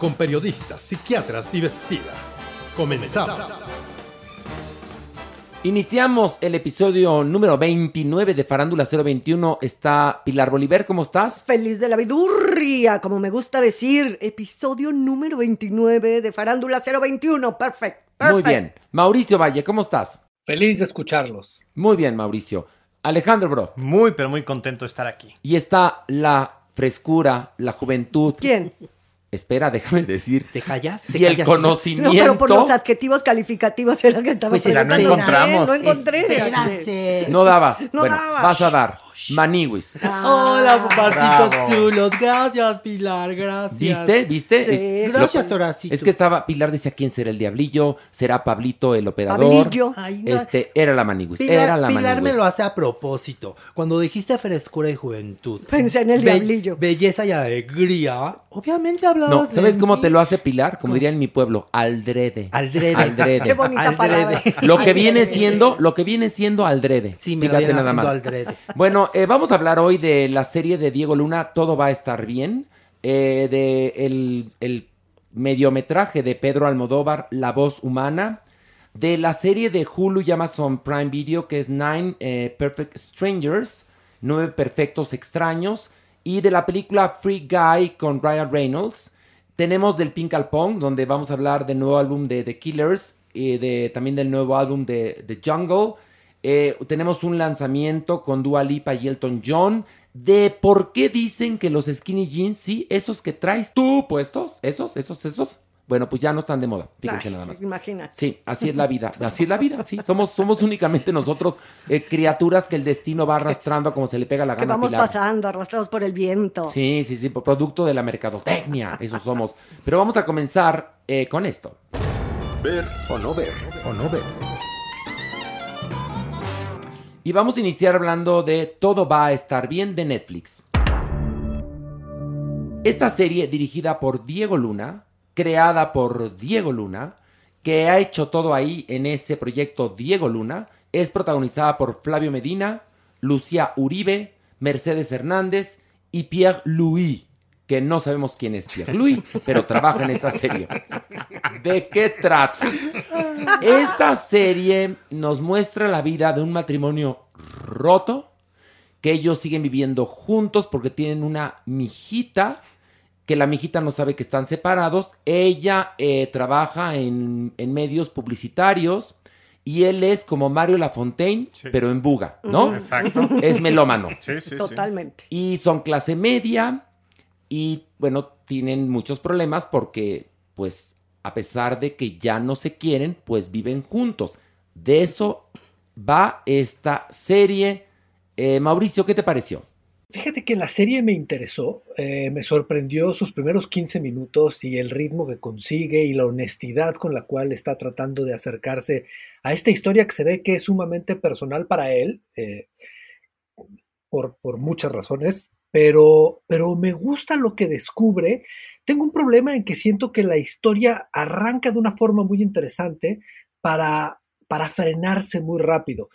con periodistas, psiquiatras y vestidas. Comenzamos. Iniciamos el episodio número 29 de Farándula 021. Está Pilar Bolívar, ¿cómo estás? Feliz de la vidurria, como me gusta decir. Episodio número 29 de Farándula 021. Perfecto. Muy bien. Mauricio Valle, ¿cómo estás? Feliz de escucharlos. Muy bien, Mauricio. Alejandro Bro. Muy, pero muy contento de estar aquí. Y está la frescura, la juventud. ¿Quién? Espera, déjame decir. ¿Te callas? ¿Te Y el callas? conocimiento. No, pero por los adjetivos calificativos era que estaba Pues ya no presentando. encontramos. No encontré. Espérate. No daba. No bueno, daba. vas a dar. Maniwis. Hola, papacitos Bravo. chulos. Gracias, Pilar. Gracias. ¿Viste? ¿Viste? Sí, Eh, Gracias, Horacito. Es que estaba, Pilar decía quién será el diablillo, será Pablito el operador. Pablillo. Ay, no. Este, era la Maniwis. Pilar, era la Pilar me lo hace a propósito. Cuando dijiste frescura y juventud. Pensé en el be- diablillo. Belleza y alegría. Obviamente hablabas No, de ¿sabes cómo mí. te lo hace Pilar? Como dirían en mi pueblo, aldrede. Aldrede. Aldrede. Qué bonita palabra. Lo que viene siendo, lo que viene siendo aldrede. Sí, me Fíjate nada más. aldrede. Bueno, eh, vamos a hablar hoy de la serie de Diego Luna, Todo va a estar bien, eh, de el, mediometraje de Pedro Almodóvar, La voz humana, de la serie de Hulu y Amazon Prime Video que es Nine eh, Perfect Strangers, Nueve Perfectos Extraños, y de la película Free Guy con Ryan Reynolds. Tenemos del Pink al Pong, donde vamos a hablar del nuevo álbum de The Killers y de, también del nuevo álbum de The Jungle. Eh, tenemos un lanzamiento con Dua Lipa y Elton John de por qué dicen que los skinny jeans, sí, esos que traes tú puestos, esos, esos, esos, bueno, pues ya no están de moda. Fíjense Ay, nada más. Imagínate. Sí, así es la vida, así es la vida, sí. Somos, somos únicamente nosotros eh, criaturas que el destino va arrastrando como se le pega la Que gana. a vamos Pilar. pasando, arrastrados por el viento. Sí, sí, sí, producto de la mercadotecnia, eso somos. Pero vamos a comenzar eh, con esto. Ver o no ver. O no ver. Y vamos a iniciar hablando de Todo va a estar bien de Netflix. Esta serie dirigida por Diego Luna, creada por Diego Luna, que ha hecho todo ahí en ese proyecto Diego Luna, es protagonizada por Flavio Medina, Lucía Uribe, Mercedes Hernández y Pierre Louis, que no sabemos quién es Pierre Louis, pero trabaja en esta serie. ¿De qué trata? Esta serie nos muestra la vida de un matrimonio roto, que ellos siguen viviendo juntos porque tienen una mijita, que la mijita no sabe que están separados. Ella eh, trabaja en, en medios publicitarios y él es como Mario Lafontaine, pero en buga, ¿no? Exacto. Es melómano. Sí, sí, Totalmente. Y son clase media y bueno, tienen muchos problemas porque pues a pesar de que ya no se quieren, pues viven juntos. De eso va esta serie. Eh, Mauricio, ¿qué te pareció? Fíjate que la serie me interesó, eh, me sorprendió sus primeros 15 minutos y el ritmo que consigue y la honestidad con la cual está tratando de acercarse a esta historia que se ve que es sumamente personal para él, eh, por, por, muchas razones, pero, pero me gusta lo que descubre. Tengo un problema en que siento que la historia arranca de una forma muy interesante para, para frenarse muy rápido.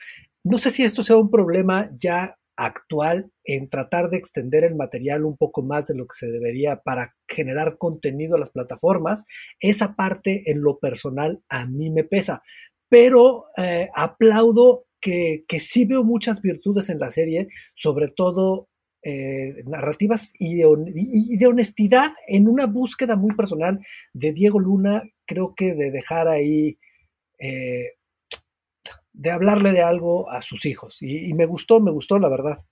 No sé si esto sea un problema ya actual en tratar de extender el material un poco más de lo que se debería para generar contenido a las plataformas. Esa parte en lo personal a mí me pesa, pero eh, aplaudo que, que, sí veo muchas virtudes en la serie, sobre todo eh, narrativas y de, honestidad en una búsqueda muy personal de Diego Luna, creo que de dejar ahí... Eh, de hablarle de algo a sus hijos. Y, y, me gustó, me gustó, la verdad.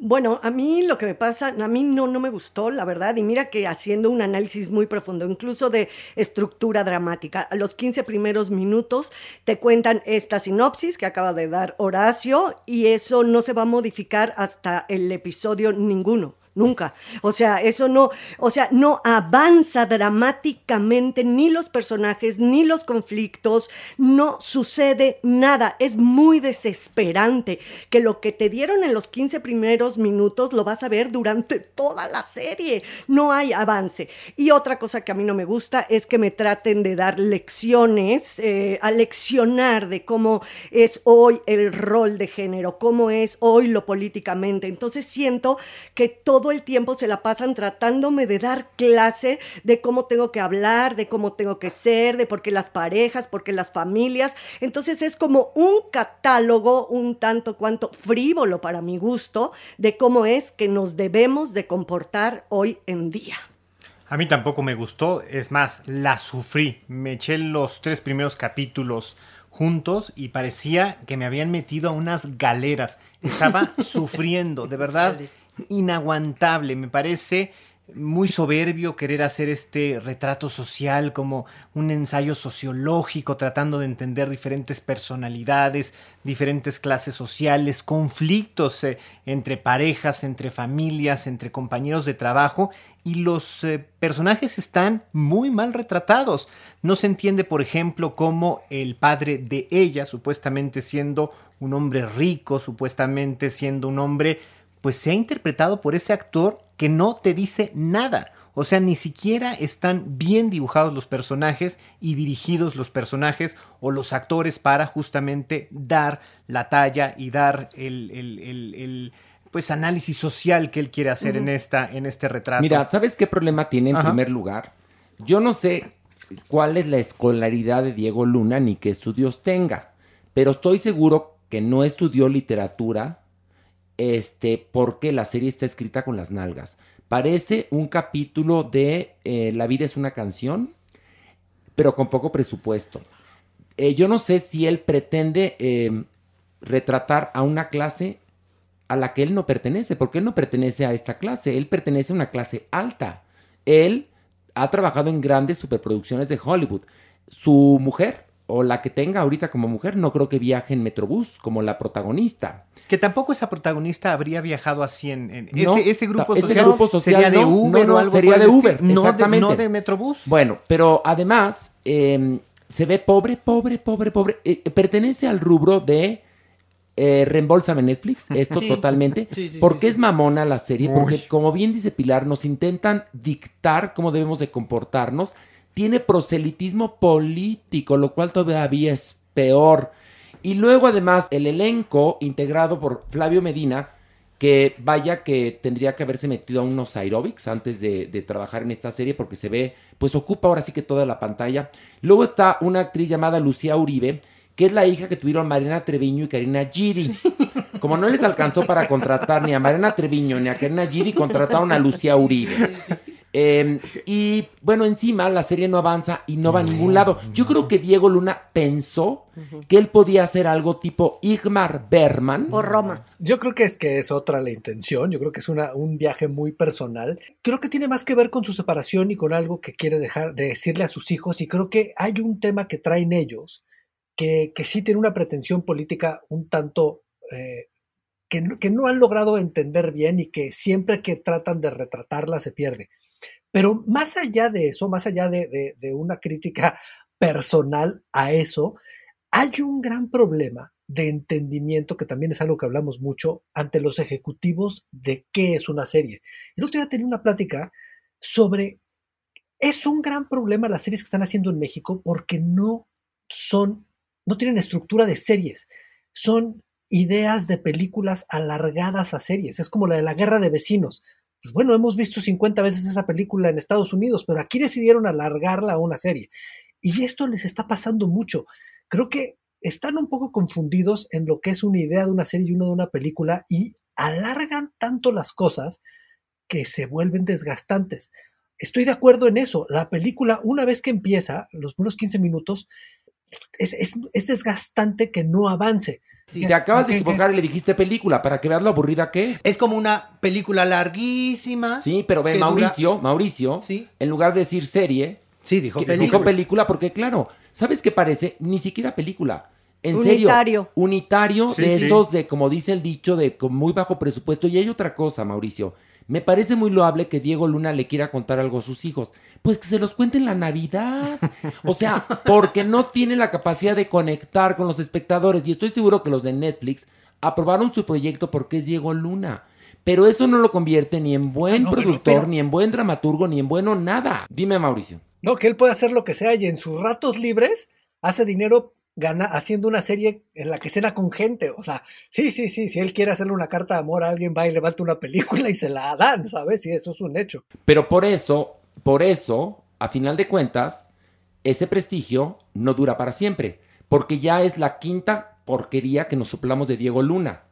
Bueno, a mí lo que me pasa, a mí no, no me gustó, la verdad, y mira que haciendo un análisis muy profundo, incluso de estructura dramática, a los 15 primeros minutos te cuentan esta sinopsis que acaba de dar Horacio y eso no se va a modificar hasta el episodio ninguno nunca. O sea, eso no, o sea, no avanza dramáticamente ni los personajes, ni los conflictos, no sucede nada. Es muy desesperante que lo que te dieron en los 15 primeros minutos lo vas a ver durante toda la serie. No hay avance. Y otra cosa que a mí no me gusta es que me traten de dar lecciones, eh, a leccionar de cómo es hoy el rol de género, cómo es hoy lo políticamente. Entonces siento que todo el tiempo se la pasan tratándome de dar clase de cómo tengo que hablar, de cómo tengo que ser, de por qué las parejas, por qué las familias. Entonces es como un catálogo un tanto cuanto frívolo para mi gusto de cómo es que nos debemos de comportar hoy en día. A mí tampoco me gustó, es más, la sufrí. Me eché los tres primeros capítulos juntos y parecía que me habían metido a unas galeras. Estaba sufriendo, de verdad inaguantable. Me parece muy soberbio querer hacer este retrato social como un ensayo sociológico, tratando de entender diferentes personalidades, diferentes clases sociales, conflictos eh, entre parejas, entre familias, entre compañeros de trabajo, y los eh, personajes están muy mal retratados. No se entiende, por ejemplo, cómo el padre de ella, supuestamente siendo un hombre rico, supuestamente siendo un hombre pues se ha interpretado por ese actor que no te dice nada. O sea, ni siquiera están bien dibujados los personajes y dirigidos los personajes o los actores para justamente dar la talla y dar el, el, el, pues análisis social que él quiere hacer en, esta, en este retrato. Mira, ¿sabes qué problema tiene en primer lugar? Yo no sé cuál es la escolaridad de Diego Luna ni qué estudios tenga, pero estoy seguro que no estudió literatura este, porque la serie está escrita con las nalgas. Parece un capítulo de eh, La vida es una canción, pero con poco presupuesto. Eh, yo no sé si él pretende em, retratar a una clase a la que él no pertenece, porque él no pertenece a esta clase, él pertenece a una clase alta. Él ha trabajado en grandes superproducciones de Hollywood. Su mujer, o la que tenga ahorita como mujer, no creo que viaje en Metrobús como la protagonista. Que tampoco esa protagonista habría viajado así en, No, ese, grupo ese social, grupo social sería de no, Uber no, no, o algo sería de Uber, no de, exactamente. no de Metrobús. Bueno, pero además eh, se ve pobre, pobre, pobre, pobre. Eh, pertenece al rubro de eh, reembolsame Netflix, esto Sí. totalmente. Sí, sí, porque sí, es mamona la serie, porque Uy. como bien dice Pilar, nos intentan dictar cómo debemos de comportarnos. Tiene proselitismo político, lo cual todavía es peor. Y luego además el elenco integrado por Flavio Medina, que vaya que tendría que haberse metido a unos aerobics antes de, de trabajar en esta serie porque se ve, pues ocupa ahora sí que toda la pantalla. Luego está una actriz llamada Lucía Uribe, que es la hija que tuvieron Mariana Treviño y Karina Giri. Como no les alcanzó para contratar ni a Mariana Treviño ni a Karina Giri, contrataron a Lucía Uribe. Eh, y bueno, encima la serie no avanza y no va a ningún lado. Yo creo que Diego Luna pensó que él podía hacer algo tipo Igmar Berman. O Roma. Yo creo que es que es otra la intención, yo creo que es una, un viaje muy personal. Creo que tiene más que ver con su separación y con algo que quiere dejar de decirle a sus hijos y creo que hay un tema que traen ellos que, que sí tiene una pretensión política un tanto eh, que, no- que no han logrado entender bien y que siempre que tratan de retratarla se pierde. Pero más allá de eso, más allá de, una crítica personal a eso, hay un gran problema de entendimiento que también es algo que hablamos mucho ante los ejecutivos de qué es una serie. El otro día tenía una plática sobre, es un gran problema las series que están haciendo en México porque no son, no tienen estructura de series, son ideas de películas alargadas a series, es como la de la guerra de vecinos. Pues bueno, hemos visto 50 veces esa película en Estados Unidos, pero aquí decidieron alargarla a una serie. Y esto les está pasando mucho. Creo que están un poco confundidos en lo que es una idea de una serie y una de una película y alargan tanto las cosas que se vuelven desgastantes. Estoy de acuerdo en eso. La película, una vez que empieza, los primeros 15 minutos, es, es- es desgastante que no avance. Te acabas de equivocar y le dijiste película para que veas lo aburrida que es. Es como una película larguísima. Sí, pero ve, dura- Mauricio, Mauricio, en lugar de decir serie, Sí, dijo película. dijo película porque claro, ¿sabes qué parece? Ni siquiera película. En Unitario. serio, unitario Sí, de sí. esos de, como dice el dicho, de con muy bajo presupuesto. Y hay otra cosa, Mauricio. Me parece muy loable que Diego Luna le quiera contar algo a sus hijos. Pues que se los cuente en la Navidad. O sea, porque no tiene la capacidad de conectar con los espectadores. Y estoy seguro que los de Netflix aprobaron su proyecto porque es Diego Luna. Pero eso no lo convierte ni en buen No, pero- productor, pero- ni en buen dramaturgo, ni en bueno nada. Dime, Mauricio. No, que él puede hacer lo que sea y en sus ratos libres hace dinero gana haciendo una serie en la que cena con gente. O sea, sí, sí, sí, si él quiere hacerle una carta de amor a alguien, va y levanta una película y se la dan, ¿sabes? Y eso es un hecho. Pero por eso, por eso, a final de cuentas, ese prestigio no dura para siempre. Porque ya es la quinta porquería que nos soplamos de Diego Luna.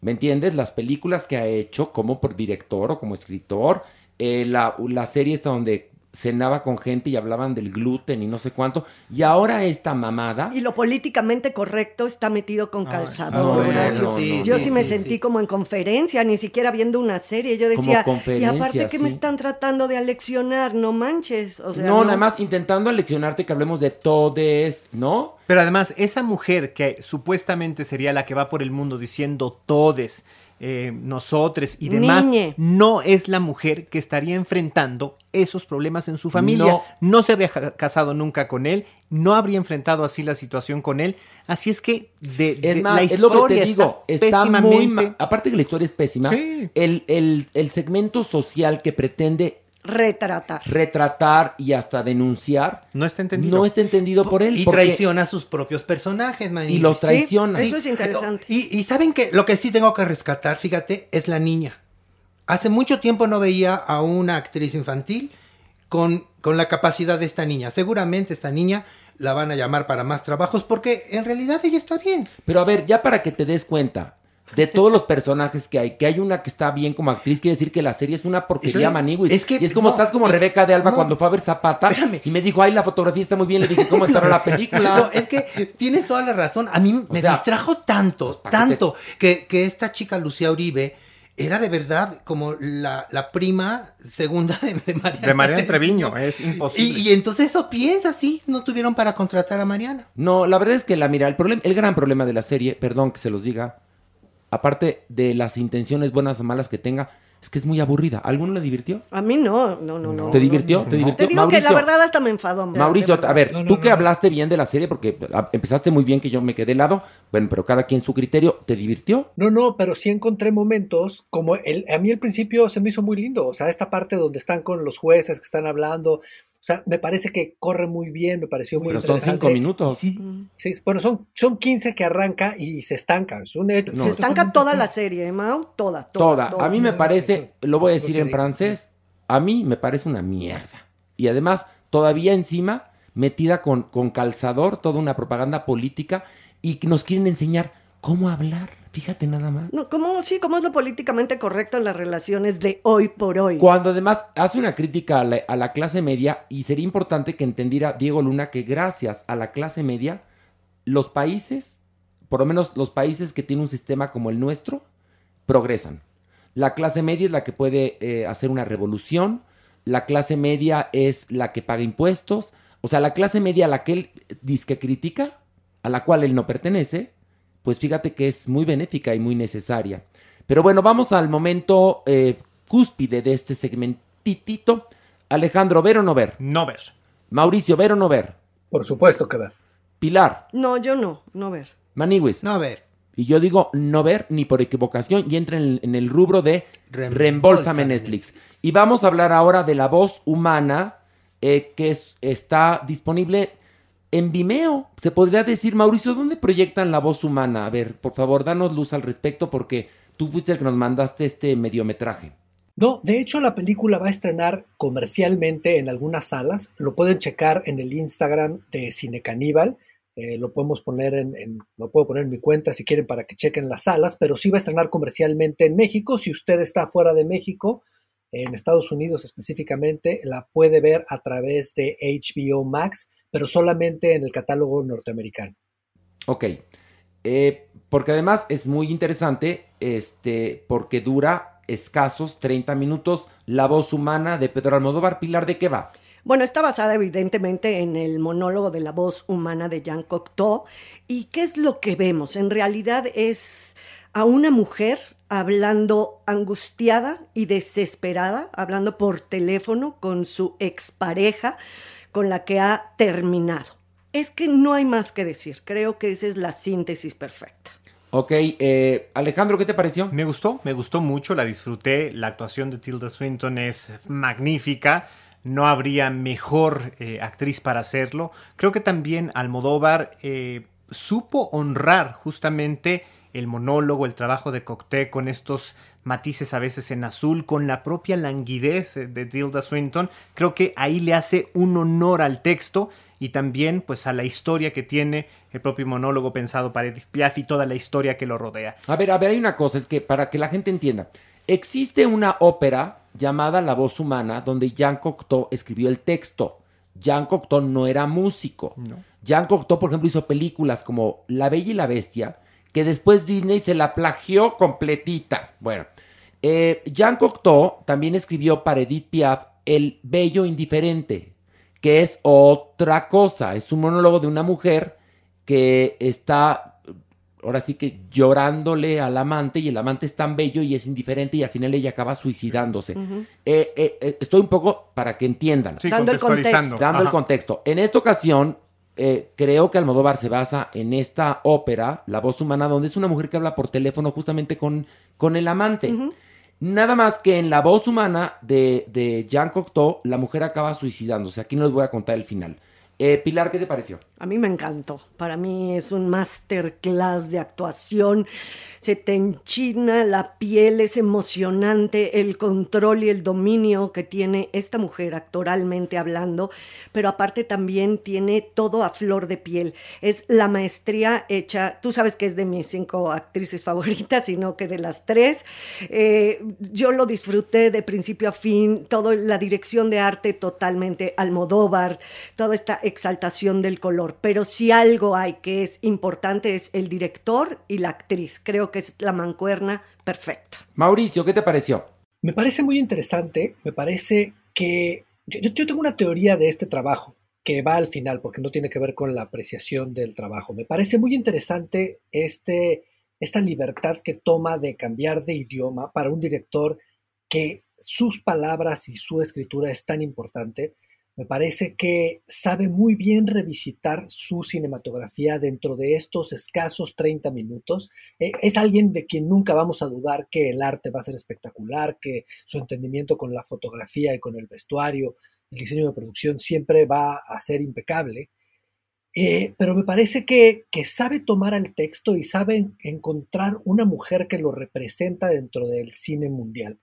¿Me entiendes? Las películas que ha hecho como por director o como escritor, eh, la, la serie esta donde cenaba con gente y hablaban del gluten y no sé cuánto. Y ahora esta mamada. Y lo políticamente correcto está metido con calzador. no, Horacio. no, no, yo sí me sí, sentí como en conferencia, ni siquiera viendo una serie. Yo Como decía, y aparte que me están tratando de aleccionar, no manches. O sea, no, nada más intentando aleccionarte que hablemos de todes, ¿no? Pero además, esa mujer que supuestamente sería la que va por el mundo diciendo todes, eh, nosotres y demás, Niñe. no es la mujer que estaría enfrentando esos problemas en su familia. No, No. se habría casado nunca con él, no habría enfrentado así la situación con él. Así es que de, Es de- más, la es lo que te historia digo, está, está, muy pésimamente- ma- Aparte que la historia es pésima, Sí. el, el- el segmento social que pretende Retratar. retratar y hasta denunciar no está entendido. no está entendido por él. Y porque- traiciona a sus propios personajes, man. Y los traiciona. eso es interesante. Y, y saben que lo que sí tengo que rescatar, fíjate, es la niña. Hace mucho tiempo no veía a una actriz infantil con, con la capacidad de esta niña. Seguramente esta niña la van a llamar para más trabajos porque en realidad ella está bien. Pero a ver, ya para que te des cuenta de todos los personajes que hay, que hay una que está bien como actriz, quiere decir que la serie es una porquería, maniguis. es que- y es como no, estás como Rebeca de Alba no. cuando fue a ver Zapata y me dijo, ay, la fotografía está muy bien. Le dije, ¿cómo estará la película? No, es que tienes toda la razón. A mí me sea, distrajo tanto, ¿para qué tanto, que, que esta chica Lucía Uribe era de verdad como la, la prima segunda de, de Mariana. De Mariana Treviño, es Y, imposible. y entonces eso piensa, sí, no tuvieron para contratar a Mariana. No, la verdad es que la mira, el problema, el gran problema de la serie, perdón que se los diga, aparte de las intenciones buenas o malas que tenga, es que es muy aburrida. ¿Alguno le divirtió? A mí no, no, no. no ¿Te divirtió? no. ¿Te divirtió? Te digo que la verdad hasta me enfadó. Mauricio, a ver, No, no, tú que no. hablaste bien de la serie, porque ah, empezaste muy bien que yo me quedé de lado, bueno, pero cada quien su criterio, ¿te divirtió? No, no, pero sí encontré momentos como el, a mí al principio se me hizo muy lindo, o sea, esta parte donde están con los jueces que están hablando, sea, me parece que corre muy bien, me pareció muy Pero son interesante. cinco minutos. Sí, sí, bueno, son, son 15 que arranca y se estancan. Es un hecho. Se estanca toda la serie, ¿eh, Mau? Toda, Toda. toda. A mí me parece, lo voy a decir en francés, a mí me parece una mierda. Y además, todavía encima, metida con, con calzador, toda una propaganda política, y que nos quieren enseñar cómo hablar. Fíjate nada más. No, ¿cómo, sí, ¿cómo es lo políticamente correcto en las relaciones de hoy por hoy? Cuando además hace una crítica a la, a la clase media, y sería importante que entendiera Diego Luna que gracias a la clase media, los países, por lo menos los países que tienen un sistema como el nuestro, progresan. La clase media es la que puede eh, hacer una revolución, la clase media es la que paga impuestos, o sea, la clase media a la que él dice que critica, a la cual él no pertenece, pues fíjate que es muy benéfica y muy necesaria. Pero bueno, vamos al momento eh, cúspide de este segmentitito. Alejandro, ¿ver o no ver? No ver. Mauricio, ¿ver o no ver? Por supuesto que ver. Pilar, No, yo no, no ver. Maniwis. No, ver. Y yo digo no ver ni por equivocación y entra en, en el rubro de Reembolsame reembolsame Netflix. Y vamos a hablar ahora de la voz humana eh, que es- está disponible en Vimeo. Se podría decir, Mauricio, ¿dónde proyectan la voz humana? A ver, por favor, danos luz al respecto porque tú fuiste el que nos mandaste este mediometraje. No, de hecho la película va a estrenar comercialmente en algunas salas. Lo pueden checar en el Instagram de Cine Caníbal. Eh, lo podemos poner en- lo puedo poner en mi cuenta si quieren para que chequen las salas, pero sí va a estrenar comercialmente en México. Si usted está fuera de México, en Estados Unidos específicamente, la puede ver a través de HBO Max, pero solamente en el catálogo norteamericano. Ok. Eh, porque además es muy interesante, este, porque dura escasos 30 minutos la voz humana de Pedro Almodóvar. Pilar, ¿de qué va? Bueno, está basada evidentemente en el monólogo de la voz humana de Jean Cocteau. ¿Y qué es lo que vemos? En realidad es a una mujer hablando angustiada y desesperada, hablando por teléfono con su expareja con la que ha terminado. Es que no hay más que decir. Creo que esa es la síntesis perfecta. Ok, eh, Alejandro, ¿qué te pareció? Me gustó, me gustó mucho, la disfruté. La actuación de Tilda Swinton es magnífica. No habría mejor eh, actriz para hacerlo. Creo que también Almodóvar eh, supo honrar justamente el monólogo, el trabajo de Cocteau con estos matices a veces en azul, con la propia languidez de- Tilda Swinton. Creo que ahí le hace un honor al texto y también pues a la historia que tiene el propio monólogo pensado para Edith Piaf y toda la historia que lo rodea. A ver, a ver, hay una cosa, es que para que la gente entienda, existe una ópera llamada La voz humana donde Jean Cocteau escribió el texto. Jean Cocteau no era músico. Jean Cocteau, por ejemplo, hizo películas como La Bella y la Bestia, que después Disney se la plagió completita. Bueno, eh, Jean Cocteau también escribió para Edith Piaf El Bello Indiferente, que es otra cosa. Es un monólogo de una mujer que está, ahora sí que llorándole al amante y el amante es tan bello y es indiferente y al final ella acaba suicidándose. Eh, eh, eh, estoy un poco para que entiendan. Sí, Dando el contexto. Dando el contexto. En esta ocasión, eh, creo que Almodóvar se basa en esta ópera, La voz humana, donde es una mujer que habla por teléfono justamente con, con el amante. Nada más que en La voz humana de, de Jean Cocteau, la mujer acaba suicidándose. Aquí no les voy a contar el final. Eh, Pilar, ¿qué te pareció? A mí me encantó. Para mí es un masterclass de actuación. Se te enchina la piel, es emocionante el control y el dominio que tiene esta mujer actoralmente hablando, pero aparte también tiene todo a flor de piel. Es la maestría hecha, tú sabes que es de mis cinco actrices favoritas, sino que de las tres. Eh, yo lo disfruté de principio a fin, toda la dirección de arte totalmente Almodóvar, toda esta exaltación del color. Pero si algo hay que es importante es el director y la actriz. Creo que es la mancuerna perfecta. Mauricio, ¿qué te pareció? Me parece muy interesante, me parece que yo, tengo una teoría de este trabajo que va al final porque no tiene que ver con la apreciación del trabajo. Me parece muy interesante este, esta libertad que toma de cambiar de idioma para un director que sus palabras y su escritura es tan importante. Me parece que sabe muy bien revisitar su cinematografía dentro de estos escasos 30 minutos. Eh, es alguien de quien nunca vamos a dudar que el arte va a ser espectacular, que su entendimiento con la fotografía y con el vestuario, el diseño de producción siempre va a ser impecable. Eh, pero me parece que, que sabe tomar al texto y sabe en- encontrar una mujer que lo representa dentro del cine mundial.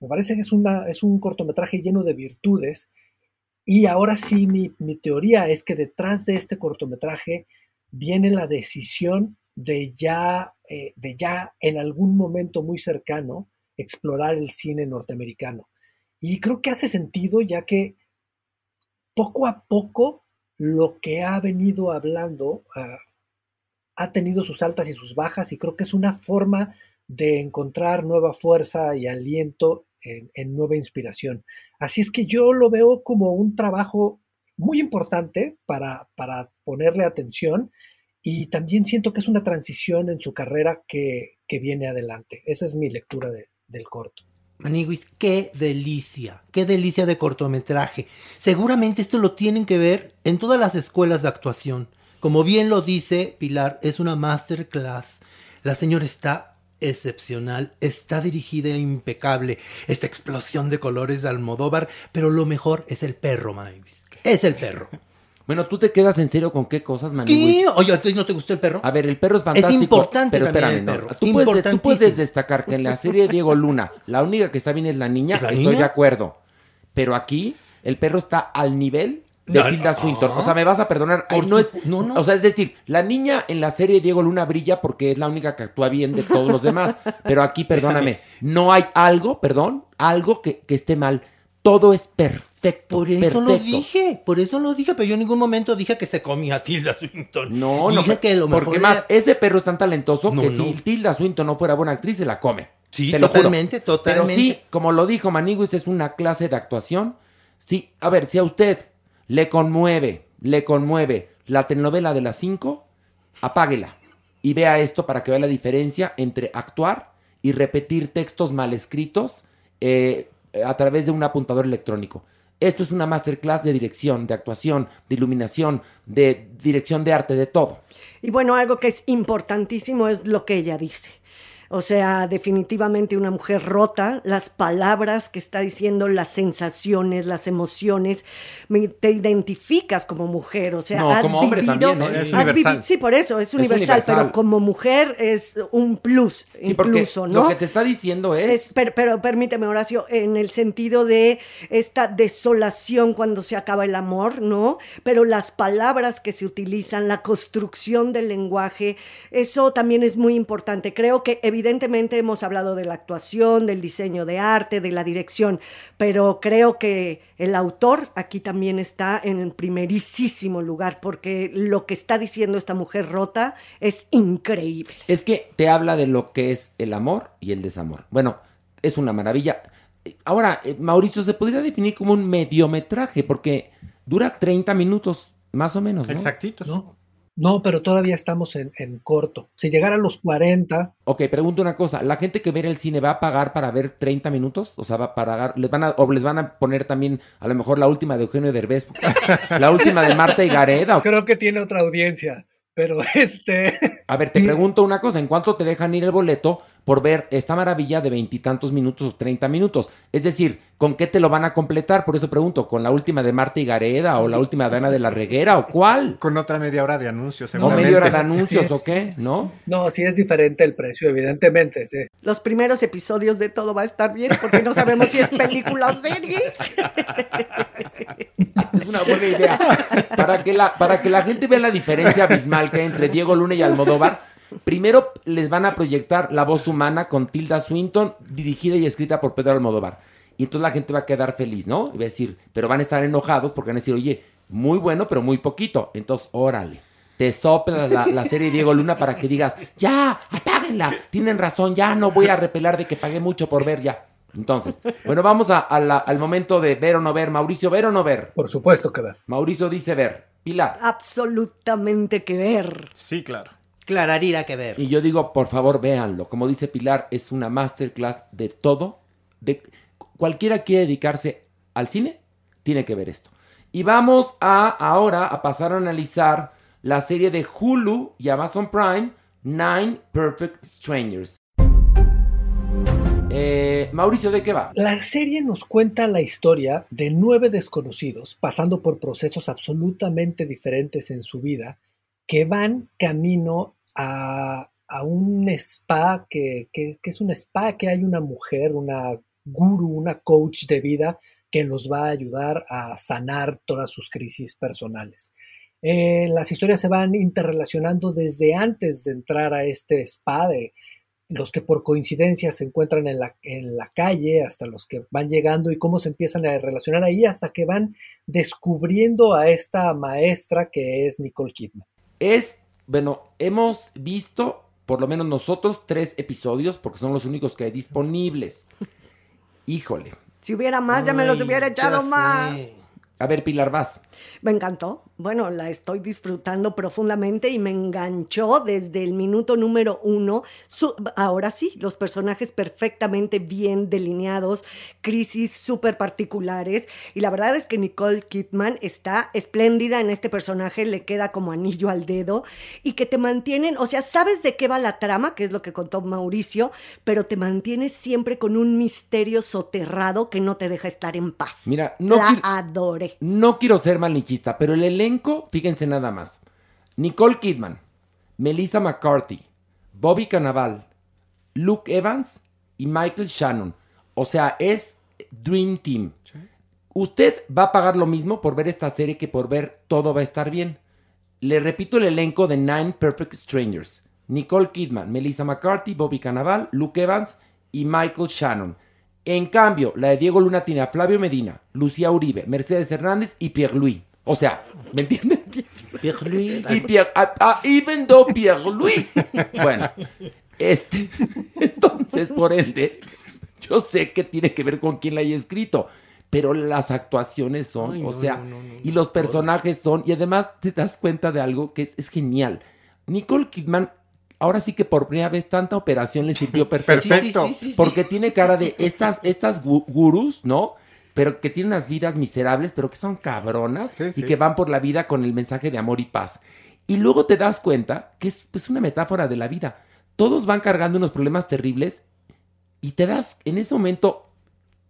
Me parece que es, una, es un cortometraje lleno de virtudes. Y ahora sí, mi, mi teoría es que detrás de este cortometraje viene la decisión de ya, eh, de ya en algún momento muy cercano explorar el cine norteamericano. Y creo que hace sentido ya que poco a poco lo que ha venido hablando ah, ha tenido sus altas y sus bajas y creo que es una forma de encontrar nueva fuerza y aliento en, nueva inspiración. Así es que yo lo veo como un trabajo muy importante para, para ponerle atención y también siento que es una transición en su carrera que, que viene adelante. Esa es mi lectura de- del corto. Maniguis, qué delicia, qué delicia de cortometraje. Seguramente esto lo tienen que ver en todas las escuelas de actuación. Como bien lo dice Pilar, es una masterclass. La señora está excepcional, está dirigida impecable. Esta explosión de colores de Almodóvar, pero lo mejor es el perro, Maniguis. Es el perro. Bueno, ¿tú te quedas en serio con qué cosas? ¿Qué? Oye, ¿a ti no te gustó el perro? A ver, el perro es fantástico. importante pero también espérame, el no. perro, Tú, puedes, tú importantísimo. puedes destacar que en la serie de Diego Luna, la única que está bien es la niña, ¿Es la estoy niña? de acuerdo. Pero aquí, el perro está al nivel de No, Tilda no. Swinton. O sea, me vas a perdonar. Por no es, no, no. O sea, es decir, la niña en la serie Diego Luna brilla porque es la única que actúa bien de todos los demás. Pero aquí, perdóname, no hay algo, perdón, algo que, que esté mal. Todo es perfecto. Por eso lo dije, por eso lo dije, pero yo en ningún momento dije que se comía a Tilda Swinton. No, no. Dije que lo mejor porque era- más, ese perro es tan talentoso que si Tilda Swinton no fuera buena actriz, se la come. Sí, Te totalmente, totalmente. Pero sí, como lo dijo Maniguis, es una clase de actuación. Sí, a ver, si a usted le conmueve, le conmueve la telenovela de las 5, apáguela y vea esto para que vea la diferencia entre actuar y repetir textos mal escritos eh, a través de un apuntador electrónico. Esto es una masterclass de dirección, de actuación, de iluminación, de dirección de arte, de todo. Y bueno, algo que es importantísimo es lo que ella dice. O sea, definitivamente una mujer rota, las palabras que está diciendo, las sensaciones, las emociones, me- te identificas como mujer, o sea, No, has como hombre vivido, también. Es has sí, por eso es Es universal, pero como mujer es un plus, Sí, incluso, ¿no? lo que te está diciendo es... Es- per- pero, permíteme, Horacio, en el sentido de esta desolación cuando se acaba el amor, ¿no? Pero las palabras que se utilizan, la construcción del lenguaje, eso también es muy importante. Creo que evidentemente hemos hablado de la actuación, del diseño de arte, de la dirección, pero creo que el autor aquí también está en el primerísimo lugar porque lo que está diciendo esta mujer rota es increíble. Es que te habla de lo que es el amor y el desamor. Bueno, es una maravilla. Ahora, eh, Mauricio, se podría definir como un mediometraje porque dura 30 minutos, más o menos. ¿no? Exactitos. No, no pero todavía estamos en, en corto. Si llegara a los 40, Ok, pregunto una cosa. ¿La gente que ve el cine va a pagar para ver 30 minutos? O sea, va a pagar, les van a, o les van a poner también a lo mejor la última de Eugenio Derbez, la última de Marta y Gareda. creo que tiene otra audiencia. Pero este, A ver, te pregunto una cosa, ¿en cuánto te dejan ir el boleto por ver esta maravilla de veintitantos minutos o 30 minutos? Es decir, ¿con qué te lo van a completar? Por eso pregunto, ¿con la última de Marta y Gareda o la última de Ana de la Reguera o cuál? Con otra media hora de anuncios, ¿O seguramente. media hora de anuncios Sí, o qué? ¿No? no, sí es diferente el precio, evidentemente, sí. Los primeros episodios de todo va a estar bien porque no sabemos si es película o serie. Es una buena idea. Para que la, para que la gente vea la diferencia abismal que hay entre Diego Luna y Almodóvar, primero les van a proyectar la voz humana con Tilda Swinton, dirigida y escrita por Pedro Almodóvar. Y entonces la gente va a quedar feliz, ¿no? Y va a decir, pero van a estar enojados porque van a decir, oye, muy bueno, pero muy poquito. Entonces, órale. Te sopla la, la serie Diego Luna para que digas, ya, apáguenla. Tienen razón, ya no voy a repelar de que pagué mucho por ver ya. Entonces, bueno, vamos a- a la- al momento de ver o no ver. Mauricio, ¿ver o no ver? Por supuesto que ver. Mauricio dice ver. Pilar. Absolutamente que ver. Sí, claro. Clararira que ver. Y yo digo, por favor, véanlo. Como dice Pilar, es una masterclass de todo. De cualquiera quiere dedicarse al cine, tiene que ver esto. Y vamos a ahora a pasar a analizar la serie de Hulu y Amazon Prime, Nine Perfect Strangers. Eh, Mauricio, ¿de qué va? La serie nos cuenta la historia de nueve desconocidos pasando por procesos absolutamente diferentes en su vida que van camino a, a un spa que, que- es un spa que hay una mujer, una guru, una coach de vida que los va a ayudar a sanar todas sus crisis personales. Eh, las historias se van interrelacionando desde antes de entrar a este spa, de los que por coincidencia se encuentran en la, en la calle, hasta los que van llegando y cómo se empiezan a relacionar ahí, hasta que van descubriendo a esta maestra que es Nicole Kidman. Es, bueno, hemos visto, por lo menos nosotros, tres episodios, porque son los únicos que hay disponibles. Híjole. Si hubiera más, ya me los hubiera echado más. A ver, Pilar, vas. Me encantó. Bueno, la estoy disfrutando profundamente y me enganchó desde el minuto número uno. Su- ahora sí, los personajes perfectamente bien delineados, crisis súper particulares. Y la verdad es que Nicole Kidman está espléndida en este personaje, le queda como anillo al dedo y que te mantienen, o sea, sabes de qué va la trama, que es lo que contó Mauricio, pero te mantienes siempre con un misterio soterrado que no te deja estar en paz. Mira, no la adoré. No quiero ser malnichista, pero el elenco, fíjense nada más. Nicole Kidman, Melissa McCarthy, Bobby Cannavale, Luke Evans y Michael Shannon. O sea, es Dream Team. Usted va a pagar lo mismo por ver esta serie que por ver Todo va a estar bien. Le repito el elenco de Nine Perfect Strangers. Nicole Kidman, Melissa McCarthy, Bobby Cannavale, Luke Evans y Michael Shannon. En cambio, la de Diego Luna tiene a Flavio Medina, Lucía Uribe, Mercedes Hernández y Pierre Louis. O sea, ¿me entienden? Pierre Louis. Y Pierre, ah, ah, even though Pierre Louis. Bueno, este, entonces, por ende, yo sé que tiene que ver con quién la haya escrito, pero las actuaciones son, Ay, o no, sea, no, no, no. y los personajes son, y además te das cuenta de algo que es, es genial. Nicole Kidman, ahora sí que por primera vez tanta operación le sirvió perfecto. Perfecto. Sí, sí, sí, sí. Porque tiene cara de estas, estas gu- gurús, ¿no? Pero que tienen unas vidas miserables, pero que son cabronas Sí, sí. y que van por la vida con el mensaje de amor y paz. Y luego te das cuenta que es pues, una metáfora de la vida. Todos van cargando unos problemas terribles y te das, en ese momento,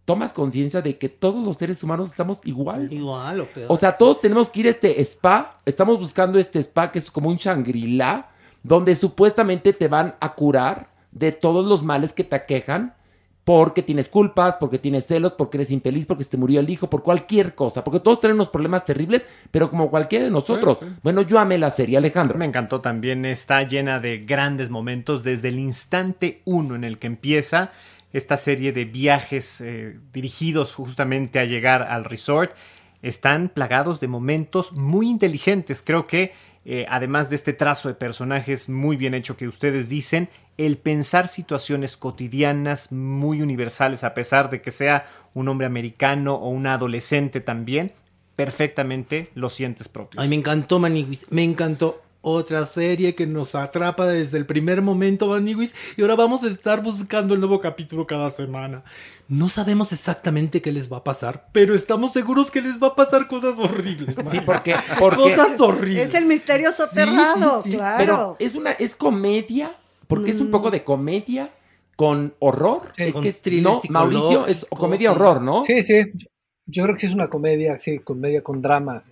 tomas conciencia de que todos los seres humanos estamos igual. Igual o peor. O sea, todos tenemos que ir a este spa. Estamos buscando este spa que es como un Shangri-La, donde supuestamente te van a curar de todos los males que te aquejan. Porque tienes culpas, porque tienes celos, porque eres infeliz, porque se te murió el hijo, por cualquier cosa. Porque todos tenemos problemas terribles, pero como cualquiera de nosotros. Sí, sí. Bueno, yo amé la serie, Alejandro. Me encantó también, está llena de grandes momentos desde el instante uno en el que empieza esta serie de viajes eh, dirigidos justamente a llegar al resort. Están plagados de momentos muy inteligentes. Creo que eh, además de este trazo de personajes muy bien hecho que ustedes dicen, el pensar situaciones cotidianas muy universales, a pesar de que sea un hombre americano o una adolescente también, perfectamente lo sientes propio. Ay, me encantó Maniwis, me encantó. Otra serie que nos atrapa desde el primer momento, Maniwis, y ahora vamos a estar buscando el nuevo capítulo cada semana. No sabemos exactamente qué les va a pasar, pero estamos seguros que les va a pasar cosas horribles. Sí, porque, porque Cosas horribles. Es el misterio soterrado, sí, sí, claro. Pero es una, es comedia, porque es un poco de comedia con horror. Sí, es con que es- thriller no, Mauricio es comedia horror, ¿no? Sí, sí. Yo creo que sí es una comedia, sí, comedia con drama.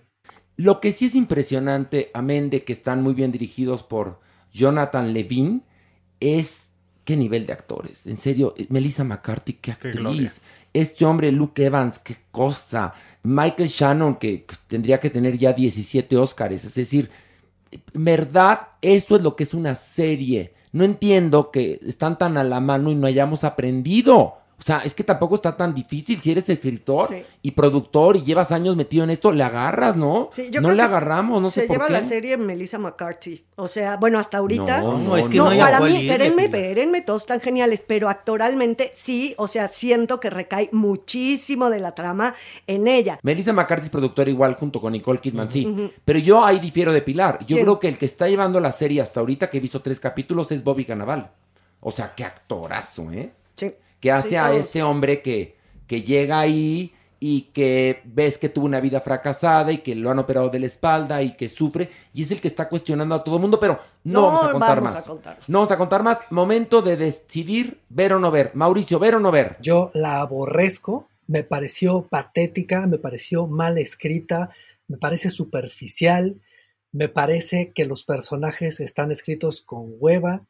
Lo que sí es impresionante, amén de que están muy bien dirigidos por Jonathan Levine, es qué nivel de actores. En serio, eh, Melissa McCarthy, qué actriz. Este hombre, Luke Evans, qué cosa. Michael Shannon, que tendría que tener ya 17 Óscares. Es decir, en verdad, esto es lo que es una serie. No entiendo que están tan a la mano y no hayamos aprendido. O sea, es que tampoco está tan difícil. Si eres escritor Sí. y productor y llevas años metido en esto, le agarras, ¿no? Sí, yo no creo le que agarramos, no sé se por lleva qué. la serie Melissa McCarthy. O sea, bueno, hasta ahorita. No, No, es que no, no para mí, espérenme, espérenme, todos están geniales, pero actoralmente sí, o sea, siento que recae muchísimo de la trama en ella. Melissa McCarthy es productora igual junto con Nicole Kidman, sí. Pero yo ahí difiero de Pilar. Yo ¿Quién? creo que el que está llevando la serie hasta ahorita, que he visto tres capítulos, es Bobby Cannavale. O sea, qué actorazo, ¿eh? Sí. Que hace Sí, a este hombre que, que llega ahí y que ves que tuvo una vida fracasada y que lo han operado de la espalda y que sufre y es el que está cuestionando a todo el mundo, pero no, No, vamos a contar vamos más. a contar más. No vamos a contar más. Momento de decidir ver o no ver. Mauricio, ver o no ver. Yo la aborrezco, me pareció patética, me pareció mal escrita, me parece superficial, me parece que los personajes están escritos con hueva.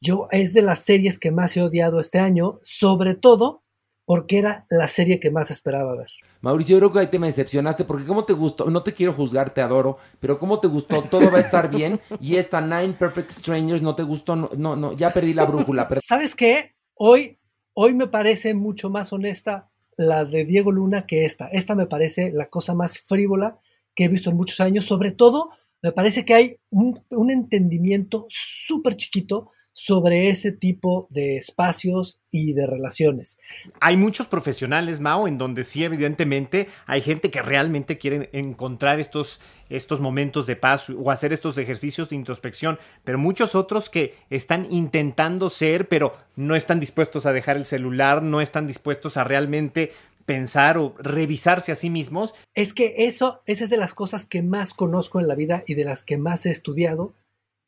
Yo es de las series que más he odiado este año, sobre todo porque era la serie que más esperaba ver. Mauricio, yo creo que ahí te me decepcionaste porque cómo te gustó, no te quiero juzgar, te adoro, pero cómo te gustó, todo va a estar bien y esta Nine Perfect Strangers no te gustó, no, no, no ya perdí la brújula. pero- ¿Sabes qué? Hoy, hoy me parece mucho más honesta la de Diego Luna que esta. Esta me parece la cosa más frívola que he visto en muchos años. Sobre todo, me parece que hay un, un entendimiento súper chiquito sobre ese tipo de espacios y de relaciones. Hay muchos profesionales, Mao, en donde sí, evidentemente, hay gente que realmente quiere encontrar estos, estos momentos de paz o hacer estos ejercicios de introspección, pero muchos otros que están intentando ser, pero no están dispuestos a dejar el celular, no están dispuestos a realmente pensar o revisarse a sí mismos. Es que eso, esa es de las cosas que más conozco en la vida y de las que más he estudiado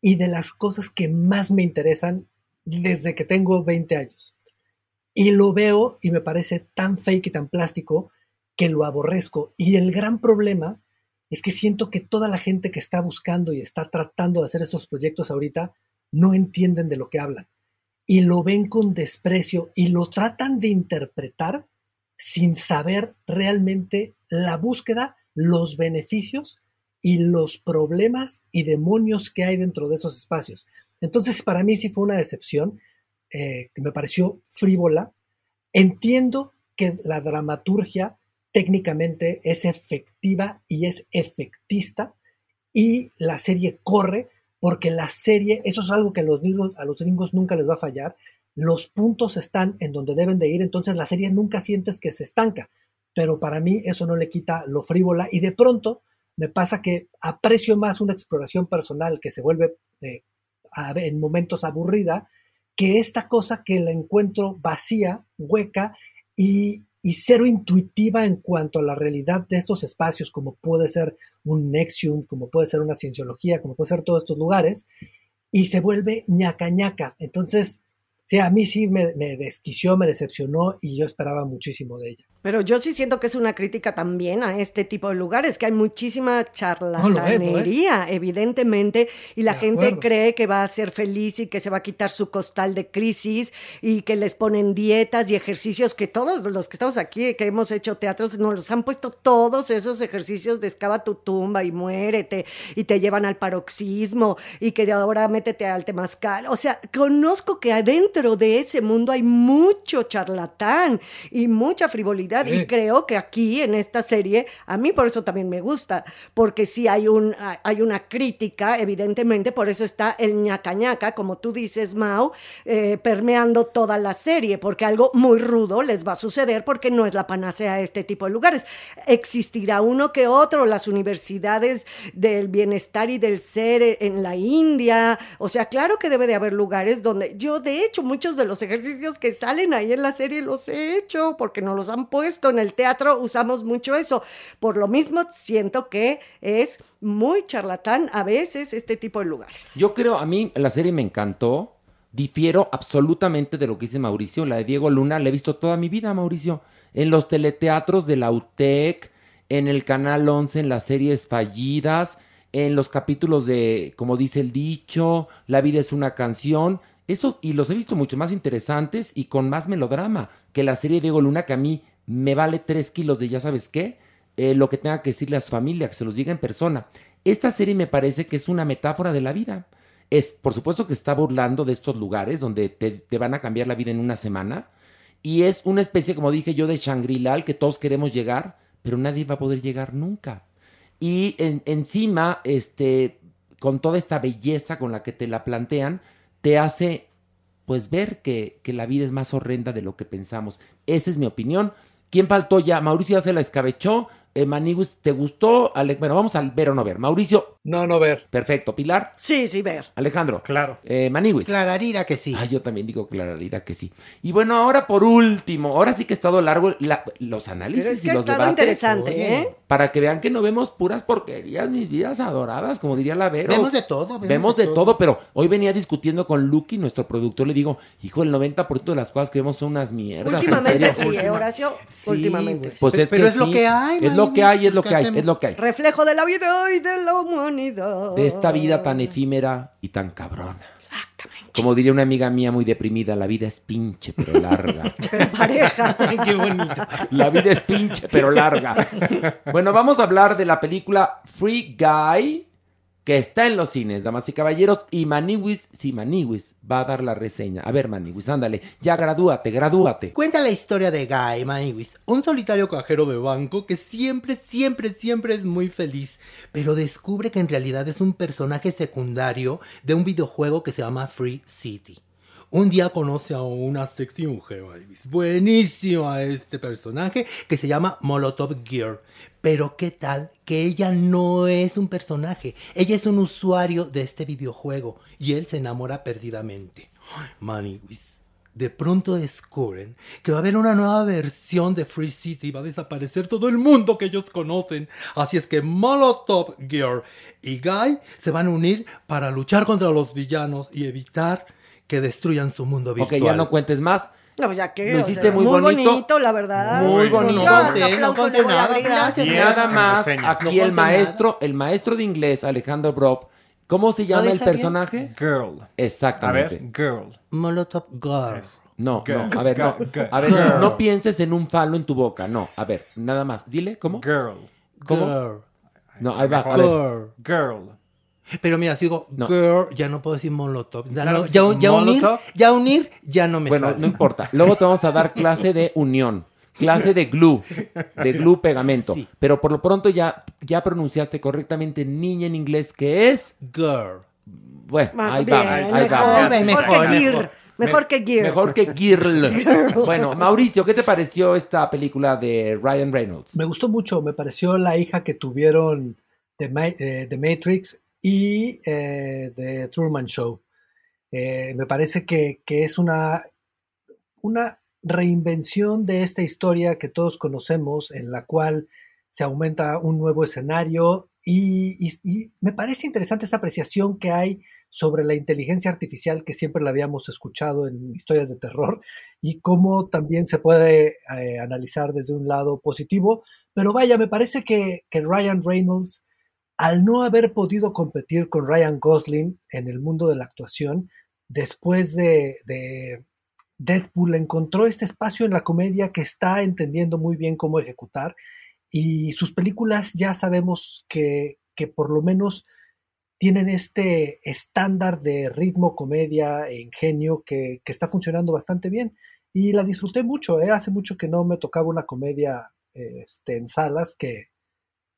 y de las cosas que más me interesan desde que tengo 20 años. Y lo veo y me parece tan fake y tan plástico que lo aborrezco. Y el gran problema es que siento que toda la gente que está buscando y está tratando de hacer estos proyectos ahorita no entienden de lo que hablan. Y lo ven con desprecio y lo tratan de interpretar sin saber realmente la búsqueda, los beneficios y los problemas y demonios que hay dentro de esos espacios. Entonces, para mí sí fue una decepción, eh, me pareció frívola. Entiendo que la dramaturgia técnicamente es efectiva y es efectista y la serie corre porque la serie, eso es algo que a los, gringos, a los gringos nunca les va a fallar, los puntos están en donde deben de ir, entonces la serie nunca sientes que se estanca, pero para mí eso no le quita lo frívola y de pronto me pasa que aprecio más una exploración personal que se vuelve eh, en momentos aburrida que esta cosa que la encuentro vacía, hueca y, cero intuitiva en cuanto a la realidad de estos espacios, como puede ser un Nexium, como puede ser una cienciología, como puede ser todos estos lugares, y se vuelve ñaca ñaca. Entonces, sí, a mí sí me, me desquició, me decepcionó y yo esperaba muchísimo de ella. Pero yo sí siento que es una crítica también a este tipo de lugares, que hay muchísima charlatanería, evidentemente, y la gente cree que va a ser feliz y que se va a quitar su costal de crisis y que les ponen dietas y ejercicios que todos los que estamos aquí, que hemos hecho teatros, nos los han puesto todos esos ejercicios de excava tu tumba y muérete y te llevan al paroxismo y que de ahora métete al temazcal. O sea, conozco que adentro de ese mundo hay mucho charlatán y mucha frivolidad y creo que aquí en esta serie, a mí por eso también me gusta, porque sí hay, un, hay una crítica, evidentemente, por eso está el ñaca ñaca, como tú dices, Mau, eh, permeando toda la serie, porque algo muy rudo les va a suceder porque no es la panacea a este tipo de lugares. Existirá uno que otro, las universidades del bienestar y del ser en la India, o sea, claro que debe de haber lugares donde yo, de hecho, muchos de los ejercicios que salen ahí en la serie los he hecho porque no los han puesto esto en el teatro usamos mucho eso. Por lo mismo, siento que es muy charlatán a veces este tipo de lugares. Yo creo, a mí la serie me encantó. Difiero absolutamente de lo que dice Mauricio. La de Diego Luna la he visto toda mi vida, Mauricio. En los teleteatros de la UTEC, en el Canal 11, en las series fallidas, en los capítulos de, como dice el dicho, La vida es una canción. Eso, y los he visto mucho más interesantes y con más melodrama que la serie de Diego Luna, que a mí me vale tres kilos de ya sabes qué, eh, lo que tenga que decirle a su familia, que se los diga en persona. Esta serie me parece que es una metáfora de la vida. Es, por supuesto que está burlando de estos lugares donde te, van a cambiar la vida en una semana. Y es una especie, como dije yo, de Shangri-La que todos queremos llegar, pero nadie va a poder llegar nunca. Y encima, este, con toda esta belleza con la que te la plantean, te hace pues ver que, que la vida es más horrenda de lo que pensamos. Esa es mi opinión. ¿Quién faltó ya? Mauricio ya se la escabechó. Eh, ¿te gustó? bueno, vamos al ver o no ver. Mauricio. No, no ver. Perfecto. Pilar. Sí, sí, ver. Alejandro. Claro. Eh, Clararira que sí. Ah, yo también digo clararira que sí. Y bueno, ahora por último, ahora sí que ha estado largo los análisis es que y ha los estado debates. interesante, ¿eh? Para que vean que no vemos puras porquerías, mis vidas adoradas, como diría la Vero. Vemos de todo. Vemos, de, todo. pero hoy venía discutiendo con Lucky, nuestro productor, le digo, hijo, el 90% de las cosas que vemos son unas mierdas. Últimamente sí, ¿eh, Horacio? Últimamente sí. Pues es pero que es lo sí. que hay. Es lo que hay, es lo que hay, es lo que hay. Reflejo de la vida y de la humanidad. De esta vida tan efímera y tan cabrona. Exactamente. Como diría una amiga mía muy deprimida, la vida es pinche pero larga. Pero pareja. Qué bonito. La vida es pinche pero larga. Bueno, vamos a hablar de la película Free Guy que está en los cines, damas y caballeros, y Maniwis, sí, Maniwis va a dar la reseña. A ver, Maniwis, ándale, ya gradúate, gradúate. Cuenta la historia de Guy Maniwis, un solitario cajero de banco que siempre, siempre, siempre es muy feliz, pero descubre que en realidad es un personaje secundario de un videojuego que se llama Free City. Un día conoce a una sexy mujer, buenísima este personaje que se llama Molotov Gear. Pero qué tal que ella no es un personaje, ella es un usuario de este videojuego y él se enamora perdidamente. Maniwis, de pronto descubren que va a haber una nueva versión de Free City va a desaparecer todo el mundo que ellos conocen. Así es que Molotov Gear y Guy se van a unir para luchar contra los villanos y evitar que destruyan su mundo virtual. Ok, ya no cuentes más. No, pues ya que. Lo o hiciste sea, muy muy bonito. bonito. la verdad. Muy bonito. Yo No hasta conté, no nada, gracias. Y Nada más, aquí No el maestro, el maestro de inglés, Alejandro Broff, ¿cómo se llama el personaje? Girl. A Exactamente. ver, girl. Molotov Gear. No, Girl. no, a ver, no. Girl. A ver, no, no pienses en un falo en tu boca, no. A ver, nada más. Dile, ¿cómo? Girl. ¿Cómo? Girl. No, ahí va. Ver. Girl. Pero mira, si digo No. girl, ya no puedo decir molotov. Ya, Claro no- que ya, sí. ya unir, ya unir, ya no me Bueno, sale. no importa. Luego te vamos a dar clase de unión, clase de glue, de glue pegamento. Sí. Pero por lo pronto ya, ya pronunciaste correctamente niña en inglés, que es. Girl. Bueno, Más ahí bien, vamos, ahí mejor, vamos. Mejor, que Gear. mejor. Mejor que Gear. Mejor que Girl. Bueno, Mauricio, ¿qué te pareció esta película de Ryan Reynolds? Me gustó mucho, me pareció la hija que tuvieron de, Ma- eh, de Matrix y eh, de Truman Show. Eh, me parece que, que es una, una reinvención de esta historia que todos conocemos, en la cual se aumenta un nuevo escenario y me parece interesante esa apreciación que hay sobre la inteligencia artificial que siempre la habíamos escuchado en historias de terror y cómo también se puede eh, analizar desde un lado positivo. Pero vaya, me parece que, que Ryan Reynolds, al no haber podido competir con Ryan Gosling en el mundo de la actuación, después de, de Deadpool encontró este espacio en la comedia que está entendiendo muy bien cómo ejecutar y sus películas ya sabemos que, que por lo menos tienen este estándar de ritmo, comedia e ingenio que, que está funcionando bastante bien. Y la disfruté mucho, ¿eh? hace mucho que no me tocaba una comedia este, en salas que,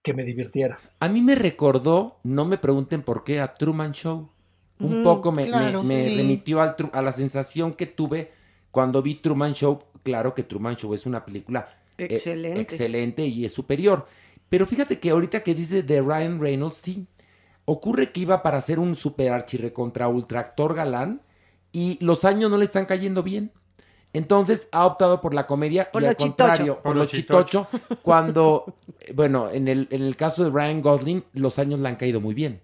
que me divirtiera. A mí me recordó, no me pregunten por qué, a Truman Show. Un Mm, poco me, me- claro, me sí. remitió al Tru- a la sensación que tuve cuando vi Truman Show. Claro que Truman Show es una película eh, Excelente. excelente y es superior. Pero fíjate que ahorita que dice de Ryan Reynolds, sí, ocurre que iba para ser un super archirrecontra ultra actor galán y los años no le están cayendo bien. Entonces ha optado por la comedia Por y lo al chitocho. contrario, por, Por lo chitocho, cuando, bueno, en el, en el caso de Ryan Gosling, los años le han caído muy bien.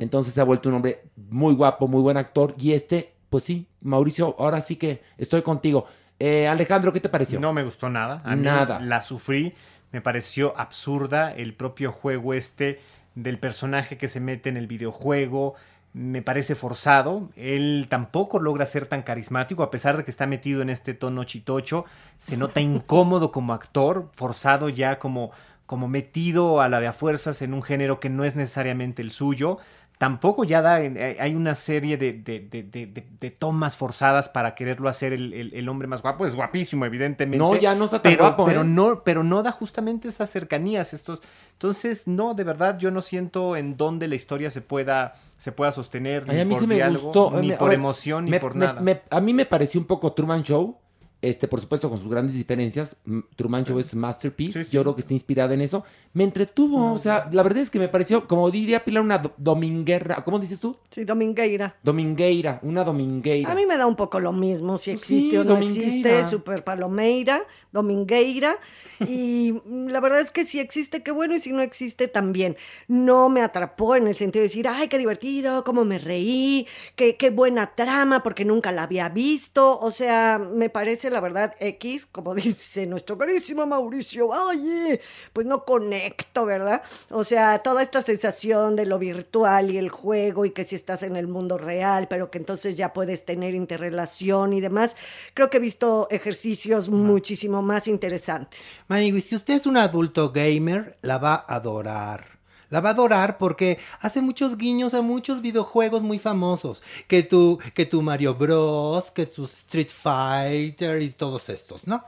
Entonces se ha vuelto un hombre muy guapo, muy buen actor. Y este, pues sí, Mauricio, ahora sí que estoy contigo. Eh, Alejandro, ¿qué te pareció? No me gustó nada. A mí Nada. La sufrí. Me pareció absurda el propio juego este del personaje que se mete en el videojuego. Me parece forzado. Él tampoco logra ser tan carismático, a pesar de que está metido en este tono chitocho. Se nota incómodo como actor, forzado ya como, como metido a la de a fuerzas en un género que no es necesariamente el suyo. Tampoco ya da, eh, hay una serie de, de- de- tomas forzadas para quererlo hacer el, el- el hombre más guapo. Es guapísimo, evidentemente. No, ya no está tan pero, guapo, pero ¿eh? no, pero no da justamente esas cercanías. Estos, entonces, no, de verdad, yo no siento en dónde la historia se pueda, se pueda sostener, Ay, ni a mí por sí me diálogo, gustó. ni a por ver, emoción, ni me- por me- nada. me- a mí me pareció un poco Truman Show. Este, por supuesto, con sus grandes diferencias. Truman Show es masterpiece. Sí, sí. Yo creo que está inspirada en eso. Me entretuvo. O sea, la verdad es que me pareció, como diría Pilar, una do- dominguera. ¿Cómo dices tú? Sí, Domingueira. Domingueira. Una domingueira. A mí me da un poco lo mismo si existe sí, o no Domingueira. existe, Super Palomeira, Domingueira. Y la verdad es que si existe, qué bueno, y si no existe, también. No me atrapó en el sentido de decir, ay, qué divertido, cómo me reí, qué, qué buena trama, porque nunca la había visto. O sea, me parece, la verdad, X, como dice nuestro carísimo Mauricio, ay, eh, pues no conecto, ¿verdad? O sea, toda esta sensación de lo virtual y el juego y que si estás en el mundo real, pero que entonces ya puedes tener interrelación y demás, creo que he visto ejercicios muchísimo más interesantes. Manigui, si usted es un adulto gamer, la va a adorar. La va a adorar porque hace muchos guiños a muchos videojuegos muy famosos. Que tu, que tu Mario Bros, que tu Street Fighter y todos estos, ¿no?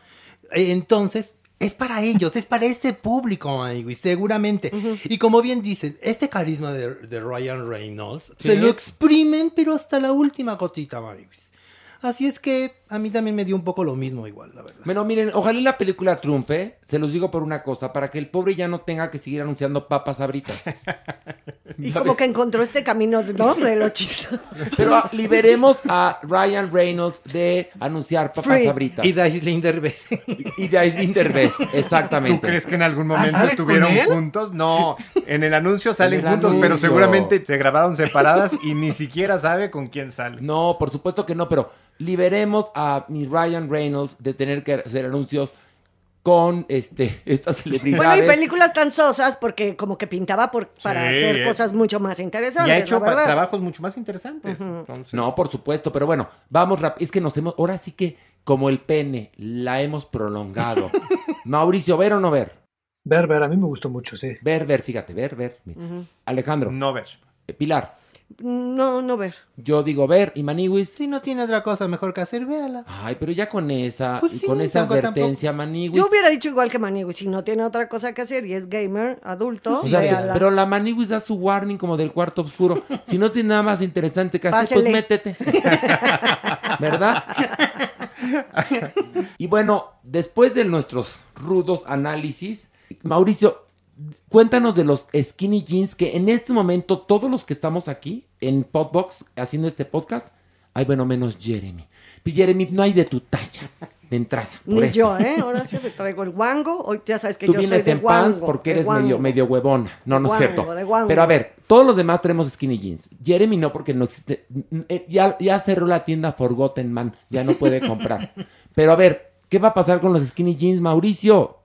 Eh, Entonces, es para ellos, es para este público, amigo, y seguramente. Y como bien dicen, este carisma de, de Ryan Reynolds Sí. se lo exprimen, pero hasta la última gotita, amigos. Así es que a mí también me dio un poco lo mismo igual, la verdad. Bueno, miren, ojalá la película triunfe, se los digo por una cosa, para que el pobre ya no tenga que seguir anunciando papas abritas. Y como que encontró este camino, ¿no? De lo chistoso. Pero ah, liberemos a Ryan Reynolds de anunciar papas Free. abritas. Y de Aislinn Derbez. Y de Aislinn Derbez, exactamente. ¿Tú crees que en algún ¿Ah, momento estuvieron juntos? No, en el anuncio salen el juntos, pero seguramente se grabaron separadas y ni siquiera sabe con quién sale. No, por supuesto que no, pero liberemos a mi Ryan Reynolds de tener que hacer anuncios con este estas celebridades. Bueno, y películas tan sosas porque como que pintaba por, para Sí, hacer eh. cosas mucho más interesantes, Y ha hecho la trabajos mucho más interesantes. entonces. No, por supuesto, pero bueno, vamos rápido. Es que nos hemos, ahora sí que como el pene, la hemos prolongado. Mauricio, ¿ver o no ver? Ver, ver, a mí me gustó mucho, sí. Ver, ver, fíjate, ver, ver. Alejandro. No ver. Eh, Pilar. No, no ver. Yo digo ver y Maniwis. Si no tiene otra cosa mejor que hacer, véala. Ay, pero ya con esa, Pues y sí, con esa advertencia, Maniwis. Yo hubiera dicho igual que Manigui, si no tiene otra cosa que hacer y es gamer, adulto, véala. pero la Maniwis da su warning como del cuarto oscuro. Si no tiene nada más interesante que hacer, Pásele. pues métete. ¿Verdad? y bueno, después de nuestros rudos análisis, Mauricio, cuéntanos de los skinny jeans que en este momento todos los que estamos aquí en Podbox haciendo este podcast, ay bueno, menos Jeremy. Jeremy, no hay de tu talla de entrada. por Ni eso. yo, ¿eh? Ahora sí me traigo el guango. Hoy ya sabes que Tú yo soy vienes de en guango. pants porque de eres medio, guango. medio huevona. No, De no es cierto. de. Pero a ver, todos los demás tenemos skinny jeans. Jeremy no, porque no existe. eh, Ya, ya cerró la tienda Forgotten Man. Ya no puede comprar. Pero a ver, ¿qué va a pasar con los skinny jeans, Mauricio?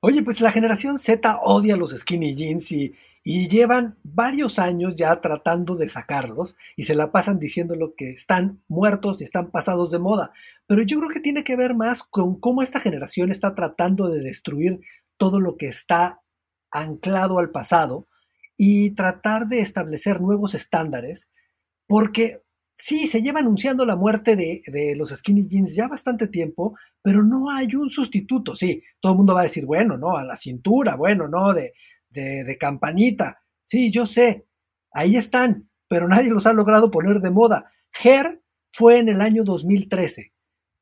Oye, pues la generación Z odia los skinny jeans y, y llevan varios años ya tratando de sacarlos y se la pasan diciéndolo que están muertos y están pasados de moda. Pero yo creo que tiene que ver más con cómo esta generación está tratando de destruir todo lo que está anclado al pasado y tratar de establecer nuevos estándares, porque sí, se lleva anunciando la muerte de, de los skinny jeans ya bastante tiempo, pero no hay un sustituto. Sí, todo el mundo va a decir, bueno, no, a la cintura, bueno, no, de, de, de campanita. Sí, yo sé, ahí están, pero nadie los ha logrado poner de moda. Her fue en el año 2013.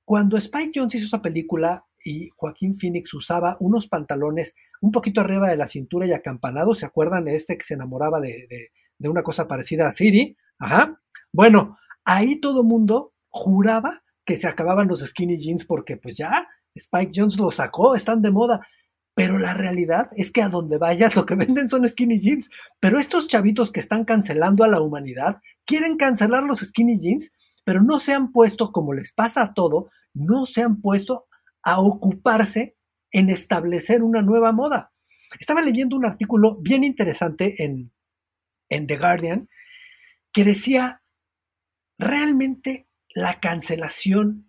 Cuando Spike Jones hizo esa película y Joaquín Phoenix usaba unos pantalones un poquito arriba de la cintura y acampanados, ¿se acuerdan de este que se enamoraba de, de una cosa parecida a Siri? Ajá. Bueno, ahí todo mundo juraba que se acababan los skinny jeans porque pues ya Spike Jones los sacó, están de moda. Pero la realidad es que a donde vayas lo que venden son skinny jeans. Pero estos chavitos que están cancelando a la humanidad quieren cancelar los skinny jeans, pero no se han puesto, como les pasa a todo, no se han puesto a ocuparse en establecer una nueva moda. Estaba leyendo un artículo bien interesante en, en The Guardian que decía, realmente la cancelación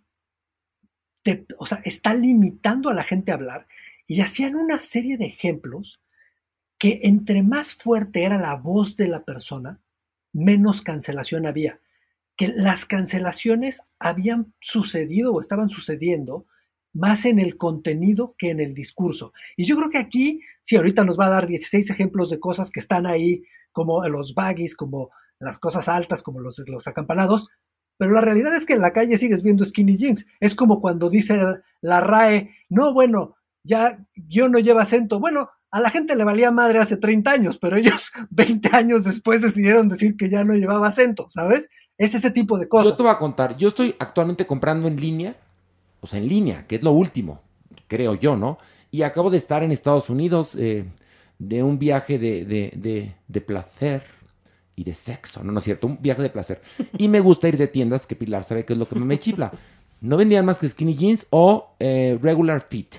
o sea, está limitando a la gente a hablar y hacían una serie de ejemplos que entre más fuerte era la voz de la persona, menos cancelación había. Que las cancelaciones habían sucedido o estaban sucediendo más en el contenido que en el discurso. Y yo creo que aquí, sí, ahorita nos va a dar 16 ejemplos de cosas que están ahí, como los baggies, como las cosas altas, como los, los acampanados, pero la realidad es que en la calle sigues viendo skinny jeans. Es como cuando dice la RAE, no, bueno, ya yo no lleva acento. Bueno, a la gente le valía madre hace 30 años, pero ellos 20 años después decidieron decir que ya no llevaba acento, ¿sabes? Es ese tipo de cosas. Yo te voy a contar. Yo estoy actualmente comprando en línea, o sea, en línea, que es lo último, creo yo, ¿no? Y acabo de estar en Estados Unidos eh, de un viaje de, de, de, de placer y de sexo, no, no es cierto, un viaje de placer. Y me gusta ir de tiendas que Pilar sabe que es lo que me chifla. No vendían más que skinny jeans o eh, regular fit.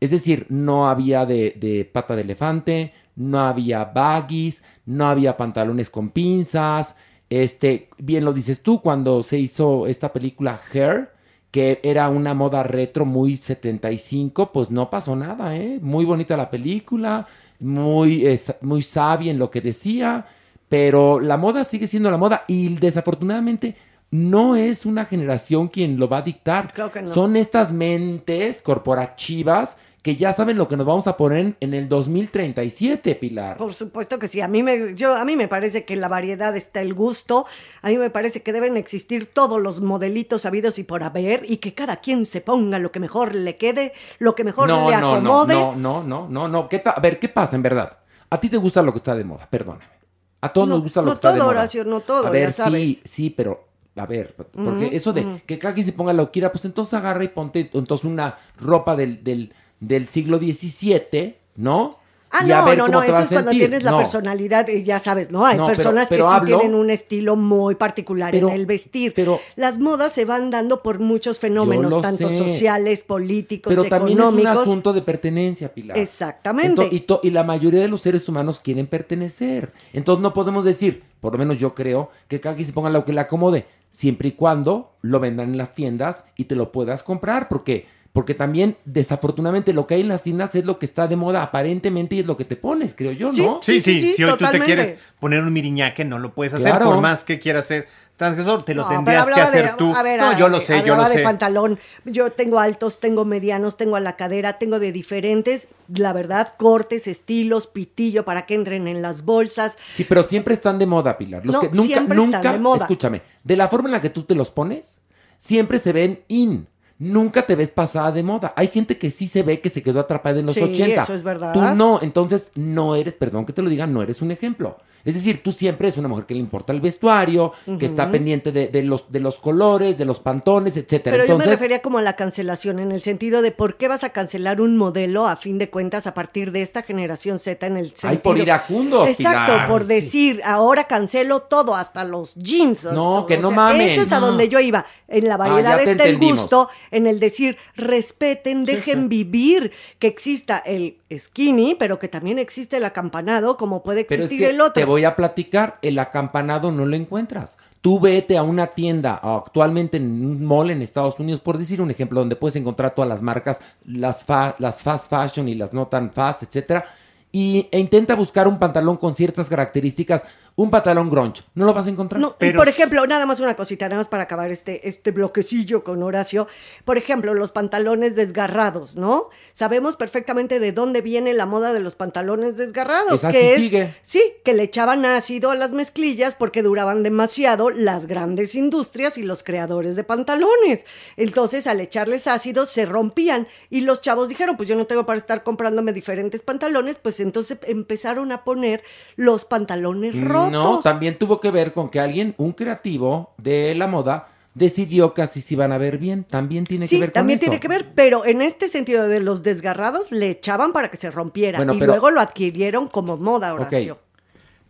Es decir, no había de, de pata de elefante, no había baggies, no había pantalones con pinzas. Este, bien lo dices tú, cuando se hizo esta película Hair, que era una moda retro muy 75, pues no pasó nada, ¿eh? Muy bonita la película, muy, muy sabia en lo que decía, pero la moda sigue siendo la moda y desafortunadamente no es una generación quien lo va a dictar. Creo que no. Son estas mentes corporativas que ya saben lo que nos vamos a poner en el 2037, Pilar. Por supuesto que sí. A mí me, yo, a mí me parece que la variedad está el gusto. A mí me parece que deben existir todos los modelitos habidos y por haber y que cada quien se ponga lo que mejor le quede, lo que mejor no, le no, acomode. no, no, no, no, no. ¿Qué ta- a ver, ¿qué pasa en verdad? A ti te gusta lo que está de moda, perdóname. A todos No, nos gusta lo no que está de todo, moda. Horacio, no todo, A ver, ya sabes. sí, sí, pero a ver, porque eso de ujú. que cada quien se ponga lo que quiera, pues entonces agarra y ponte entonces una ropa del, del, del siglo XVII, ¿no? Ah, Y a no, ver no, cómo no, te eso vas es cuando sentir. tienes la No. personalidad, y ya sabes, ¿no? Hay No, pero- personas pero que sí tienen un estilo muy particular Pero- en el vestir. Las modas se van dando por muchos fenómenos, tanto sé. sociales, políticos, Pero también es un económicos. asunto de pertenencia, Pilar. Exactamente. Ento- y, to- y la mayoría de los seres humanos quieren pertenecer. Entonces no podemos decir, por lo menos yo creo, que cada quien se ponga lo que le acomode, siempre y cuando lo vendan en las tiendas y te lo puedas comprar, porque porque también desafortunadamente lo que hay en las tiendas es lo que está de moda aparentemente y es lo que te pones, creo yo, ¿no? Sí, sí, si hoy tú te quieres poner un miriñaque, no lo puedes hacer, Claro. por más que quieras ser transgresor, te lo No, tendrías pero que hacer de- tú. a ver, no, a- yo lo sé, yo lo de sé. pantalón. Yo tengo altos, tengo medianos, tengo a la cadera, tengo de diferentes, la verdad, cortes, estilos, pitillo para que entren en las bolsas. Sí, pero siempre están de moda, Pilar. Los No, que nunca, siempre nunca, están de moda. escúchame, de la forma en la que tú te los pones, siempre se ven in. Nunca te ves pasada de moda. Hay gente que sí se ve que se quedó atrapada en los Sí, 80. eso es verdad. Tú no, entonces no eres, perdón que te lo diga, no eres un ejemplo. Es decir, tú siempre eres una mujer que le importa el vestuario, que está pendiente de, de los, de los colores, de los pantones, etcétera. Pero yo me refería como a la cancelación, en el sentido de por qué vas a cancelar un modelo a fin de cuentas a partir de esta generación Z en el sentido. Ay, por iracundos, Exacto, Pilar. por decir, ahora cancelo todo, hasta los jeans. No, que o no sea, mamen, Eso es a donde yo iba. En la Ah, variedad te está el gusto, en el decir, respeten, dejen vivir, que exista el skinny, pero que también existe el acampanado, como puede Pero es existir que el otro. te voy a platicar, el acampanado no lo encuentras. Tú vete a una tienda, actualmente en un mall en Estados Unidos, por decir un ejemplo, donde puedes encontrar todas las marcas, las, fa- las fast fashion y las no tan fast, etcétera, y, e intenta buscar un pantalón con ciertas características, un pantalón grunge. No lo vas a encontrar. No, y por ejemplo, nada más una cosita, nada más para acabar este, este bloquecillo con Horacio. Por ejemplo, los pantalones desgarrados, ¿no? Sabemos perfectamente de dónde viene la moda de los pantalones desgarrados. Esa que sí es, sigue. Sí, que le echaban ácido a las mezclillas porque duraban demasiado las grandes industrias y los creadores de pantalones. Entonces, al echarles ácido, se rompían. Y los chavos dijeron, pues yo no tengo para estar comprándome diferentes pantalones, pues entonces empezaron a poner los pantalones No, también tuvo que ver con que alguien, un creativo de la moda, decidió que así se iban a ver bien. También tiene Sí, que ver con también eso. tiene que ver, pero en este sentido de los desgarrados le echaban para que se rompiera Bueno, y pero- luego lo adquirieron como moda, Horacio.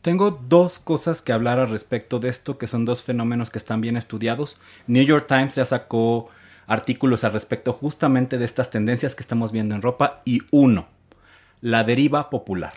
Tengo dos cosas que hablar al respecto de esto, que son dos fenómenos que están bien estudiados. New York Times ya sacó artículos al respecto justamente de estas tendencias que estamos viendo en ropa. Y uno, la deriva popular.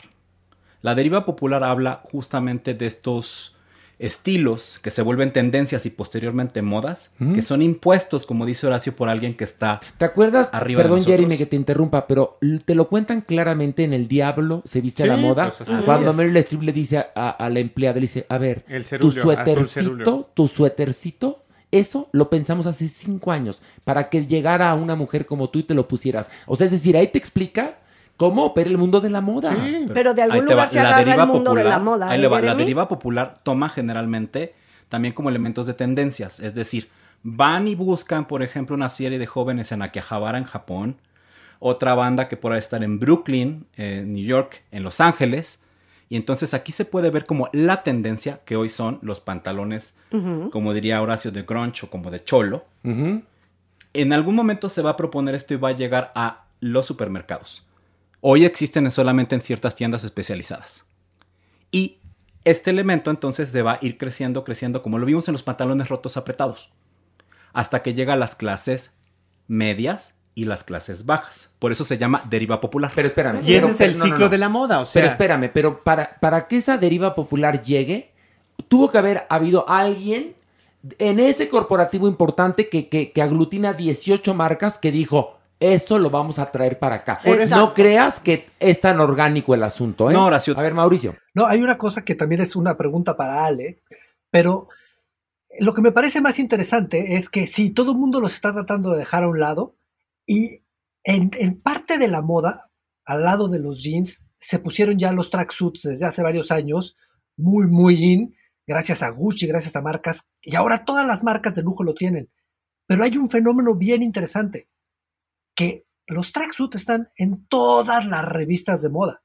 La deriva popular habla justamente de estos estilos que se vuelven tendencias y posteriormente modas, que son impuestos, como dice Horacio, por alguien que está ¿Te acuerdas? arriba de Perdón. Jeremy, que te interrumpa, pero te lo cuentan claramente en El Diablo se viste a la moda. pues, así cuando. Meryl Streep le dice a, a la empleada, le dice, a ver, El tu suétercito, tu suétercito, eso lo pensamos hace cinco años, para que llegara a una mujer como tú y te lo pusieras. O sea, es decir, ahí te explica cómo opera el mundo de la moda. Pero de algún lugar va, se la agarra el mundo de la moda. ahí ¿eh, le va, La deriva popular toma generalmente también como elementos de tendencias. Es decir, van y buscan, por ejemplo, una serie de jóvenes en Akihabara, en Japón. Otra banda que pueda estar en Brooklyn, en New York, en Los Ángeles. Y entonces aquí se puede ver como la tendencia que hoy son los pantalones, como diría Horacio, de grunge o como de cholo. En algún momento se va a proponer esto y va a llegar a los supermercados. Hoy existen solamente en ciertas tiendas especializadas. Y este elemento entonces se va a ir creciendo, creciendo, como lo vimos en los pantalones rotos apretados, hasta que llega a las clases medias y las clases bajas. Por eso se llama deriva popular. Pero espérame. Y ese pero- es el no, no, ciclo no. de la moda, o sea. Pero espérame, pero para, para que esa deriva popular llegue, tuvo que haber habido alguien en ese corporativo importante que, que, que aglutina 18 marcas que dijo, eso lo vamos a traer para acá. Exacto. No creas que es tan orgánico el asunto, ¿eh? No, Horacio. A ver, Mauricio. No, hay una cosa que también es una pregunta para Ale, pero lo que me parece más interesante es que sí, todo el mundo los está tratando de dejar a un lado y en, en parte de la moda, al lado de los jeans, se pusieron ya los tracksuits desde hace varios años, muy, muy in, gracias a Gucci, gracias a marcas, y ahora todas las marcas de lujo lo tienen. Pero hay un fenómeno bien interesante, que los tracksuits están en todas las revistas de moda,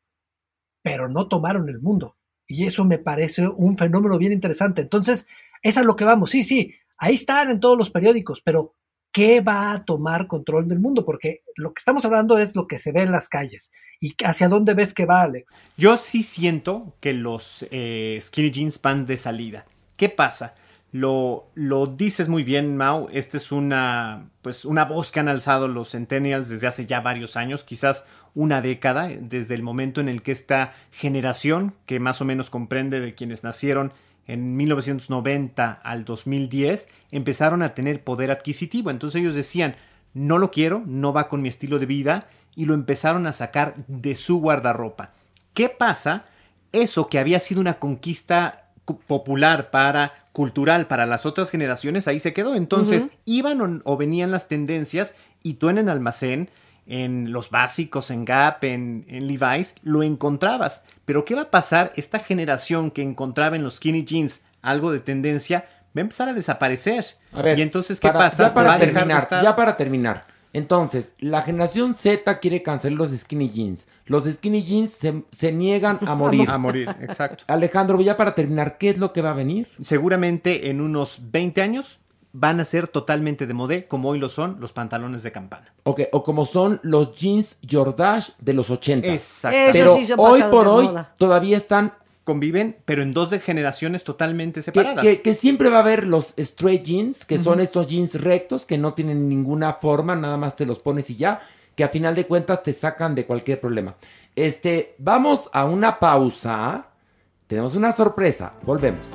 pero no tomaron el mundo. Y eso me parece un fenómeno bien interesante. Entonces, es a lo que vamos. Sí, sí, ahí están en todos los periódicos, pero ¿qué va a tomar control del mundo? Porque lo que estamos hablando es lo que se ve en las calles. ¿Y hacia dónde ves que va, Alex? Yo sí siento que los eh, skinny jeans van de salida. ¿Qué pasa? Lo, lo dices muy bien, Mau. Esta es una, pues, una voz que han alzado los centennials desde hace ya varios años, quizás una década, desde el momento en el que esta generación, que más o menos comprende de quienes nacieron en 1990 al 2010, empezaron a tener poder adquisitivo. Entonces ellos decían, no lo quiero, no va con mi estilo de vida, y lo empezaron a sacar de su guardarropa. ¿Qué pasa? Eso que había sido una conquista popular para cultural para las otras generaciones ahí se quedó. Entonces iban o, o venían las tendencias y tú en el almacén en los básicos en Gap en, en Levi's lo encontrabas. Pero qué va a pasar esta generación que encontraba en los skinny jeans algo de tendencia va a empezar a desaparecer. A ver, y entonces qué para- pasa Ya para Va a dejar de terminar, estar- ya para terminar. Entonces, la generación Z quiere cancelar los skinny jeans. Los skinny jeans se, se niegan a morir. A morir, exacto. Alejandro, ya para terminar, ¿qué es lo que va a venir? seguramente en unos 20 años van a ser totalmente de modé, como hoy lo son los pantalones de campana. Ok, o como son los jeans Jordache de los 80. Exacto. Pero sí hoy por hoy moda. todavía están Conviven, pero en dos de generaciones totalmente separadas. que- que siempre va a haber los straight jeans, que son estos jeans rectos, que no tienen ninguna forma, nada más te los pones y ya, que a final de cuentas te sacan de cualquier problema. Este, vamos a una pausa. Tenemos una sorpresa. Volvemos.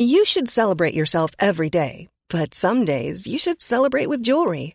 You should celebrate yourself every day, but some days you should celebrate with jewelry.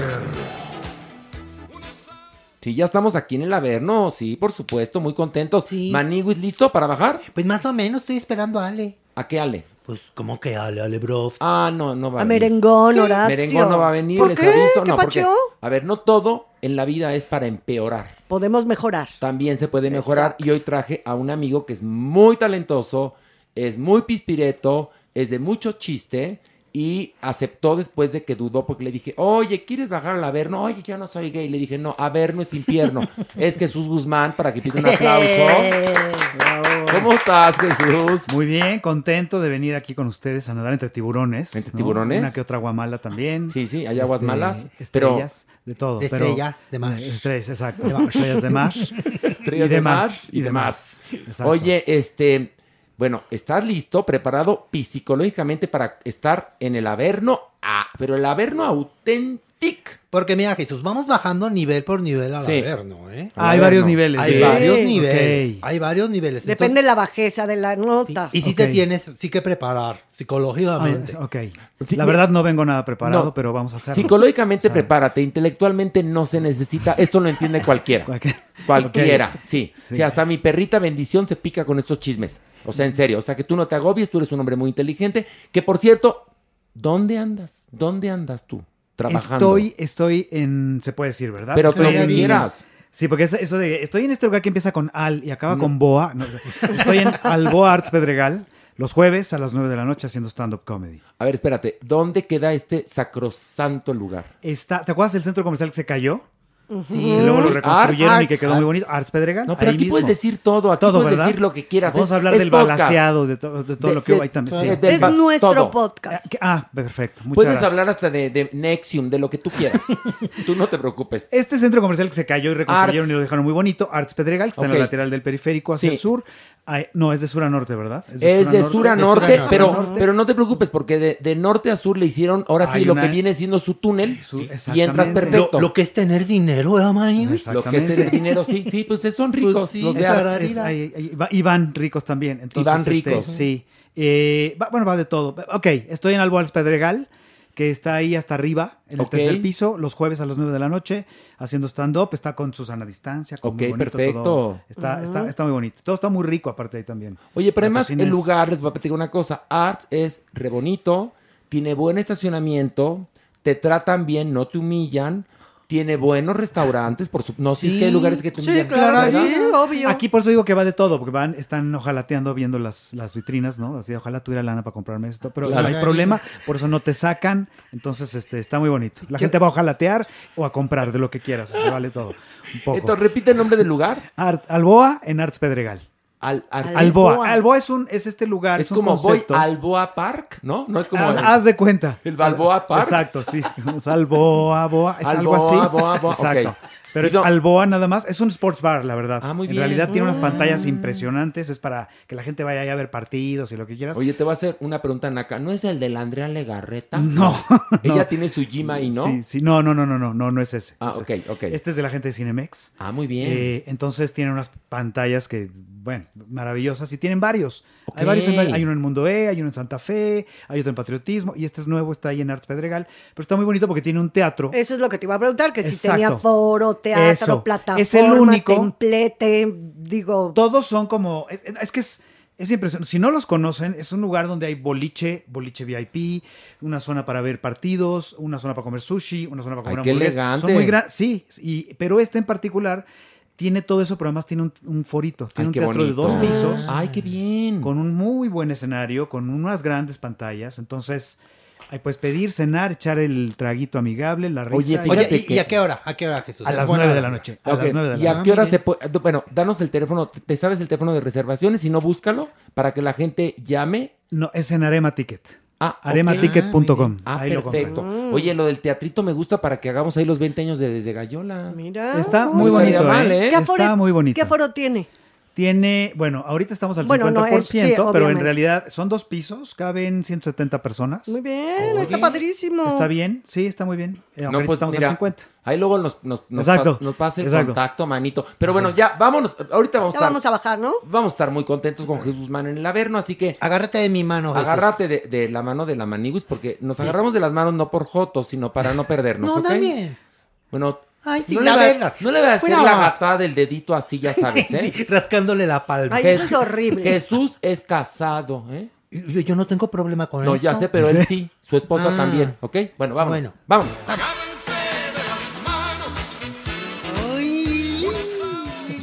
Sí, ya estamos aquí en el Averno, sí, por supuesto, muy contentos. Maniguis, ¿listo para bajar? Pues más o menos estoy esperando a Ale. ¿A qué Ale? Pues, ¿cómo que Ale, Ale, bro? Ah, no, no va a, A venir. merengón, Horacio. Merengón no va a venir, ¿Por les qué? aviso. ¿Qué no, porque, a ver, no todo en la vida es para empeorar. Podemos mejorar. También se puede mejorar. Y hoy traje a un amigo que es muy talentoso, es muy pispireto, es de mucho chiste, y aceptó después de que dudó porque le dije, oye, ¿quieres bajar al Averno? Oye, yo no soy gay. Le dije, no, Averno es infierno. es Jesús Guzmán para que pida un aplauso. ¿Cómo estás, Jesús? Muy bien, contento de venir aquí con ustedes a nadar entre tiburones. ¿Entre ¿no? tiburones? Una que otra guamala también. Sí, sí, hay aguas Este, malas, pero- Estrellas, de todo. De pero- estrellas de mar. Estrellas, exacto. De mar. Estrellas de mar. Estrellas y de demás. mar y demás. Exacto. Oye, este, bueno, ¿estás listo, preparado psicológicamente para estar en el Averno? Ah, pero el Averno auténtico. Porque mira, Jesús, vamos bajando nivel por nivel al Sí. Averno, ¿eh? Ah, hay varios niveles. Hay Sí. varios Ok. niveles. Hay varios niveles. Depende de la bajeza de la nota. Y Ok. te tienes, sí que preparar Ah, psicológicamente. ok. Sí, La verdad no vengo nada preparado, No. pero vamos a hacerlo. Psicológicamente O sea, prepárate, intelectualmente no se necesita, esto lo entiende cualquiera. cualquier- Cualquiera, Ok. sí. Sí. Sí, hasta mi perrita bendición se pica con estos chismes. O sea, en serio, o sea, que tú no te agobies, tú eres un hombre muy inteligente, que por cierto, ¿dónde andas? ¿Dónde andas tú? Trabajando. Estoy, estoy en, se puede decir, ¿verdad? Pero estoy lo que quieras. Sí, porque eso, eso de, estoy en este lugar que empieza con Al y acaba con Boa. no, estoy en Alboa Arts Pedregal los jueves a las 9 de la noche haciendo stand-up comedy. A ver, espérate, ¿dónde queda este sacrosanto lugar? Está, ¿Te acuerdas del centro comercial que se cayó? Que luego lo Sí, reconstruyeron y que quedó muy bonito. Arts Pedregal. No, pero ahí aquí mismo. puedes decir todo, aquí todo, puedes ¿verdad? decir lo que quieras. Vamos a hablar es del podcast. balaseado, de, to- de todo De- lo que de- hay también. de- sí. Es nuestro todo. podcast. Ah, perfecto. Muchas Puedes gracias. hablar hasta de, de Nexium, de lo que tú quieras. tú no te preocupes. Este centro comercial que se cayó y reconstruyeron Arts. y lo dejaron muy bonito, Arts Pedregal, que está en la lateral del periférico hacia Sí. el sur. Ay, no, es de sur a norte, ¿verdad? Es de sur a de norte, sur a pero, norte. pero no te preocupes, porque de, de norte a sur le hicieron ahora sí Hay lo una- que viene siendo su túnel Su- y entras perfecto. Lo, lo que es tener dinero, ¿eh? Lo que es el dinero, sí, sí, pues son ricos. Pues sí, los de Es- y van ricos también. Entonces, van este, ricos. sí. Eh, va- bueno, va de todo. Ok, estoy en Alboars Pedregal, que está ahí hasta arriba, en el tercer piso, los jueves a las 9 de la noche, haciendo stand-up. Está con Susana Distancia. con muy bonito perfecto. todo. Está, está, está muy bonito. Todo está muy rico aparte ahí también. Oye, pero La además el es- lugar, les voy a platicar una cosa, Arts es re bonito, tiene buen estacionamiento, te tratan bien, no te humillan, tiene buenos restaurantes, por su... no, si es que hay lugares que te Sí, claro, ¿verdad? sí, obvio. Aquí por eso digo que va de todo, porque van, están ojalateando viendo las, las vitrinas, ¿no? Así, ojalá tuviera lana para comprarme esto, pero Claro. no hay problema, por eso no te sacan, entonces este está muy bonito. La gente va a ojalatear o a comprar de lo que quieras, se vale todo. Un poco. Entonces, repite el nombre del lugar. Art- Alboa en Arts Pedregal. Al, al- Alboa. Alboa es un es este lugar, es un como concepto. voy al Boa Park, ¿no? No es como... Ah, el- haz de cuenta. el Balboa Park. Exacto, sí. Es Alboa, Boa, es algo Alboa, así. Boa, Boa, Exacto. ok. Pero es no- Alboa nada más. Es un sports bar, la verdad. Ah, muy en bien. realidad tiene unas Mm. pantallas impresionantes. Es para que la gente vaya ahí a ver partidos y lo que quieras. Oye, te voy a hacer una pregunta, Naka. ¿No es el de la Andrea Legarreta? No, Ella tiene su gym ahí, ¿no? Sí, sí. No, no, no, no, no, no, no es ese. Ah, Ese. ok, ok. Este es de la gente de Cinemex. Ah, muy bien. Eh, entonces tienen unas pantallas que, bueno, maravillosas y tienen varios. Hay varios, en- hay uno en Mundo E, hay uno en Santa Fe, hay otro en Patriotismo y este es nuevo, está ahí en Arts Pedregal, pero está muy bonito porque tiene un teatro. Eso es lo que te iba a preguntar, que si Exacto. tenía foro, teatro, Eso. plataforma, Es el único- templete, digo... Todos son como, es, que es, es impresionante. Si no los conocen, es un lugar donde hay boliche, boliche VIP, una zona para ver partidos, una zona para comer sushi, una zona para Ay, comer qué hamburguesas. elegante. Son muy grandes, sí, y, pero este en particular tiene todo eso, pero además tiene un, un forito, tiene Ay, un qué teatro de dos pisos. Ay, qué bien. Con un muy buen escenario, con unas grandes pantallas. Entonces, ahí puedes pedir, cenar, echar el traguito amigable, la risa. Oye, y- fíjate Oye, ¿y, que- y a qué hora? ¿A qué hora, Jesús? A las nueve de la noche. A las nueve de la ¿Y a noche. qué hora se puede? Bueno, danos el teléfono. ¿Te sabes el teléfono de reservaciones? Si no, búscalo para que la gente llame. No, es en Arema Ticket. Ah, ok. Arematicket.com. Ah, ahí lo perfecto. Oye, lo del teatrito me gusta para que hagamos ahí los 20 años de Desde Gallola. Mira. Está uy. muy bonito, mal, ¿eh? ¿eh? ¿Qué aforo- Está muy bonito. ¿Qué aforo tiene? Tiene, bueno, ahorita estamos al Bueno, no, 50%, eh, sí, pero en realidad son dos pisos, caben 170 personas. Muy bien, está padrísimo. Está bien, sí, está muy bien. Eh, aunque No, pues estamos mira, al 50. ahí luego nos, nos, nos, Exacto, pas- nos pasa el exacto. contacto, manito. Pero bueno, ya, vámonos. Ahorita vamos a Ya estar, vamos a bajar, ¿no? vamos a estar muy contentos con Jesús Man en el Averno, así que Agárrate de mi mano, Jesús. agárrate de, de la mano de la maniguis, porque nos agarramos de las manos no por jotos, sino para no perdernos, No, ¿ok? también. Bueno, Ay, sí, no, la le va, verdad. no le voy a hacer la gatada del dedito así, ya sabes, ¿eh? Sí, rascándole la palma. Ay, eso es horrible. Jesús es casado, ¿eh? Yo, yo no tengo problema con No, eso. ya sé, pero él sí, su esposa Ah. también, ¿ok? Bueno, vámonos. Bueno. Vámonos.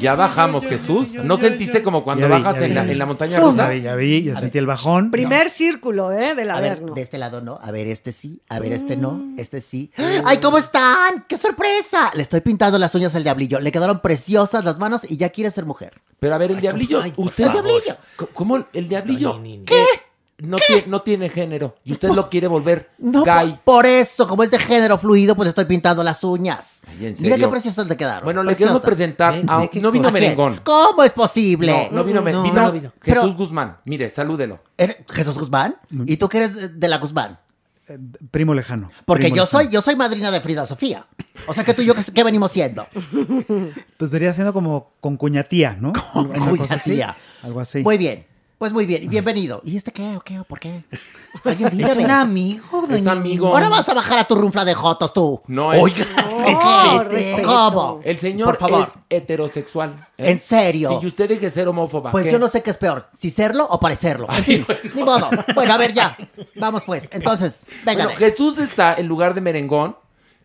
Ya bajamos, Jesús. ¿No sentiste como cuando Ya vi, bajas ya en vi. la, en la montaña Ya rusa? vi, ya vi, ya sentí el bajón. Primer círculo, ¿eh? Del A ver, Averno. de este lado no. A ver, este sí. A ver, este no. Este sí. ¡Ay, cómo están! ¡Qué sorpresa! Le estoy pintando las uñas al diablillo. Le quedaron preciosas las manos y ya quiere ser mujer. Pero a ver, el diablillo, usted favor. diablillo. ¿Cómo el diablillo? ¿Qué? No, Tiene, no tiene género. Y usted lo quiere volver No, gay. por, por eso, como es de género fluido, pues estoy pintando las uñas. Ay, ¿en Mira qué preciosas le quedaron. Bueno, le queremos Preciosas. presentar a un- No vino merengón. ¿Cómo es posible? No, no vino, me- No, vino no vino. Jesús Pero- Guzmán. Mire, salúdelo. ¿Eres Jesús Guzmán? ¿Y tú que eres de la Guzmán? Primo lejano. Porque primo yo lejano. soy, yo soy madrina de Frida Sofía. O sea que tú y yo, ¿qué, qué venimos siendo? Pues vería siendo como con cuñatía, ¿no? Así, cuñatía. Algo así. Muy bien. Pues muy bien, y bienvenido. ¿Y este qué o qué o por qué? Alguien Es dígame. un amigo Es amigo. Ahora vas a bajar a tu runfla de jotos tú. No es. Oiga, No. ¿Cómo? El señor Por favor. es heterosexual. ¿eh? ¿En serio? Si usted deje de ser homófoba. Pues ¿qué? yo no sé qué es peor, si serlo o parecerlo. En fin, ni modo. Bueno, a ver ya. Vamos pues. Entonces, venga. Bueno, Jesús está en lugar de merengón,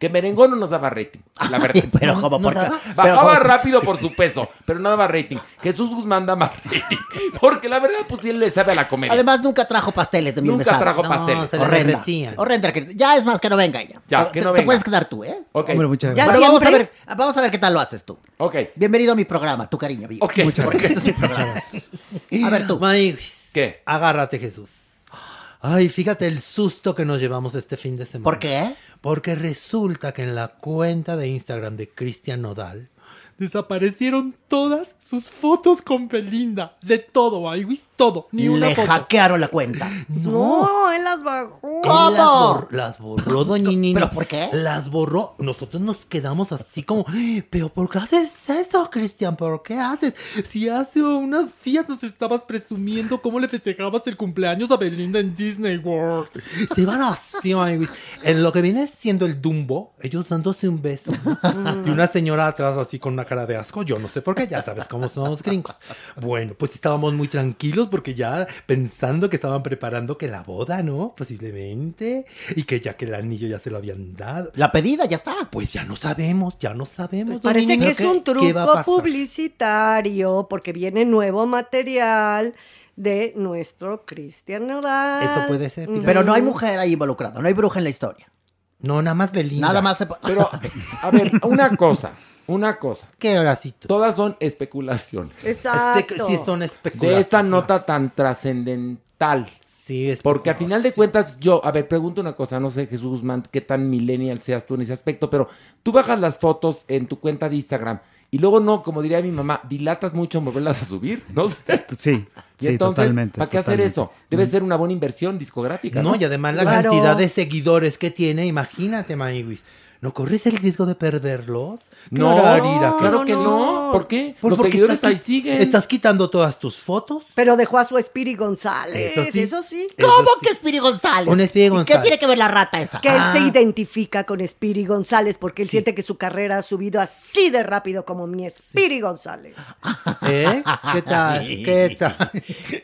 que merengón no nos daba rating, la verdad. pero como no por daba. Pero Bajaba rápido por su peso, pero no daba rating. Jesús Guzmán da más rating. Porque la verdad, pues sí él le sabe a la comedia. Además, nunca trajo pasteles de miel Nunca trajo No, pasteles. Horrenda. Horrenda. Ya es más que no venga ella. Ya, Te- que no Te venga. puedes quedar tú, ¿eh? Ok, Hombre, muchas Ya gracias. Pero vamos a ver, vamos a ver qué tal lo haces tú. ok. Bienvenido a mi programa, tu cariño vivo. Ok. Mi programa. A ver tú. ¿Qué? Agárrate, Jesús. Ay, fíjate el susto que nos llevamos este fin de semana. ¿Por qué? Porque resulta que en la cuenta de Instagram de Cristian Nodal desaparecieron todas sus fotos con Belinda. De todo, Aywis, todo. Ni una Le foto. hackearon la cuenta. No, él las bajó. ¿Cómo? Las, bor- las borró, doña Nini. ¿Pero por qué? Las borró. Nosotros nos quedamos así como, pero ¿por qué haces eso, Cristian? ¿Por qué haces? Si hace unos días nos estabas presumiendo cómo le festejabas el cumpleaños a Belinda en Disney World. Se van así, Maywis. En lo que viene siendo el Dumbo, ellos dándose un beso. y una señora atrás así con una cara de asco. Yo no sé por qué, ya sabes cómo son los gringos. Bueno, pues estábamos muy tranquilos porque ya pensando que estaban preparando que la boda, ¿no? Posiblemente. Y que ya que el anillo ya se lo habían dado. La pedida ya está. Pues ya no sabemos, ya no sabemos. Pues parece que es ¿Qué- un truco publicitario porque viene nuevo material de nuestro Cristian Nodal. Eso puede ser, Pilar. Pero no hay mujer ahí involucrada, no hay bruja en la historia. No, nada más Belinda. Nada más se... Pero, a ver, una cosa, una cosa. ¿Qué horacito? Todas son especulaciones. Exacto. Sí, son especulaciones. De esta nota tan trascendental. Sí, es Porque a final de cuentas, yo, a ver, pregunto una cosa, no sé, Jesús Guzmán, qué tan millennial seas tú en ese aspecto, pero tú bajas las fotos en tu cuenta de Instagram y luego no, como diría mi mamá, dilatas mucho en volverlas a subir, ¿no? Sí, Y sí, entonces, totalmente. ¿para qué hacer totalmente. eso? Debe ser una buena inversión discográfica, ¿no? No, y además la Claro. cantidad de seguidores que tiene, imagínate, Maywis. ¿No corres el riesgo de perderlos? No, Clararira, claro no, que no. no. ¿Por qué? Pues Los porque seguidores estás ahí siguen. Estás quitando todas tus fotos. Pero dejó a su Espiri González. Eso Eso sí. Eso ¿Cómo sí. que Espiri González? Un Espiri ¿Y qué González. tiene que ver la rata esa? Que él se Ah. identifica con Espiri González porque él siente que su carrera ha subido así de rápido como mi Espiri González. ¿Eh? ¿Qué tal? ¿Qué tal?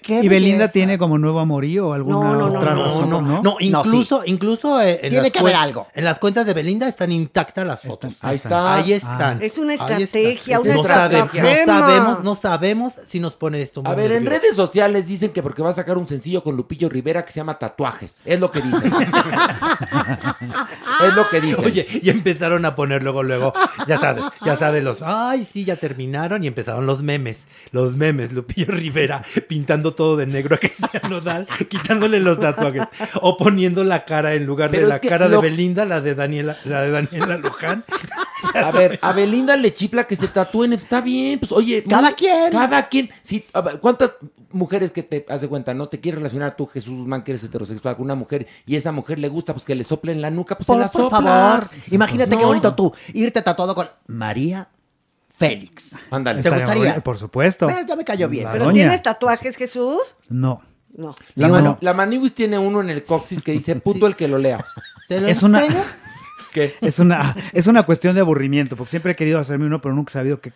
¿Qué ¿Y Belinda tiene como nuevo amorío o alguna No, no, no, otra no, razón? no, no, ¿no? incluso, incluso eh, en Tiene las que haber algo. En las cuentas de Belinda están intactas las fotos. Ahí está. Ahí están. Es una Ahí están. estrategia, una no sabemos, estratagema. no sabemos, no sabemos si nos pone esto. muy A ver, en redes sociales dicen que porque va a sacar un sencillo con Lupillo Rivera que se llama Tatuajes. Es lo que dicen. es lo que dicen. Oye, y empezaron a poner luego, luego, ya sabes, ya sabes los, ay, sí, ya terminaron y empezaron los memes, los memes, Lupillo Rivera pintando todo de negro a Cristian Nodal, quitándole los tatuajes o poniendo la cara en lugar Pero de la que cara lo- de Belinda, la de Daniela, la de Daniela Luján. A ver, a Belinda le chifla que se tatúen, está bien, pues oye. Cada muy- quien. Cada quien. Sí, a ver, ¿cuántas mujeres que te hace cuenta, no te quieres relacionar tú, Jesús Guzmán, que eres heterosexual con una mujer y esa mujer le gusta, pues que le sople en la nuca, pues se Por, la por favor, imagínate qué No. bonito tú, irte tatuado con María Félix. Ándale. ¿Te gustaría? Por supuesto. Ya me cayó bien. La ¿Pero doña. tienes tatuajes, Jesús? No. No. La, la Maniwis tiene uno en el coxis que dice puto el que lo lea. ¿Te lo Es una? Es, una, es una cuestión de aburrimiento, porque siempre he querido hacerme uno, pero nunca he sabido qué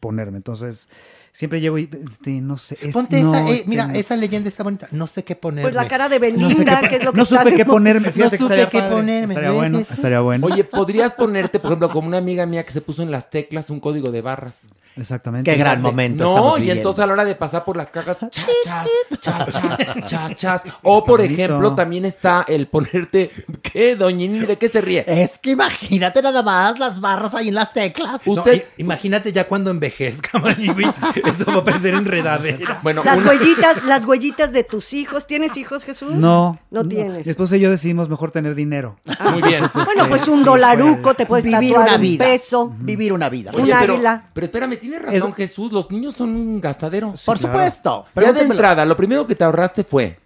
ponerme. Entonces, siempre llego y este, no sé. es- Ponte no, esa, eh, este, mira, no. esa leyenda está bonita. No sé qué ponerme. Pues la cara de No sé Belinda, qué- que es lo que no supe qué ponerme. Fíjate No que supe qué padre. ponerme, Estaría ¿ves? bueno, estaría bueno. Oye, podrías ponerte, por ejemplo, como una amiga mía que se puso en las teclas un código de barras. Exactamente. Qué gran momento No, estamos y entonces a la hora de pasar por las cajas, chachas, chachas, chachas. O, por bonito. ejemplo, también está el ponerte. ¿Qué, doñini? ¿De qué se ríe? Es que imagínate nada más las barras ahí en las teclas. Usted- imagínate ya cuando envejezca, Maniwis, Eso va a parecer enredadera. Bueno, Las una- huellitas, las huellitas de tus hijos. ¿Tienes hijos, Jesús? No. No tienes. Mi esposa y yo decidimos mejor tener dinero. Muy bien. Bueno, pues un Sí, dolaruco, te puedes Vivir tatuar una un vida. peso. Vivir una vida. Un pero, águila. pero espérame, tienes razón, Jesús. Los niños son un gastadero. Por claro. supuesto. Ya de entrada, lo primero que te ahorraste fue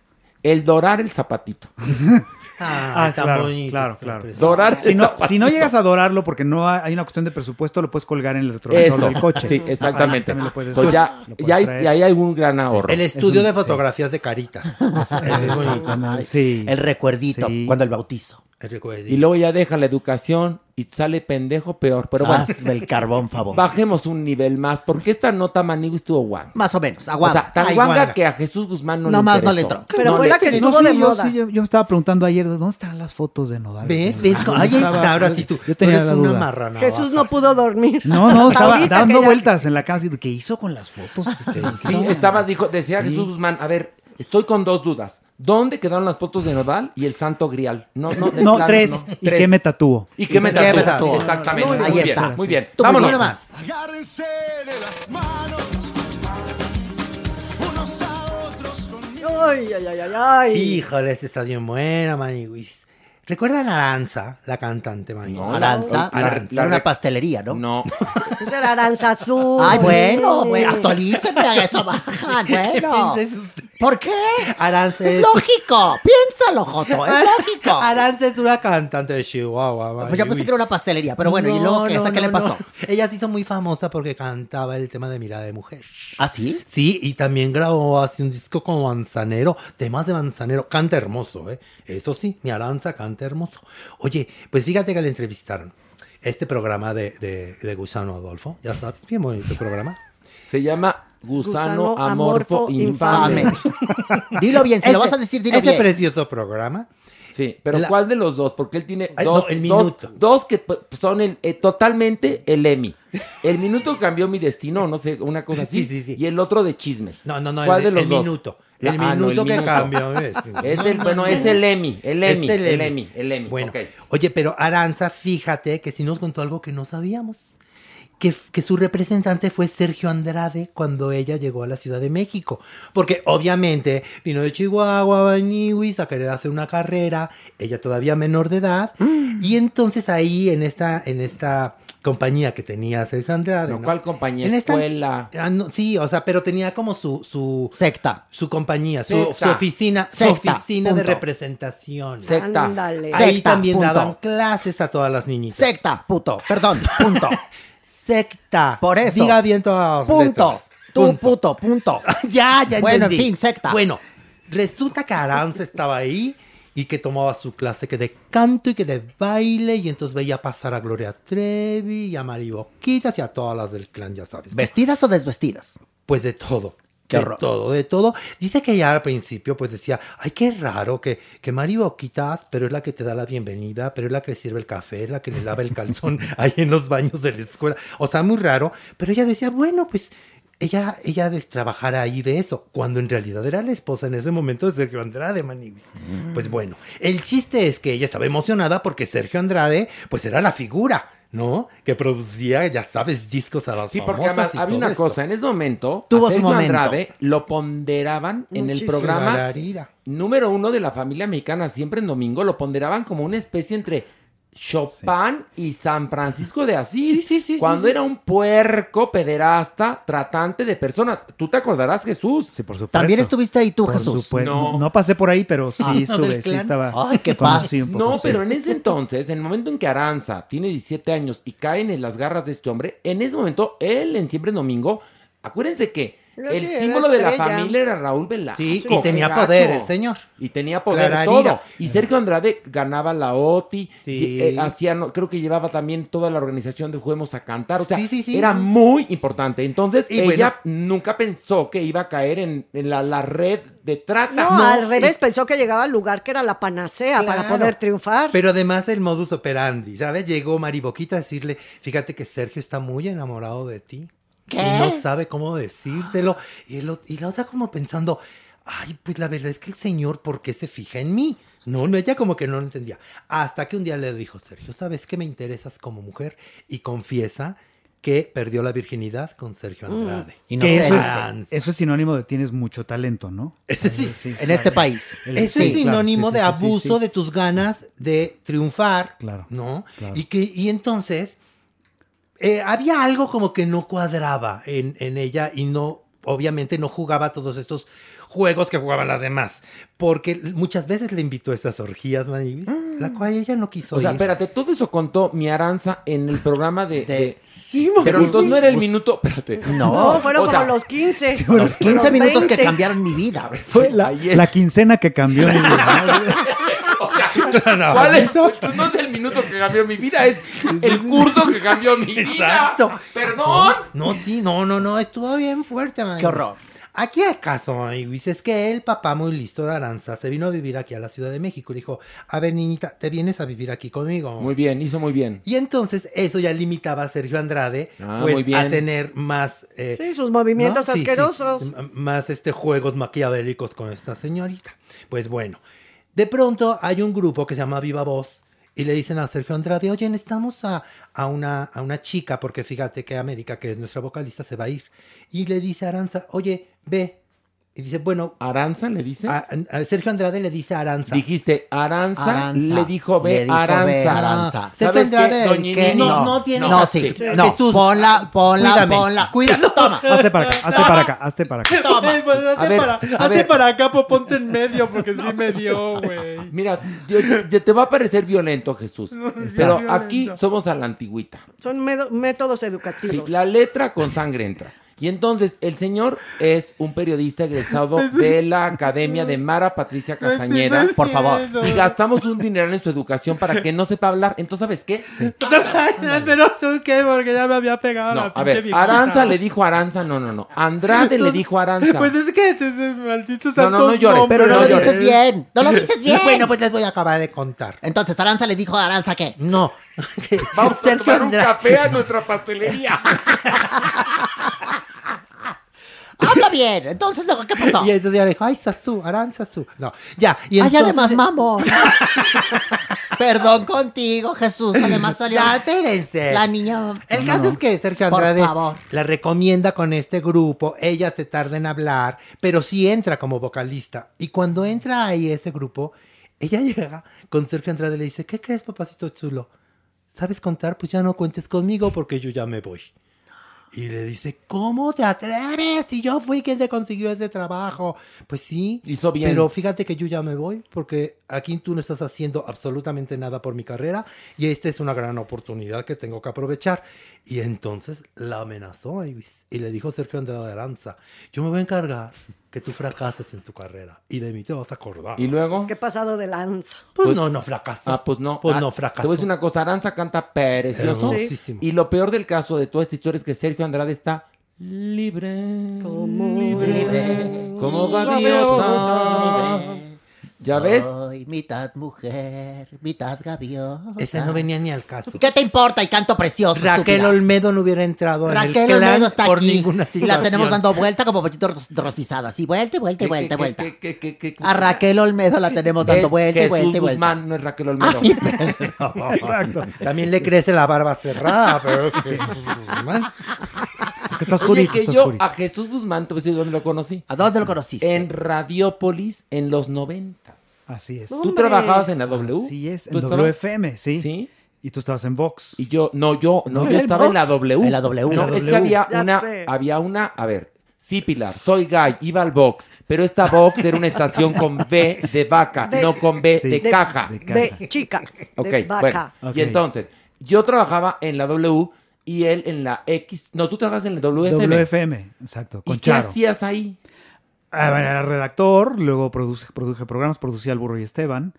el dorar el zapatito. Ah, tan claro, bonito, claro, está claro. Dorar Si no, si no llegas a dorarlo porque no hay hay una cuestión de presupuesto, lo puedes colgar en el retrovisor del coche. sí, Ahí exactamente. también lo puedes- Pues ya, lo ya, hay, ya hay algún gran ahorro. El estudio un- de sí. fotografías de caritas. Es bonito. Exactamente, Sí. El recuerdito Sí. cuando el bautizo. El recuerdito. Y luego ya deja la educación y sale pendejo peor. Pero bueno, Hazme el carbón, favor. bajemos un nivel más, porque esta nota Manigo estuvo guanga. Más o menos, O aguanta. sea, tan Ay, guanga guanga. que a Jesús Guzmán no, No le más no le entró. Pero No fue la que estuvo No, de sí, yo, moda. sí, yo, yo me estaba preguntando ayer, ¿de dónde están las fotos de Nodal? ¿Ves? ¿Ves? Yo Ahí está, ahora sí tú. Yo tenía tú eres la una duda. marrana. Jesús no pudo dormir. No, no, estaba dando vueltas en la casa. y, ¿Qué hizo con las fotos? Este, Sí, estaba, dijo, decía Sí. Jesús Guzmán, a ver, estoy con dos dudas. ¿Dónde quedaron las fotos de Nodal y el Santo Grial? No, no, No, plano, tres. no. ¿Y Tres. qué me tatúo? ¿Y qué me qué tatuó? Exactamente. Muy bien. está. muy bien. Tú, Vámonos. más. Agárrense de las manos, unos a otros conmigo. Ay, ay, ay, ay, ay. Híjole, este está bien buena, Maniwis. ¿Recuerdan a Aranza, la cantante, Maniwis? No, Aranza, la- era una pastelería, ¿no? No. Esa era Aranzazú. Ay, sí. bueno, bueno, actualícenme a eso, bajan, bueno. usted? ¿Por qué? Aranza Es es... lógico, piénsalo, Joto, es lógico. Aranza es una cantante de Chihuahua. Pues yo pensé que era una pastelería, pero bueno, ¿y luego qué? No, ¿Esa no, qué le pasó? no. Ella se hizo muy famosa porque cantaba el tema de Mirada de Mujer. ¿Ah, sí? Sí, y también grabó así un disco como Manzanero, temas de Manzanero, canta hermoso, ¿eh? Eso sí, mi Aranza canta hermoso. Oye, pues fíjate que le entrevistaron. Este programa de, de, de Gusano Adolfo, ya sabes, bien bonito el programa. Se llama Gusano, Gusano Amorfo, Amorfo Infame. Dilo bien, si lo vas a decir, dilo ese bien. precioso programa. Sí, pero La- ¿cuál de los dos? Porque él tiene Ay, dos, no, el dos- minuto. dos que pues, son el, eh, totalmente el Emmy. El minuto cambió mi destino, no sé, una cosa así. Sí, sí, sí. Y el otro de chismes. No, no, no, ¿Cuál el, de los el dos? minuto. La- El ah, no, minuto el que minuto. cambió. Es el, no, bueno, no. es el Emmy, el Emmy, el el Emmy. El Emmy. Bueno, oye, pero Aranza, fíjate que sí nos contó algo que no sabíamos. Que, que su representante fue Sergio Andrade cuando ella llegó a la Ciudad de México. Porque obviamente vino de Chihuahua, Baniwis, a querer hacer una carrera, ella todavía menor de edad. Mm. Y entonces ahí en esta, en esta compañía que tenía Sergio Andrade. No, ¿cuál compañía? En esta- Escuela. Ah, no, sí, o sea, pero tenía como su, su, Secta. su compañía, su, Secta. su oficina, su Secta, oficina de representación. Secta. Ándale. Ahí Secta, también punto. daban clases a todas las niñitas. Secta, puto, perdón, punto. Secta. Por eso. Diga bien todas las Punto. letras. Tú, puto, punto. ya, ya Bueno, entendí. en fin, secta. Bueno, resulta que Aranza estaba ahí y que tomaba su clase que de canto y que de baile y entonces veía pasar a Gloria Trevi y a Mari Boquitas y a todas las del clan, ya sabes. ¿Vestidas o desvestidas? Pues de todo. Qué de todo, de todo. Dice que ya al principio pues decía, ay, qué raro que, que Mari Boquitas, pero es la que te da la bienvenida, pero es la que sirve el café, es la que le lava el calzón ahí en los baños de la escuela. O sea, muy raro. Pero ella decía, bueno, pues ella, ella de trabajar ahí de eso, cuando en realidad era la esposa en ese momento de Sergio Andrade, Maniguis. Pues bueno, el chiste es que ella estaba emocionada porque Sergio Andrade, pues era la figura. ¿No? Que producía, ya sabes, discos a las Sí, porque además y había todo una esto. cosa, en ese momento, Tuvo su momento. Andrade lo ponderaban en el programa número uno de la familia mexicana, siempre en domingo, lo ponderaban como una especie entre Chopin y San Francisco de Asís, Sí, sí, sí, cuando era un puerco pederasta, tratante de personas. Tú te acordarás, Jesús. Sí, por supuesto. También estuviste ahí tú, Por Jesús. supuesto. No. No. pasé por ahí, pero sí Ah, ¿no estuve, sí estaba. Ay, qué paz. un poco, No, sí. pero en ese entonces, en el momento en que Aranza tiene 17 años y caen en las garras de este hombre, en ese momento, él en Siempre en Domingo, acuérdense que el Sí, símbolo de la familia era Raúl Velasco. Sí, y tenía poder el señor. Y tenía poder todo. Y Sergio Andrade ganaba la OTI, Sí. y, eh, hacía, no, creo que llevaba también toda la organización de Juguemos a Cantar. O sea, Sí, sí, sí. era muy importante. Entonces, Y ella nunca pensó que iba a caer en, en la, la red de trata. No, al revés, pensó que llegaba al lugar que era la panacea para poder triunfar. Pero además el modus operandi, ¿sabes? Llegó Mariboquita a decirle, fíjate que Sergio está muy enamorado de ti. ¿Qué? Y no sabe cómo decírtelo. Y, el y la otra como pensando, ay, pues la verdad es que el señor, ¿por qué se fija en mí? No, no, ella como que no lo entendía. Hasta que un día le dijo, Sergio, ¿sabes que me interesas como mujer? Y confiesa que perdió la virginidad con Sergio Andrade. Y no eso, es, eso es sinónimo de tienes mucho talento, ¿no? Sí, en este país. El- Eso sí, es claro, sinónimo sí, de sí, sí, sí, abuso sí. de tus ganas de triunfar, Claro, ¿no? claro. Y que y entonces eh, había algo como que no cuadraba en, en ella y no, obviamente no jugaba todos estos juegos que jugaban las demás, porque muchas veces le invitó a esas orgías, Manibis, la cual ella no quiso O sea, ir. espérate, todo eso contó mi Aranza en el programa de... de- Sí, pero entonces no era el minuto... Espérate. No, No, fueron o sea, como los 15. Los 15 minutos que cambiaron. mi vida. Fue la, la quincena que cambió mi vida. O sea, ¿cuál es? Pues no es el minuto que cambió mi vida, es el curso que cambió mi vida. Exacto. Perdón. No, sí, no, no, no, estuvo bien fuerte, man. Qué horror. Aquí el caso, Luis, es que el papá muy listo de Aranza se vino a vivir aquí a la Ciudad de México y dijo, a ver, niñita, te vienes a vivir aquí conmigo. Muy bien, hizo muy bien. Y entonces eso ya limitaba a Sergio Andrade Ah, pues, muy bien. a tener más... eh, Sí, sus movimientos ¿no? Sí, sí, asquerosos. más este juegos maquiavélicos con esta señorita. Pues bueno, de pronto hay un grupo que se llama Viva Voz y le dicen a Sergio Andrade, oye, necesitamos a, a una, a una chica, porque fíjate que América, que es nuestra vocalista, se va a ir. Y le dice a Aranza, oye, ve. Y dice, bueno, ¿Aranza le dice? a, a Sergio Andrade le dice Aranza. Dijiste, Aranza, Aranza. le dijo ve Le dijo, Aranza. Aranza. Sergio ¿Sabes qué, Andrade, doña no, no tiene... No, sí. sí. No, Jesús, ponla, ponla, cuídame. ponla. Cuídame. Toma. Hazte para acá, hazte para acá, hazte para acá. Toma. A ver, a ver. para acá, pues ponte en medio, porque sí me dio, güey. Mira, yo- yo- te va a parecer violento, Jesús. pero violento. aquí somos a la antigüita. Son métodos Sí, educativos. la letra con sangre entra. Y entonces el señor es un periodista egresado de la Academia de Mara Patricia Castañeda. Por favor. Y gastamos un dinero en su educación para que no sepa hablar. Entonces, ¿sabes qué? Pero ¿tú qué? Porque ya me había pegado No, la a ver. Aranza le dijo a Aranza, no, no, no. Andrade le dijo a Aranza. Pues es que ese maldito No, no, no llores, Pero no lo Pero dices bien. No lo dices bien. Bueno, pues les voy a acabar de contar. Entonces Aranza le dijo a Aranza que. No. Vamos a tomar un café a nuestra pastelería. Habla bien. Entonces, luego, ¿qué pasó? Y entonces ya le dijo, ay, Sasú, Aranza Sasú. No, ya. Y Ay, entonces, además, mamón. Perdón contigo, Jesús. Además salió Ya, espérense. la niña. El caso es que Sergio Por Andrade favor. la recomienda con este grupo, ella se tarda en hablar, pero sí entra como vocalista. Y cuando entra ahí ese grupo, ella llega con Sergio Andrade y le dice, ¿qué crees, papacito chulo? ¿Sabes contar? Pues ya no cuentes conmigo porque yo ya me voy. Y le dice, ¿cómo te atreves? Si yo fui quien te consiguió ese trabajo. Pues sí. Hizo bien. Pero fíjate que yo ya me voy porque aquí tú no estás haciendo absolutamente nada por mi carrera y esta es una gran oportunidad que tengo que aprovechar. Y entonces la amenazó y, y le dijo Sergio Andrade Aranza, yo me voy a encargar que tú fracases en tu carrera y de mí te vas a acordar. Y luego. ¿Qué pasado de lanza? Pues, no, no fracasó. Ah, pues no. Pues Ah, no Te fracasó. voy a decir una cosa, Aranza canta precioso. Hermosísimo. Y lo peor del caso de toda esta historia es que Sergio Andrade está libre. Como Libre. Como gaviota. ¿Ya ves? Mitad mujer, mitad gaviota. Ese no venía ni al caso. ¿Y qué te importa? Y canto precioso. Raquel estúpida. Olmedo no hubiera entrado en Raquel el clan Olmedo está por aquí. ninguna y situación. la tenemos dando vuelta como pollito ros- rostizado. Así, vuelta, y vuelta, y ¿Qué- vuelta, y qué- vuelta. qué- qué- qué- qué- qué- A Raquel Olmedo la tenemos dando vuelta y Jesús vuelta y vuelta. Guzmán, no es Raquel Olmedo. Exacto. También le crece la barba cerrada, pero es que Jesús Guzmán. Es que está Oye, oscurito, que está yo oscurito. a Jesús Guzmán, te voy a decir dónde lo conocí. ¿A dónde lo conociste? En Radiópolis en los 90. Así es. ¿Tú trabajabas en la W? Así es, en ¿Tú estabas? WFM, sí. Sí. Y tú estabas en Vox. Y yo, no, yo, no, ¿En yo estaba en la? W. En la W. No, la es que había Ya una, sé. había una, a ver, sí, Pilar, soy gay, iba al box, pero esta box era una estación con B de vaca, De- no con B Sí. de, De- caja. de chica. Ok, de bueno. vaca. Ok. Y entonces, yo trabajaba en la W y él en la X. No, tú trabajas en el WFM. WFM, exacto. Con ¿Y qué hacías ahí? Ah, bueno, era redactor, luego produce, produje programas, producía El Burro y Esteban,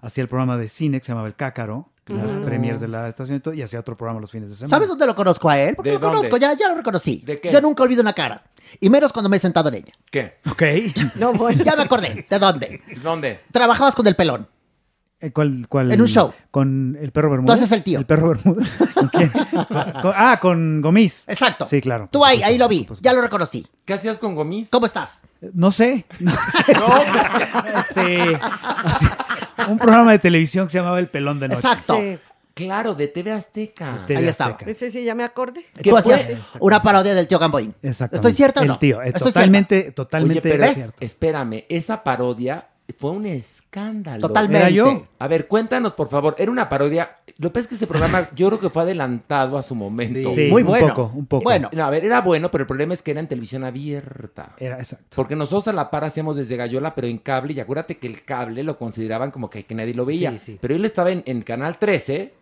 hacía el programa de cine que se llamaba El Cácaro, las premiers de la estación y todo, y hacía otro programa los fines de semana. ¿Sabes dónde lo conozco a él? Porque ¿De lo conozco, ya, ya lo reconocí. ¿De qué? Yo nunca olvido una cara. Y menos cuando me he sentado en ella. ¿Qué? Ok. No, bueno. Ya me acordé. ¿De dónde? ¿Dónde? Trabajabas con el pelón. Eh, ¿Cuál, cuál? En un show. Con el perro Bermúdez. Tú haces el tío. El perro Bermúdez. ¿Con quién? Con- ah, con Gomis. Exacto. Sí, claro. Tú ahí, ahí lo vi. Ya lo reconocí. ¿Qué hacías con Gomis? ¿Cómo estás? No sé. No, este, así, un programa de televisión que se llamaba El Pelón de Noche. Exacto. Sí. Claro, de TV Azteca. TV Ahí Azteca. estaba. Ese sí, ya me acordé. Tú hacías una parodia del tío Gamboín. Exactamente. ¿Estoy cierto o El no? tío, es Estoy totalmente, totalmente Oye, pero cierto. espérame, esa parodia fue un escándalo. Totalmente. ¿Era yo? A ver, cuéntanos, por favor. Era una parodia. Lo que pasa es que ese programa yo creo que fue adelantado a su momento. Sí, Muy un bueno. poco, un poco. Bueno. No, a ver, era bueno, pero el problema es que era en televisión abierta. Era exacto. Porque nosotros a la par hacíamos desde Gallola, pero en cable. Y acuérdate que el cable lo consideraban como que, que nadie lo veía. Sí, sí. Pero él estaba en, en Canal 13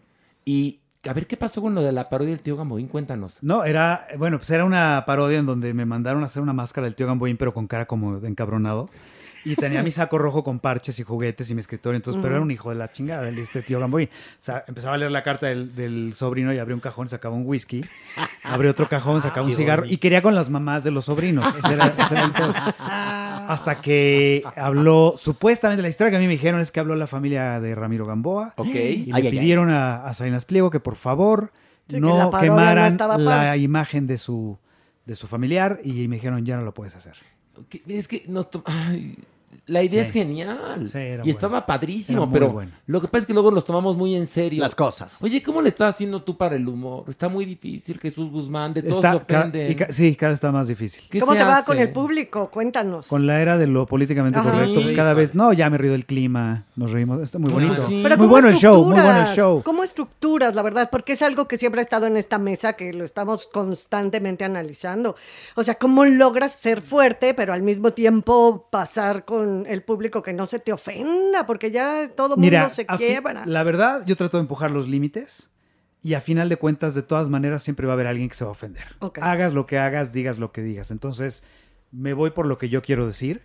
y... A ver, ¿qué pasó con lo de la parodia del tío Gamboín? Cuéntanos. No, era, bueno, pues era una parodia en donde me mandaron a hacer una máscara del tío Gamboín, pero con cara como de encabronado. Y tenía mi saco rojo con parches y juguetes y mi escritorio, entonces, pero era un hijo de la chingada, el- este tío Gamboín. O sea, empezaba a leer la carta del, del sobrino y abría un cajón, sacaba un whisky, abría otro cajón, sacaba un cigarro y quería con las mamás de los sobrinos. Ese era, ese era el pedo. Hasta que habló, supuestamente la historia que a mí me dijeron es que habló la familia de Ramiro Gamboa. Ok. Y Ay, le ay, ay. pidieron a, a Salinas Pliego que por favor Sí, que no no quemaran la imagen de su, de su familiar y me dijeron ya no lo puedes hacer. Es que to- ay, la idea Sí. es genial. Sí, era y estaba padrísimo, Era muy pero bueno. lo que pasa es que luego nos tomamos muy en serio. Las cosas. Oye, ¿cómo le estás haciendo tú para el humor? Está muy difícil, Jesús Guzmán, de todos se ca- sí, cada vez está más difícil. ¿Qué ¿Cómo te va con el público? Cuéntanos. Con la era de lo políticamente Ajá. correcto, pues cada vez, no, ya me río del clima, nos reímos, está muy bonito. sí. Pero Muy ¿cómo bueno el show, muy bueno el show. ¿Cómo estructuras, la verdad? Porque es algo que siempre ha estado en esta mesa, que lo estamos constantemente analizando. O sea, ¿cómo logras ser fuerte, pero al mismo tiempo pasar con el público que no se te ofenda? Porque ya todo mundo Mira, se quiebra. la verdad, yo trato de empujar los límites y a final de cuentas, de todas maneras, siempre va a haber alguien que se va a ofender. Ok. Hagas lo que hagas, digas lo que digas. Entonces, me voy por lo que yo quiero decir.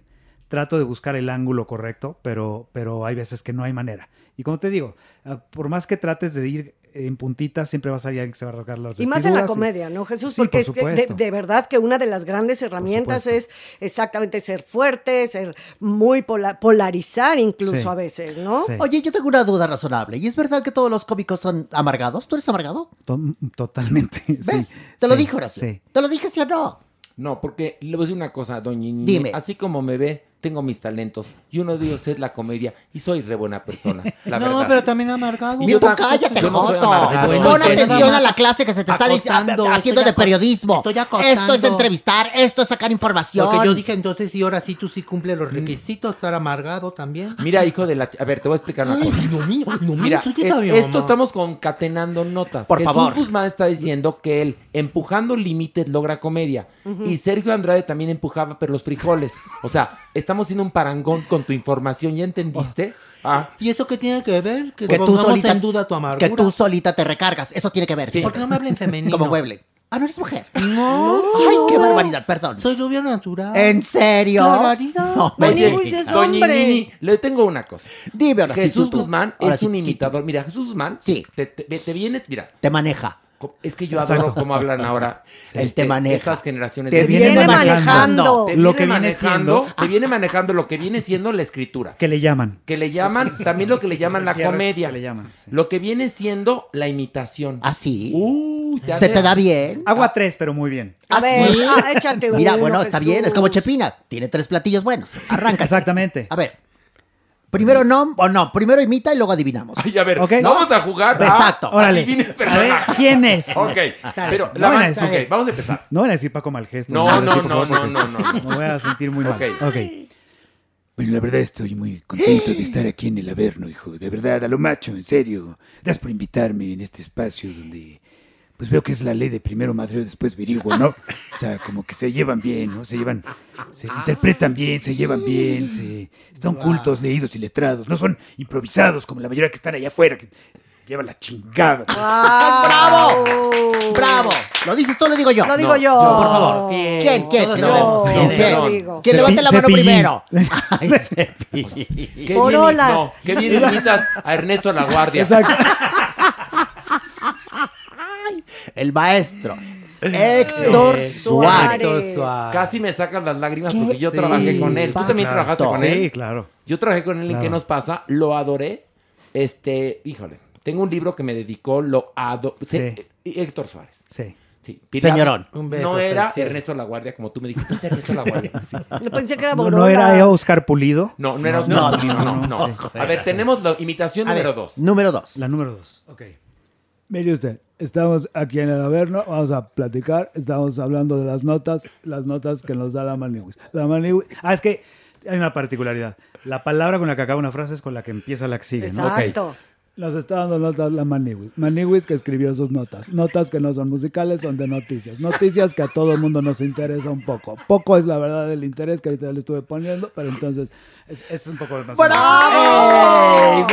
Trato de buscar el ángulo correcto, pero, pero hay veces que no hay manera. Y como te digo, ah, por más que trates de ir en puntitas, siempre va a salir alguien que se va a rasgar las Y más en la comedia, ¿no, Jesús? Sí, Porque por es que de, de verdad que una de las grandes herramientas es exactamente ser fuerte, ser muy pola- polarizar incluso Sí. a veces, ¿no? Sí. Oye, yo tengo una duda razonable. ¿Y es verdad que todos los cómicos son amargados? ¿Tú eres amargado? To- totalmente. ¿Ves? sí, Te lo dije, Horacio. Sí. ¿Te lo dije sí o no? No, porque le voy a decir una cosa, doña. Dime. Así como me ve, tengo mis talentos. Y uno de ellos es la comedia. Y soy re buena persona, la no, verdad. pero también amargado. Y pues tampoco- cállate, no Joto. Bueno, Pon atención a la clase que se te está diciendo, haciendo de periodismo. estoy Esto es entrevistar, esto es sacar información. Lo que yo dije entonces, sí, ahora sí tú sí cumples los requisitos, estar amargado también. Mira, hijo de la... A ver, te voy a explicar una Ay, cosa. no mío, no Mira, tú ya es- esto mamá. estamos concatenando notas. Por Jesús favor. Guzmán está diciendo que él, empujando límites, logra comedia. Y Sergio Andrade también empujaba, pero los frijoles. O sea, estamos haciendo un parangón con tu información. ¿Ya entendiste? Ah, ¿Y eso qué tiene que ver? Que, que tú solita, en duda tu amargura. que tú solita te recargas. Eso tiene que ver. Sí. ¿sí? ¿Por qué no me hablen femenino? Como Webley. Ah, no eres mujer. No. Ay, qué barbaridad, perdón. Soy rubio natural. ¿En serio? Claridad. No, me es doña hombre. Nini, le tengo una cosa. Dime ahora sí, Jesús tú, tú. Guzmán Ahora es sí, un imitador. Mira, Jesús Guzmán, Sí. te, te, te vienes, mira, Te maneja. Es que yo adoro cómo hablan ahora este, Él te maneja. estas generaciones. Te de- viene Viene manejando. manejando. Te Lo viene que viene manejando, siendo- te viene manejando lo que viene siendo la escritura. Que le llaman. Que le llaman, también lo que le llaman la comedia. que le llaman, sí. Lo que viene siendo la imitación. ¿Ah, sí? Uy, te ¿Se te da bien? Agua tres, pero muy bien. A ¿Ah, ver, sí? ah, échate Mira, uno, bueno, está Jesús. bien. Es como Chepina. Tiene tres platillos buenos. Arranca. Exactamente. A ver. Primero no, o no. Primero imita y luego adivinamos. Ay, a ver, Ok. vamos a jugar. Exacto. Órale. Adivina el A ver, personaje. ¿quién es? Ok, pero No la van a van- decir- ok, vamos a empezar. No van a decir Paco Malgesto. No, van a no, no, no, porque no, no. Me voy a sentir muy mal. Ok. Ok. Bueno, la verdad estoy muy contento de estar aquí en el Averno, hijo. De verdad, a lo macho, en serio. Gracias por invitarme en este espacio donde, pues veo que es la ley de primero madreo, después virigo, ¿no? O sea, como que se llevan bien, ¿no? Se llevan, se interpretan bien, se llevan bien, se, están cultos, leídos y letrados. No son improvisados como la mayoría que están allá afuera. que lleva la chingada. ¡Bravo! ¡Bravo! ¿Lo dices tú o lo digo yo? Lo digo No, yo. Por favor. ¿Quién? ¿Quién? ¿Quién? No. No, ¿Quién? ¿Quién levante la mano Cepillín. primero? Ay, Qué Por bien, olas. no, qué bien imitas a Ernesto La Guardia. Exacto. El maestro. Héctor Eh, Suárez. Casi me sacas las lágrimas ¿Qué? porque yo Sí, trabajé con él. ¿Tú también claro. trabajaste con él? Sí, claro. Yo trabajé con él en. ¿Qué nos pasa? Lo adoré. Este, híjole, tengo un libro que me dedicó, lo adoré. Sí. Héctor Suárez. Sí. Sí. Señorón. Un beso, No era. Ernesto La Guardia, como tú me dijiste, es Ernesto La Guardia. Sí. Pensé que era No, no era Oscar Pulido. No, no era No, no, no, no, no. A ver, tenemos la imitación A ver, número dos. Número dos. La número dos. Ok. Mire usted, estamos aquí en el Averno, vamos a platicar, estamos hablando de las notas, las notas que nos da la Maniwis. La Maniwis. Ah, es que hay una particularidad. La palabra con la que acaba una frase es con la que empieza la que sigue, ¿no? Exacto. Nos está dando notas la Maniwis. Maniwis que escribió sus notas. Notas que no son musicales, son de noticias. Noticias que a todo el mundo nos interesa un poco. Poco es la verdad del interés que ahorita le estuve poniendo, pero entonces es, es un poco más. ¡Bravo!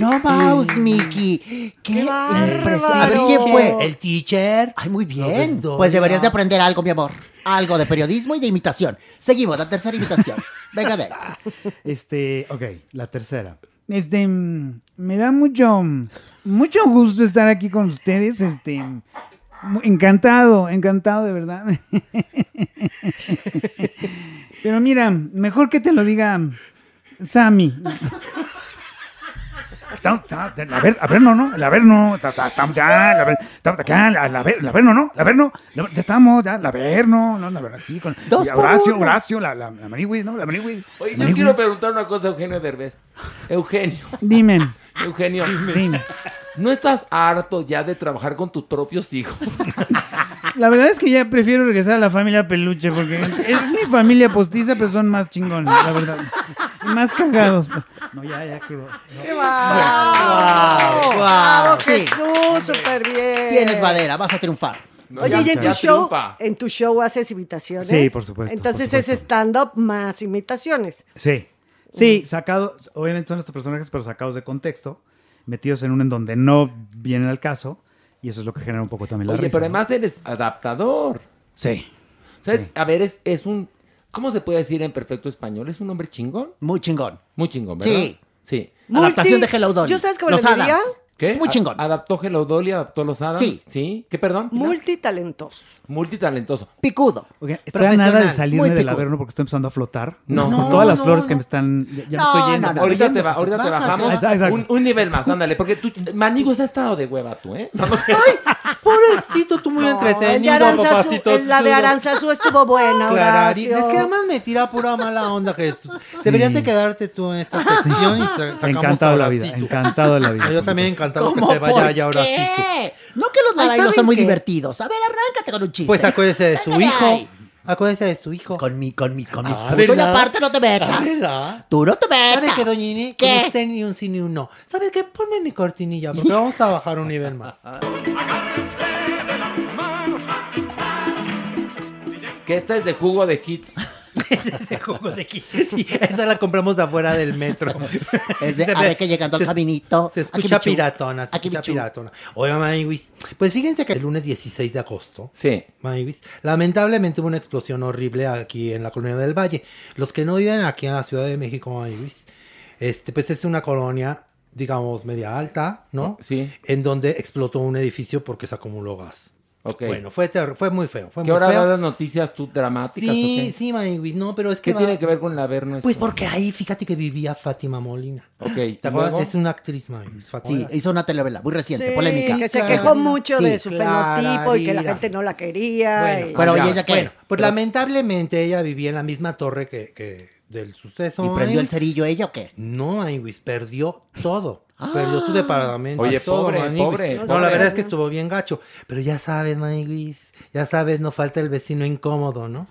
No mouse, Mickey. Qué, impresión. A ver, ¿quién fue? El teacher. Ay, muy bien. Dóriga. Pues deberías de aprender algo, mi amor. Algo de periodismo y de imitación. Seguimos, la tercera imitación. Venga de ahí. Este, ok, la tercera. Este, me da mucho, mucho gusto estar aquí con ustedes. Este, encantado, encantado de verdad. Pero mira, mejor que te lo diga Sammy. Estamos- está- A ver, a ver, no, no, a ver, no, está- está- estamos ya, estamos acá, la, la ver, la ver, no, no, la ver, no, la- ya estamos, ya, la ver, no, no, la ver, aquí con Dos y por Horacio, uno. Horacio, la, la, la Maniwis, ¿no? La Maniwis. Oye, yo Maniwis. quiero preguntar una cosa a Eugenio Derbez. Eugenio, Dime. Eugenio, Sí. ¿no estás harto ya de trabajar con tus propios hijos? La verdad es que ya prefiero regresar a la familia peluche porque es mi familia postiza, pero son más chingones, la verdad. Más cagados. No, ya, ya quedó. ¡Qué. Guau, ¡Bravo, sí. Jesús! ¡Súper bien! Tienes madera, vas a triunfar. No, Oye, ya- ¿y en tu show? triunfa. ¿En tu show haces imitaciones? Sí, por supuesto, Entonces por es supuesto. stand-up más imitaciones. Sí. Sí, sacado, obviamente son estos personajes, pero sacados de contexto, metidos en un en donde no vienen al caso, y eso es lo que genera un poco también la Oye, risa, pero ¿no? además eres adaptador. Sí. ¿Sabes? Sí. A ver, es, es un... ¿Cómo se puede decir en perfecto español? ¿Es un hombre chingón? Muy chingón. Muy chingón, ¿verdad? Sí. Sí. Adaptación de Hello Dolly. ¿Yo sabes? Adams. ¿Qué? Muy A- chingón. ¿Adaptó Hello Dolly? ¿Adaptó los Adams? Sí. ¿Sí? ¿Qué, perdón? Multitalentoso. Multitalentoso. Picudo. Oigan, está nada de salirme del averno porque estoy empezando a flotar. No. Con No, todas las no, flores no. que me están. Ya, ya me No, estoy yendo. no, no. ahorita te, yendo, va- ahorita te Bájate. bajamos Exacto, exacto. un, un nivel más, ándale, porque tú, Maniguis ha estado de hueva tú, ¿eh? Vamos Pobrecito, tú muy No, el de entretenido, Aranzazu- papacito el- la de chulo. Aranzazu estuvo buena, Horacio. Es que nada más me tira pura mala onda, Jesús. Deberías de quedarte tú en esta y sacamos Encantado de la vida, encantado de la vida. Yo también encantado que ¿Cómo? se vaya ¿Por ya Horacito. qué? No que los ¿saben son muy qué? divertidos. A ver, arráncate con un chiste. Pues acuérdese de su hijo. ahí. Acuérdese de su hijo. Con mi, con mi, con mi Ah, puto. Y aparte no te metas. Ah, ¿verdad? Tú no te metas. ¿Sabe qué, doña Ini? ¿Qué? Como usted ni un sí ni un no. ¿Sabes qué? Ponme mi cortinilla porque vamos a bajar un nivel más. Que esta es de jugo de hits. Ese jugo de aquí. Sí, esa la compramos de afuera del metro. Es de, a ve- ver que llegando al se- caminito. Se aquí escucha bichú, piratona, se Aquí escucha piratona. Oiga, Maniwis, pues fíjense que el lunes 16 de agosto, Sí. Maniwis, lamentablemente hubo una explosión horrible aquí en la colonia del Valle. Los que no viven aquí en la Ciudad de México, Maniwis, este, pues es una colonia, digamos, media alta, ¿no? Sí. En donde explotó un edificio porque se acumuló gas. Bueno, fue, fue muy feo. Fue ¿Qué muy ahora feo. das noticias tú dramáticas Sí, sí, Maniwis, no, pero es que ¿Qué va- tiene que ver con la Averno? Pues esto? porque ahí, fíjate que vivía Fátima Molina. Ok. ¿Te. Es una actriz, Maniwis, Sí, hizo una telenovela muy reciente, Sí, polémica. que se Claro. quejó mucho de su fenotipo y que la gente no la quería. Bueno, y- Pero, ya, ¿y ella qué? Bueno, pues Pero- lamentablemente ella vivía en la misma torre que, que del suceso. ¿Y prendió el cerillo ella o qué? No, Maniwis, perdió todo. Perdió su departamento. Oye, todo, pobre, pobre, No, pobre. la verdad es que estuvo bien gacho. Pero ya sabes, Maniwis, ya sabes, no falta el vecino incómodo, ¿no?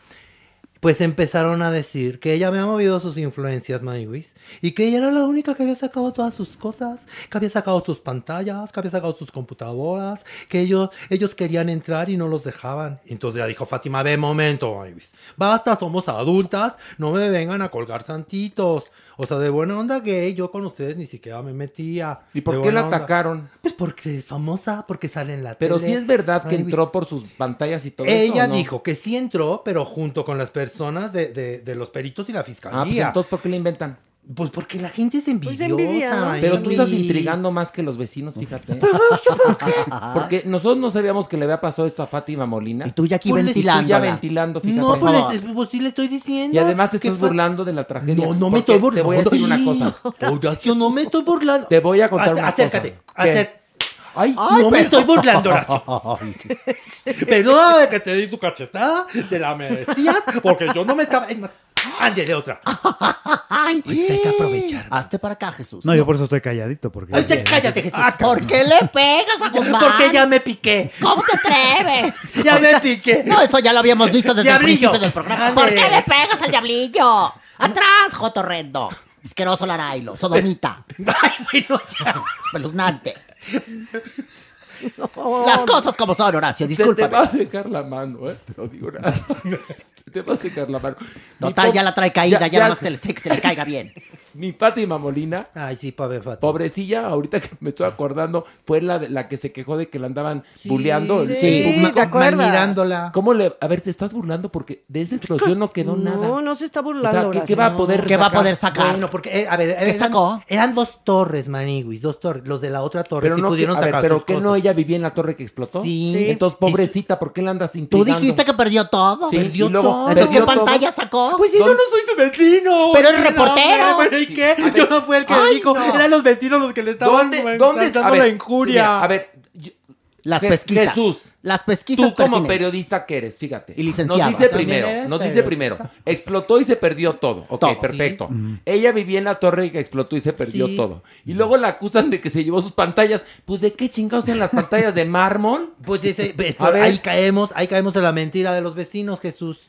Pues empezaron a decir que ella había movido sus influencias, Maniwis, y que ella era la única que había sacado todas sus cosas, que había sacado sus pantallas, que había sacado sus computadoras, que ellos, ellos querían entrar y no los dejaban. Entonces ya dijo Fátima, ve momento, Maniwis, basta, somos adultas, no me vengan a colgar santitos. O sea, de buena onda gay, yo con ustedes ni siquiera me metía. ¿Y por qué la onda. atacaron? Pues porque es famosa, porque sale en la Pero tele. sí es verdad que entró por sus pantallas y todo eso. Ella ¿o no? dijo que sí entró, pero junto con las personas de, de- de los peritos y la fiscalía. Ah, pues entonces, ¿por qué le inventan? Pues porque la gente es envidiosa. envidia, ¿no? ay, Pero tú estás intrigando más que los vecinos, fíjate. Porque nosotros no sabíamos que le había pasado esto a Fátima Molina. Y tú ya aquí Pues, y tú ya ventilando, fíjate. No, pues, les- pues sí le estoy diciendo. Y además te estás burlando de la tragedia. No, no me estoy burlando. Te voy a decir una cosa. Horacio, no me estoy burlando. Te voy a contar Ac- una acércate, cosa. ¿Qué? acércate. Ay, no me estoy burlando, Horacio. Perdóname que te di tu cachetada, te la merecías, porque yo no me estaba... Ándele otra. Ay, Pues hay que aprovechar. Hazte para acá, Jesús. No, yo por eso estoy calladito. Porque Ay, te- cállate, Jesús. ¿Por qué le pegas a Guzmán? Porque ya me piqué. ¿Cómo te atreves? Ya me piqué. No, eso ya lo habíamos visto desde el Diablillo. principio del programa. Ándale. ¿Por qué le pegas al diablillo? ¡Atrás, Jotorrendo! Asqueroso larailo, sodomita. Ay, bueno, ya. Espeluznante. Las cosas como son, Horacio, Se te va a secar la mano, ¿eh? Te lo digo nada. Se te va a secar la mano. Total, ya la trae caída, ya, nada más que le, que se le caiga bien. Mi Fátima Molina. Ay, sí, pobre Fátima. Pobrecilla, ahorita que me estoy acordando, fue la, la que se quejó de que la andaban bulleando. sí, Sí, ¿te acuerdas? mirándola. ¿Cómo le.? A ver, te estás burlando porque de esa explosión no quedó nada. No, no se está O burlando. sea, ¿qué, va a poder ¿Qué va a sacar? poder sacar? Bueno, porque, eh, a ver, ¿Qué eran, sacó? eran dos torres, Maniguis, dos torres. Los de la otra torre Pero sí no, pudieron a ver, sacar pero que cosas. no ella vivía en la torre que explotó. Sí. Sí. Entonces, pobrecita, ¿por qué la andas Tú intrigando? dijiste que perdió todo. Sí, perdió luego todo. Entonces, ¿qué pantalla sacó? Pues yo no soy su vecino. Pero No, reportero. Bueno, ¿y qué? A ver. Yo no fui el que Ay, dijo. no. Eran los vecinos los que le estaban ¿Dónde, dónde dando ver, la injuria. mira, a ver, yo- Las Je- pesquisas. Jesús, Las pesquisas tú como pertinentes. periodista que eres, fíjate. Y licenciado. Nos dice primero, nos dice primero, explotó y se perdió todo. Ok, Todo, perfecto. Ella vivía en la torre y que explotó y se perdió Sí. todo. Y luego la acusan de que se llevó sus pantallas. Pues de qué chingados en las pantallas de mármol. Pues dice, ver. ahí caemos, ahí caemos en la mentira de los vecinos, Jesús.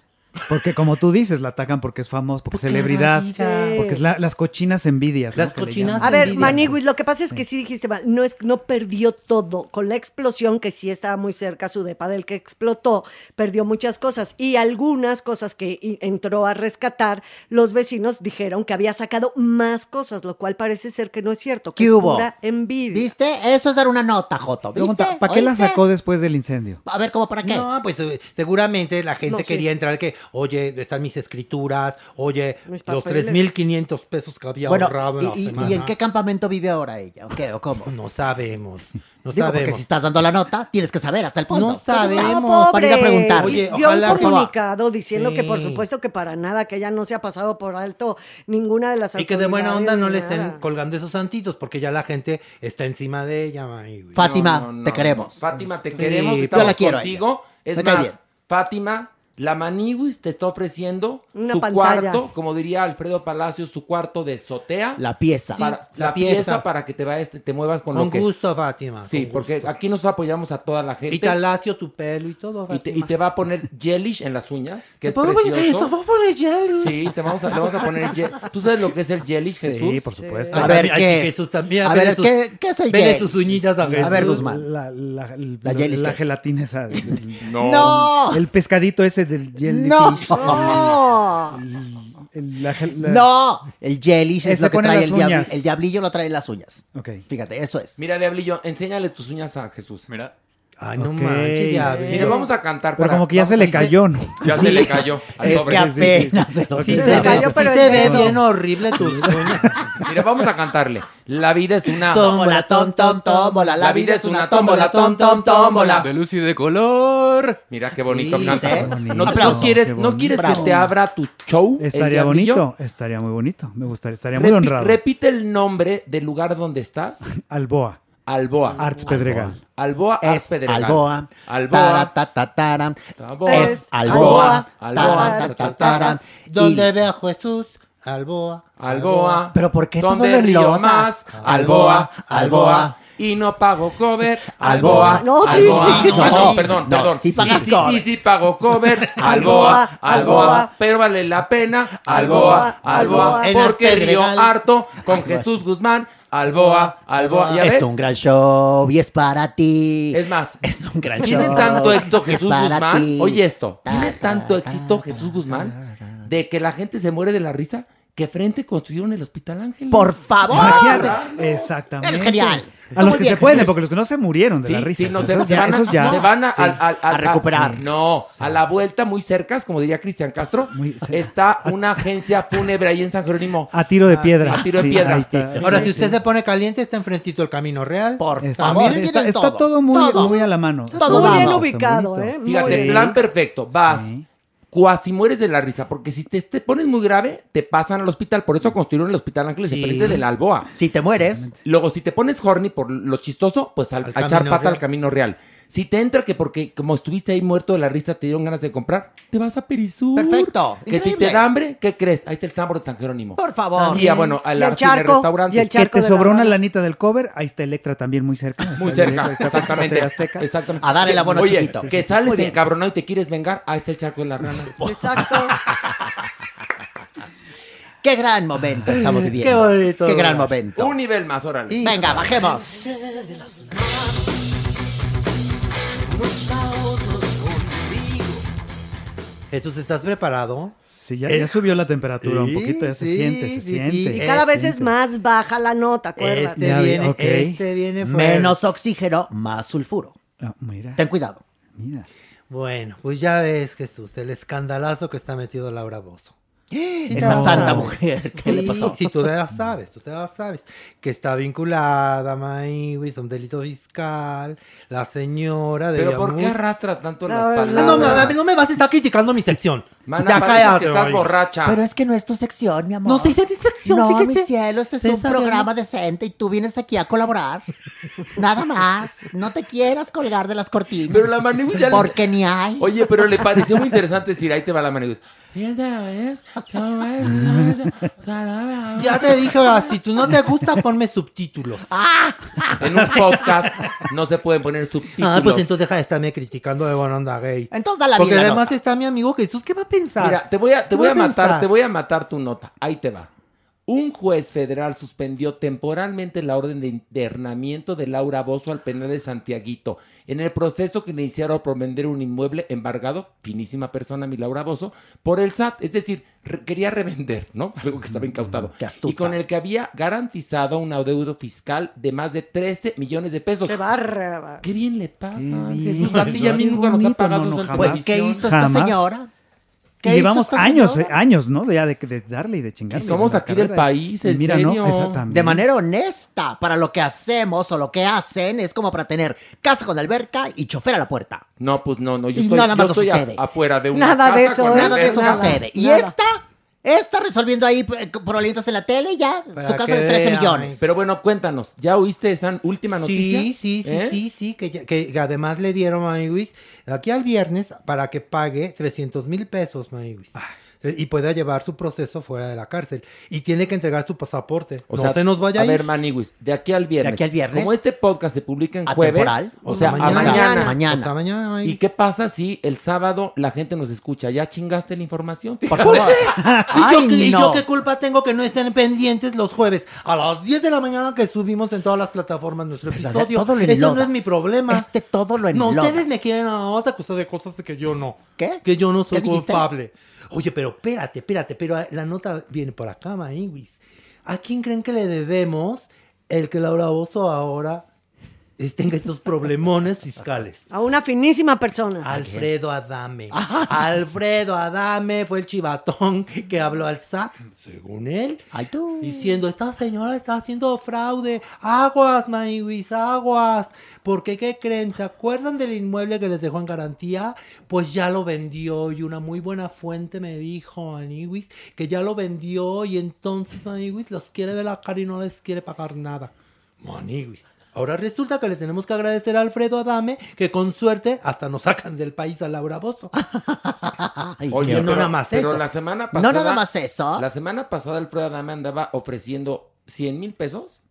Porque como tú dices, la atacan porque es famoso, porque es celebridad, Sí. porque es la- las cochinas envidias. ¿no? Las le cochinas. A ver. Maniguis, lo que pasa es que sí dijiste mal, no es no perdió todo. Con la explosión, que sí estaba muy cerca su depa del que explotó, perdió muchas cosas. Y algunas cosas que entró a rescatar, los vecinos dijeron que había sacado más cosas, lo cual parece ser que no es cierto. Que ¿Qué es hubo? pura envidia. ¿Viste? Eso es dar una nota, Joto. ¿Viste? Pregunta, ¿para qué la sacó después del incendio? A ver, ¿cómo para qué? No, pues eh, seguramente la gente No, sí. quería entrar que, oye, están mis escrituras, oye, Mis los papeles. 3.500 pesos que había Bueno, ahorrado en la y, y- semana. y en qué campamento vive ahora ella? ¿O qué? ¿O cómo? No sabemos, no Digo, porque sabemos. si estás dando la nota, tienes que saber hasta el fondo. No sabemos. Para ir a pobre. preguntar. Oye, dio un ojalá que- comunicado diciendo que por Sí. supuesto que para nada, que ella no se ha pasado por alto ninguna de las Y que de buena onda no le estén nada. colgando esos santitos, porque ya la gente está encima de ella. ay. Fátima, No, no, te queremos. no. Fátima, te Sí, queremos. yo Estamos la quiero contigo. Es más, bien. Fátima, la Maniguis te está ofreciendo Una su pantalla. cuarto, como diría Alfredo Palacios, su cuarto de sotea. La pieza. para- la la pieza. pieza. para que te vayas, te, te muevas con, Con lo que. gusto, Fátima. Sí, con porque gusto. aquí nos apoyamos a toda la gente. Y talacio tu pelo y todo, Y te, y Fátima. te va a poner gelish en las uñas, que es ¿Te puedo poner- precioso. ¿Te puedo poner gel? Sí, te vamos a, te vamos a poner gel. ¿Tú sabes lo que es el gelish, Jesús? Sí, por supuesto. A Ay, ver, ¿qué es? Jesús también, A ver, sus- ¿qué, ¿qué es el Vele gel? sus uñitas a A ver. Guzmán. La, la, La la- gelatina esa. No. El pescadito ese del jellyfish. No. No. El- la No, el jelly es lo que pone trae las el diablo. uñas. El diablillo lo trae en las uñas. Ok. Fíjate, eso es. Mira, Diablillo, enséñale tus uñas a Jesús. Mira. Ay, no manches, ya vi. Mira, vamos a cantar. Pero para- como que ya vamos se le cayó, ¿no? Ya se le cayó. al Es pobre. que apenas se lo Sí Se cayó, sí se ve bien horrible uñas. Mira, vamos a cantarle. La vida es una... Tómbola, tom, tom, tómbola. La vida es una tómbola, tom, tom, tómbola. De luz y de color. Mira qué bonito ¿Viste? canta. Bonito. ¿No, quieres, ¿no quieres que te abra tu show? Estaría bonito, estaría muy bonito. Me gustaría, estaría muy Repi- honrado. Repite el nombre del lugar donde estás. Alboa, Alboa. Arts Pedregal. Alboa Arts Es Pedregal. Alboa. Alboa. Tara. Es Alboa. Alboa. Tara, ta, ta, tara. Donde ve a Jesús, Alboa. Alboa. Pero ¿por qué todo lo más. Alboa, Alboa. Y no pago cover. Alboa. No, sí, Alboa. sí, sí. No, no, perdón, no, perdón. sí pagas y, sí- cover. y sí pago cover. Alboa, Alboa, Alboa. Pero vale la pena. Alboa, Alboa, Alboa. Porque río harto con Jesús Guzmán. Alboa, Alboa. ¿Ya Es ves? un gran show y es para ti. Es más, Es un gran Tiene show. tanto éxito es Jesús Guzmán. ti. Oye esto, tiene Ta, tanto ta, éxito Jesús Guzmán de que la gente se muere de la risa que frente construyeron el Hospital Ángeles. Por favor. Imagínate. Exactamente. Eres genial. A los que se pueden, porque los que no se murieron de Sí, la risa. sí, no, se, esos, se ya, van a, esos ya- se van a, Sí. al- al- A al- recuperar. No, a la vuelta, muy cerca, como diría Cristian Castro, está una agencia fúnebre ahí en San Jerónimo. A tiro de piedra. A tiro de Sí, piedra. Ahora, Sí, si usted sí. se pone caliente, está enfrentito el Camino Real. Por Está, favor, está, todo muy, Todo. muy a la mano. Todo Muy bien ubicado. ¿eh? Fíjate, plan perfecto. Vas, cuasi mueres de la risa, porque si te, te pones muy grave, te pasan al hospital. Por eso construyeron el Hospital Ángeles Sí. de la Alboa. Si te mueres, Luego, si te pones horny por lo chistoso, pues al, Al a echar pata real. al camino real. Si te entra que porque como estuviste ahí muerto de la risa te dieron ganas de comprar, te vas a Perisur. Perfecto, Que si te da hambre, ¿qué crees? Ahí está el Sambor de San Jerónimo. por favor. Y ya, bueno, a Y la el charco, y Que charco te la sobró una lanita del cover, ahí está Electra también muy cerca. Muy cerca, Electra, exactamente. Azteca. exactamente. A dar el abono Oye, chiquito. que sales encabronado y te quieres vengar, ahí está el charco de las ranas. Exacto. Qué gran momento estamos viviendo. Qué bonito. Qué gran momento. Un nivel más, órale. Y- Venga, bajemos. Jesús, ¿estás preparado? Sí, ya, ya subió la temperatura un poquito, ya se sí, siente, se sí, siente. sí. Y cada vez es más baja la nota, acuérdate. Este viene, ok. este viene fuerte. Menos oxígeno, más sulfuro. Ah, mira, Ten cuidado. mira. Bueno, pues ya ves, Jesús, el escandalazo que está metido Laura Bozo. Esa no, santa mujer, ¿qué le Sí, pasó? Sí, tú ya sabes, tú ya sabes. Que está vinculada, Maíwis, a un delito fiscal. La señora de. Pero ¿por qué arrastra tanto las palabras? No, no, no, no me vas a estar criticando mi sección. Mana, ya cállate, que estás borracha. Pero es que no es tu sección, mi amor. No, sí, es mi sección, No, fíjate. mi cielo, este es un programa de- decente y tú vienes aquí a colaborar. Nada más. No te quieras colgar de las cortinas. Pero la Manigus ya le- Porque ni hay. Oye, pero le pareció muy interesante decir, ahí te va la Manigus. Ya te dije, si tú no te gusta, ponme subtítulos. En un podcast no se pueden poner subtítulos. Ah, pues entonces deja de estarme criticando de buena onda gay. Entonces da la Porque vida. además está mi amigo Jesús, ¿qué va a pensar? Mira, te voy a, te ¿Qué voy a matar, pensar? te voy a matar tu nota. Ahí te va. Un juez federal suspendió temporalmente la orden de internamiento de Laura Bozo al penal de Santiaguito en el proceso que iniciaron por vender un inmueble embargado, finísima persona mi Laura Bozo, por el SAT. Es decir, re- quería revender, ¿no? Algo que estaba incautado. Y con el que había garantizado un adeudo fiscal de más de 13 millones de pesos. Qué barra. Qué bien le paga. bien. Jesús, a ti y a mí Qué nunca nos ha pagado no, no, jamás. Pues, ¿qué hizo esta señora? Y ¿Qué hizo llevamos años, eh, años, ¿no? De, ya de, de darle y de chingarle. Y somos aquí del país, Y en mira, serio. ¿no? Esa también. De manera honesta, para lo que hacemos o lo que hacen es como para tener casa con alberca y chofer a la puerta. No, pues no, no. Yo Y estoy, nada más yo no estoy a- sucede. afuera de una Nada casa de eso, con. Nada de eso Nada, sucede. Y nada. esta, esta resolviendo ahí eh, problemitas en la tele y ya, Para su casa de 13 vean. millones. Pero bueno, cuéntanos. ¿Ya oíste esa última noticia? Sí, sí, sí, ¿Eh? sí, sí, que, ya- que además le dieron a Maywis aquí al viernes para que pague 300 mil pesos, Maywis. Y pueda llevar su proceso fuera de la cárcel. Y tiene que entregar su pasaporte. O no sea, se nos vaya a a ir. ver, Maniwis, de aquí al viernes. De aquí al viernes. Como este podcast se publica en jueves, Atemporal. o sea, a mañana. mañana. Mañana. O sea, mañana. ¿Y qué pasa si el sábado la gente nos escucha? ¿Ya chingaste la información? Por favor. ¿Y, yo, Ay, qué- y yo no. qué culpa tengo que no estén pendientes los jueves a las 10 de la mañana que subimos en todas las plataformas nuestro Pero episodio? todo lo Eso no es mi problema. Este todo lo No, enloda. ustedes me quieren a otra cosa de cosas que yo no. ¿Qué? Que yo no soy ¿Qué dijiste? Oye, pero espérate, espérate, pero la nota viene por acá, Maíwis. ¿A quién creen que le debemos el que Laura Bozo ahora tenga estos problemones fiscales? A una finísima persona. Alfredo Adame. Alfredo Adame fue el chivatón que habló al SAT, según él, Ay, tú. diciendo, esta señora está haciendo fraude. Aguas, Maywis, aguas. Porque, ¿qué creen? ¿Se acuerdan del inmueble que les dejó en garantía? Pues ya lo vendió y una muy buena fuente me dijo, Maywis, que ya lo vendió y entonces Maywis los quiere ver la cara y no les quiere pagar nada. Maniwis. Ahora resulta que le tenemos que agradecer a Alfredo Adame que con suerte hasta nos sacan del país a Laura Bozo. Ay, Oye, no nada más pero eso. la semana No pasada. nada más eso. La semana pasada Alfredo Adame andaba ofreciendo 100 mil pesos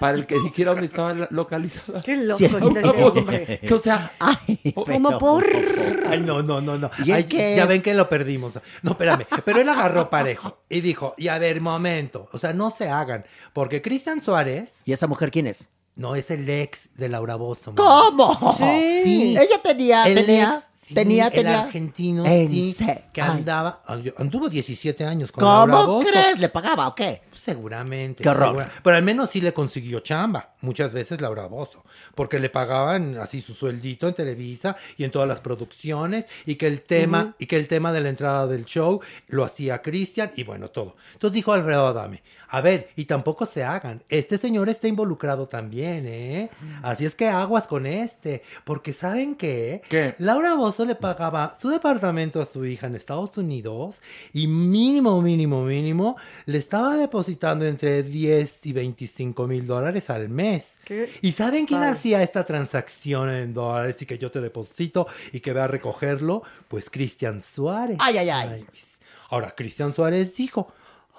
para el que dijera dónde estaba localizada. Qué loco Sí. está ese hombre. Que, o sea, Ay, Como por... Ay, no, no, no, no. ¿Y él Ay, qué ya es? ven que lo perdimos. No, espérame. Pero él agarró parejo y dijo, y a ver, momento. O sea, no se hagan. Porque Cristian Suárez ¿Y esa mujer quién es? No es el ex de Laura Bozo. ¿Cómo? Sí. Sí. Ella tenía, El tenía. ex, tenía, el tenía. argentino, En sí, se- que Ay. andaba, anduvo 17 años con Laura ¿Cómo Bozzo. crees? ¿Le pagaba o qué? Seguramente. Qué horror. segura- Pero al menos sí le consiguió chamba. Muchas veces Laura Bozo. Porque le pagaban así su sueldito en Televisa y en todas las producciones. Y que el tema, y que el tema de la entrada del show lo hacía Cristian y bueno, todo. Entonces dijo Alfredo Adame. A ver, y tampoco se hagan. Este señor está involucrado también, ¿eh? Así es que aguas con este. Porque ¿saben qué? ¿Qué? Laura Bozo le pagaba su departamento a su hija en Estados Unidos y mínimo, mínimo, mínimo, le estaba depositando entre 10 y 25 mil dólares al mes. ¿Qué? ¿Y saben quién Ay. hacía esta transacción en dólares y que yo te deposito y que ve a recogerlo? Pues Cristian Suárez. Ay, ay, ay. Ahora, Cristian Suárez dijo,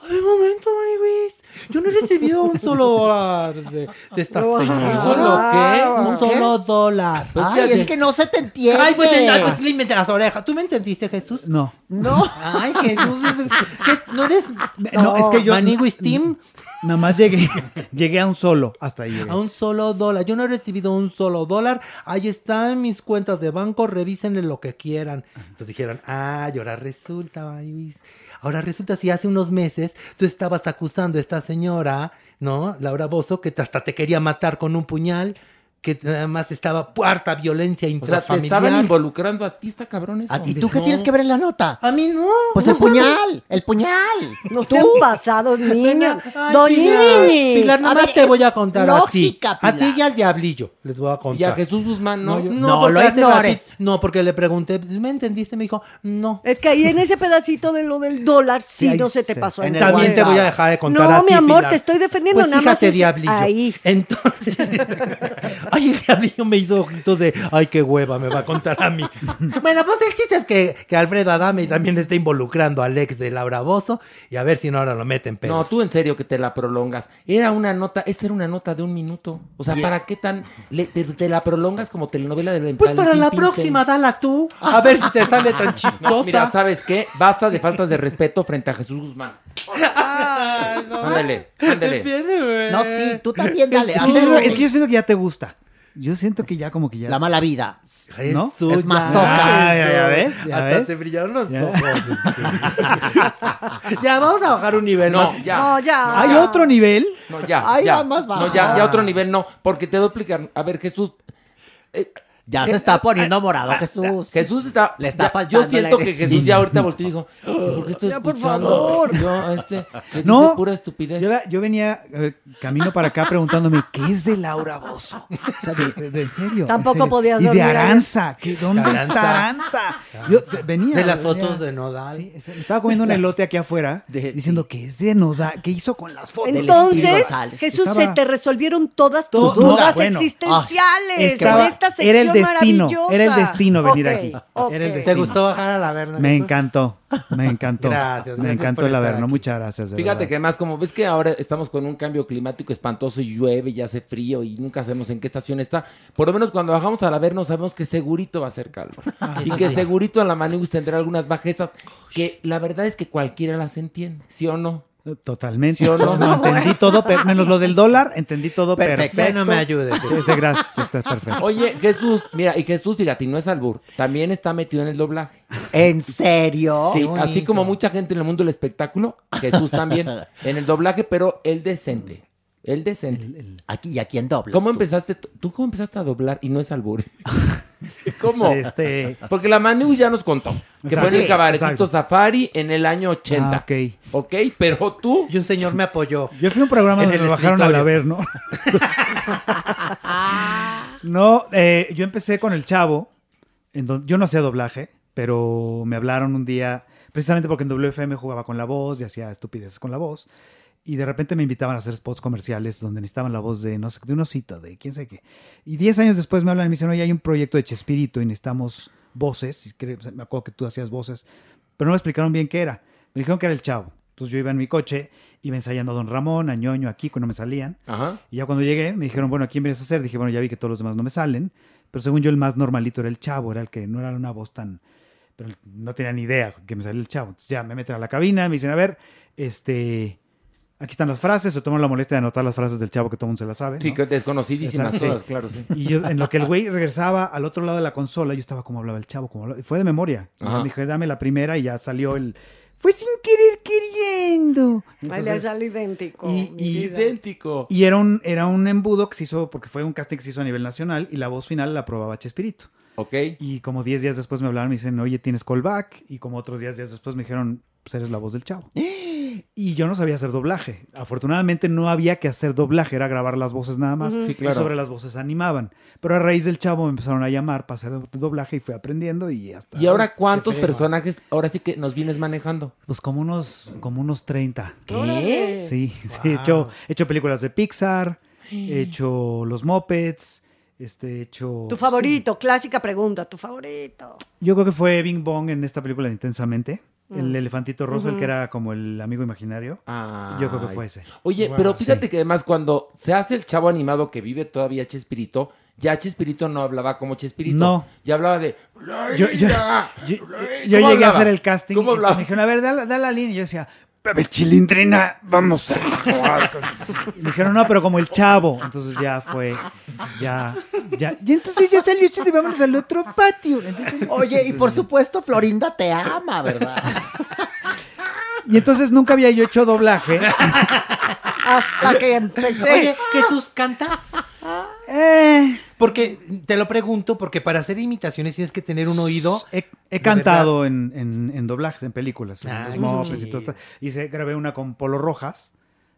un momento, Maniwis, yo no he recibido un solo dólar de, de esta No, señora. ¿un ¿Solo qué? Un ¿Qué? solo dólar. Pues, Ay, es que no se te entiende. Ay, pues, ay, pues límete las orejas. ¿Tú me entendiste, Jesús? No. No. Ay, Jesús, es- ¿qué? ¿no eres? No, es que yo. Maniguis Team. Nada más llegué, llegué a un solo. Hasta ahí llegué. A un solo dólar. Yo no he recibido un solo dólar. Ahí están mis cuentas de banco. Revísenle lo que quieran. Entonces dijeron, ah, y ahora resulta, Maniguis. Ahora resulta si hace unos meses tú estabas acusando a esta señora, ¿no? Laura Bozo, que hasta te quería matar con un puñal. Que además estaba puerta violencia O sea, te intrafamiliar. estaban involucrando a ti, está cabrón eso. ¿A- ¿Y tú qué tienes que ver en la nota? A mí no. Pues el puñal, el puñal. No Tú. sean pasados, niños. Ay, Donini. Pilar, Pilar, A nomás ver, te voy a contar lógica, a ti. A ti y al diablillo les voy a contar. Y a Jesús Guzmán, no. No, yo- no, No, porque lo ignores. No, porque le pregunté, ¿me entendiste? Me dijo, no. Es que ahí en ese pedacito de lo del dólar sí, no se te pasó. en el También te voy a dejar de contar No, a ti, mi amor, Pilar. te estoy defendiendo, Pues nada más es diablillo. ahí. Entonces, ay, el diablillo me hizo ojitos de, ay, qué hueva, me va a contar a mí. bueno, pues el chiste es que, que Alfredo Adame también está involucrando al ex de Laura Bozo y a ver si no ahora lo meten pedos. No, tú en serio que te la prolongas. Era una nota, esta era una nota de un minuto. O sea, ¿para qué tan le- te, te la prolongas como telenovela de Pues para la próxima, dala tú. A ver si te sale tan chistosa. No, mira, ¿sabes qué? Basta de faltas de respeto frente a Jesús Guzmán. Ay, no. Ándale, ándale. No, sí, tú también dale. Es que, hazlo. yo- es que yo siento que ya te gusta. Yo siento que ya como que ya. La mala vida. ¿No? Jesús, Es soca. Ah, ya, ya ves, ya Hasta ves. te brillaron los Ya. ojos. ya, vamos a bajar un nivel No, más. ya. No, ya. Hay otro nivel. No, ya. Ay, ya. va más bajo. No, ya, ya otro nivel no. Porque te voy a explicar. A ver, Jesús. eh, Ya se está poniendo morado, Jesús. Jesús está. Le está ya- faltando Yo siento que. Jesús ya ahorita volteó y dijo: ¿Por qué estoy Ya, por favor. Yo, este. No. pura estupidez. Yo, yo venía eh, camino para acá preguntándome qué es de Laura Bozo. O sea, de, de- de- en serio. Tampoco en serio. podías Y de. Aranza. que ¿Dónde Aranza. está Aranza? Yo de- venía. De las venía- fotos de Nodal. Sí, estaba comiendo un elote aquí afuera De- diciendo que es de Nodal. ¿Qué hizo con las fotos? Entonces. Jesús, Estaba- se te resolvieron todas tus dudas dudas, bueno. existenciales Es que en estaba- esta sección el destino, era el destino venir aquí. ok. Era el ¿Te gustó bajar a la verna? Me encantó, me encantó. Gracias, me gracias encantó el Averno. aquí. Muchas gracias. de Fíjate verdad. que además, como ves que ahora estamos con un cambio climático espantoso y llueve y hace frío y nunca sabemos en qué estación está, por lo menos cuando bajamos a la verno sabemos que segurito va a ser calor. y que segurito a la Maniguis tendrá algunas bajezas que la verdad es que cualquiera las entiende, ¿sí o no? Totalmente. ¿Sí o no? No, entendí todo, menos lo del dólar, entendí todo perfecto. Perfecto. No me ayudes. Sí, sí, gracias, está perfecto. Oye, Jesús, mira, y Jesús, fíjate, no es albur, también está metido en el doblaje. ¿En serio? Sí, así como mucha gente en el mundo del espectáculo, Jesús también en el doblaje, pero el decente. El decente. Aquí y aquí en doble. ¿Cómo empezaste? tú- ¿Tú cómo empezaste a doblar y no es albur? ¿Cómo? Este, Porque la Manu ya nos contó que fue en el cabaretito exacto. Safari en el año 80. Ah, ok. ok, pero tú... Y un señor me apoyó. Yo fui a un programa En donde el me bajaron al escritorio. Averno. no, eh, yo empecé con el chavo. En yo no hacía doblaje, pero me hablaron un día, precisamente porque en WFM jugaba con la voz y hacía estupideces con la voz. Y de repente me invitaban a hacer spots comerciales donde necesitaban la voz de, no sé, de un osito, de quién sé qué. Y 10 años después me hablan y me dicen, oye, hay un proyecto de Chespirito y necesitamos voces. Y creo- me acuerdo que tú hacías voces, pero no me explicaron bien qué era. Me dijeron que era el chavo. Entonces yo iba en mi coche, iba ensayando a Don Ramón, a Ñoño, a Kiko, y no me salían. Ajá. Y ya cuando llegué, me dijeron, bueno, ¿a quién vienes a hacer? Dije, bueno, ya vi que todos los demás no me salen. Pero según yo, el más normalito era el chavo, era el que no era una voz tan. Pero no tenía ni idea que me salía el chavo. Entonces ya me meten a la cabina, me dicen, a ver, este. Aquí están las frases, se toman la molestia de anotar las frases del chavo que todo el mundo se las sabe. Sí, ¿no? que desconocidísimas Exacto. todas, claro, sí. Y yo, en lo que el güey regresaba al otro lado de la consola, yo estaba como hablaba el chavo, como hablaba- y fue de memoria. Me dije, dame la primera y ya salió el. Fue sin querer queriendo. Entonces- sale idéntico. y-. Idéntico. Y era un, era un embudo que se hizo, porque fue un casting que se hizo a nivel nacional y la voz final la aprobaba Chespirito. Ok. Y como 10 días después me hablaron y me dicen, oye, tienes callback. Y como otros 10 días después me dijeron, pues eres la voz del chavo. Y yo no sabía hacer doblaje. Afortunadamente no había que hacer doblaje, era grabar las voces nada más. Sí, Y claro. sobre las voces animaban. Pero a raíz del chavo me empezaron a llamar para hacer doblaje y fui aprendiendo y hasta... ¿Y ahora cuántos personajes ahora sí que nos vienes manejando? Pues como unos, como unos 30. ¿Qué? Sí, sí, he hecho, he hecho películas de Pixar, he hecho Los Muppets, este, he hecho... Tu favorito, clásica pregunta, tu favorito. Yo creo que fue Bing Bong en esta película de Intensamente. El Mm. elefantito rosa, el que era como el amigo imaginario. Yo creo que fue ese. Oye, Wow. pero fíjate Sí. que además cuando se hace el chavo animado que vive todavía Chespirito, ya Chespirito no hablaba como Chespirito. No. Ya hablaba de... Yo, yo- yo- yo ¿Cómo llegué a hacer el casting ¿Cómo y hablaba? me dijeron, a ver, da, da la línea. Y yo decía, Bebé chilindrina, vamos a jugar. con-". y me dijeron, no, pero como el chavo. Entonces ya fue, ya, ya. Y entonces ya salió y vámonos al otro patio. Entonces- Oye, y por supuesto, Florinda te ama, ¿verdad? Y entonces nunca había yo hecho doblaje. Hasta que empecé. Oye, Jesús, ¿cantas? Eh. Porque te lo pregunto, porque para hacer imitaciones tienes que tener un oído. He, cantado en, en- en doblajes, en películas. en Ah, los qué Muppets y todo esto. Hice, grabé una con Polo Rojas.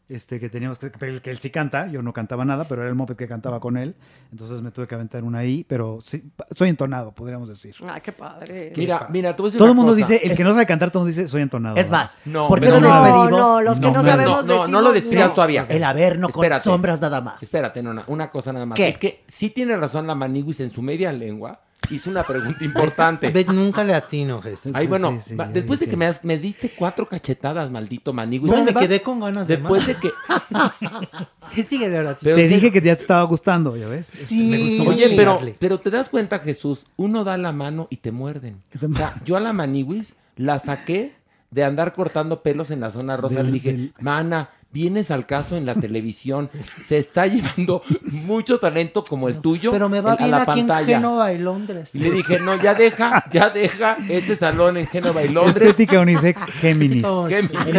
Este, que teníamos que, que él, que él sí canta, yo no cantaba nada, pero era el Muppet que cantaba con él. Entonces me tuve que aventar una ahí, pero sí, soy entonado, podríamos decir. Ay, qué padre. Mira, mira, tú ves Todo el mundo dice, el que no sabe cantar, todo el mundo dice, soy entonado. Es más, No, ¿por qué no no. despedimos? No, los que no sabemos no, no, no lo decimos decías no. todavía. El averno con Espérate. sombras nada más. Espérate, no, no, una cosa nada más. ¿Qué? Es que sí tiene razón la Maniguis en su media lengua. Hizo una pregunta importante. Ves, nunca le atino, Jesús. Ay, bueno, Sí, sí, va- ya después de que me, has- me diste cuatro cachetadas, maldito Maniguis. No, me quedé con ganas de Después más. de que... Síguele ahora. Pero Te te- dije que ya te estaba gustando, ¿ya ves? Sí. Me gustó Oye, pero, pero te das cuenta, Jesús, uno da la mano y te muerden. O sea, yo a la Maniwis la saqué de andar cortando pelos en la zona rosa. Del- Le dije, del- mana, vienes al caso en la televisión. Se está llevando mucho talento como el tuyo Pero me va en- a la aquí en pantalla. Génova y Londres. Y le dije, no, ya deja, ya deja este salón en Génova y Londres. Estética unisex Géminis. Géminis.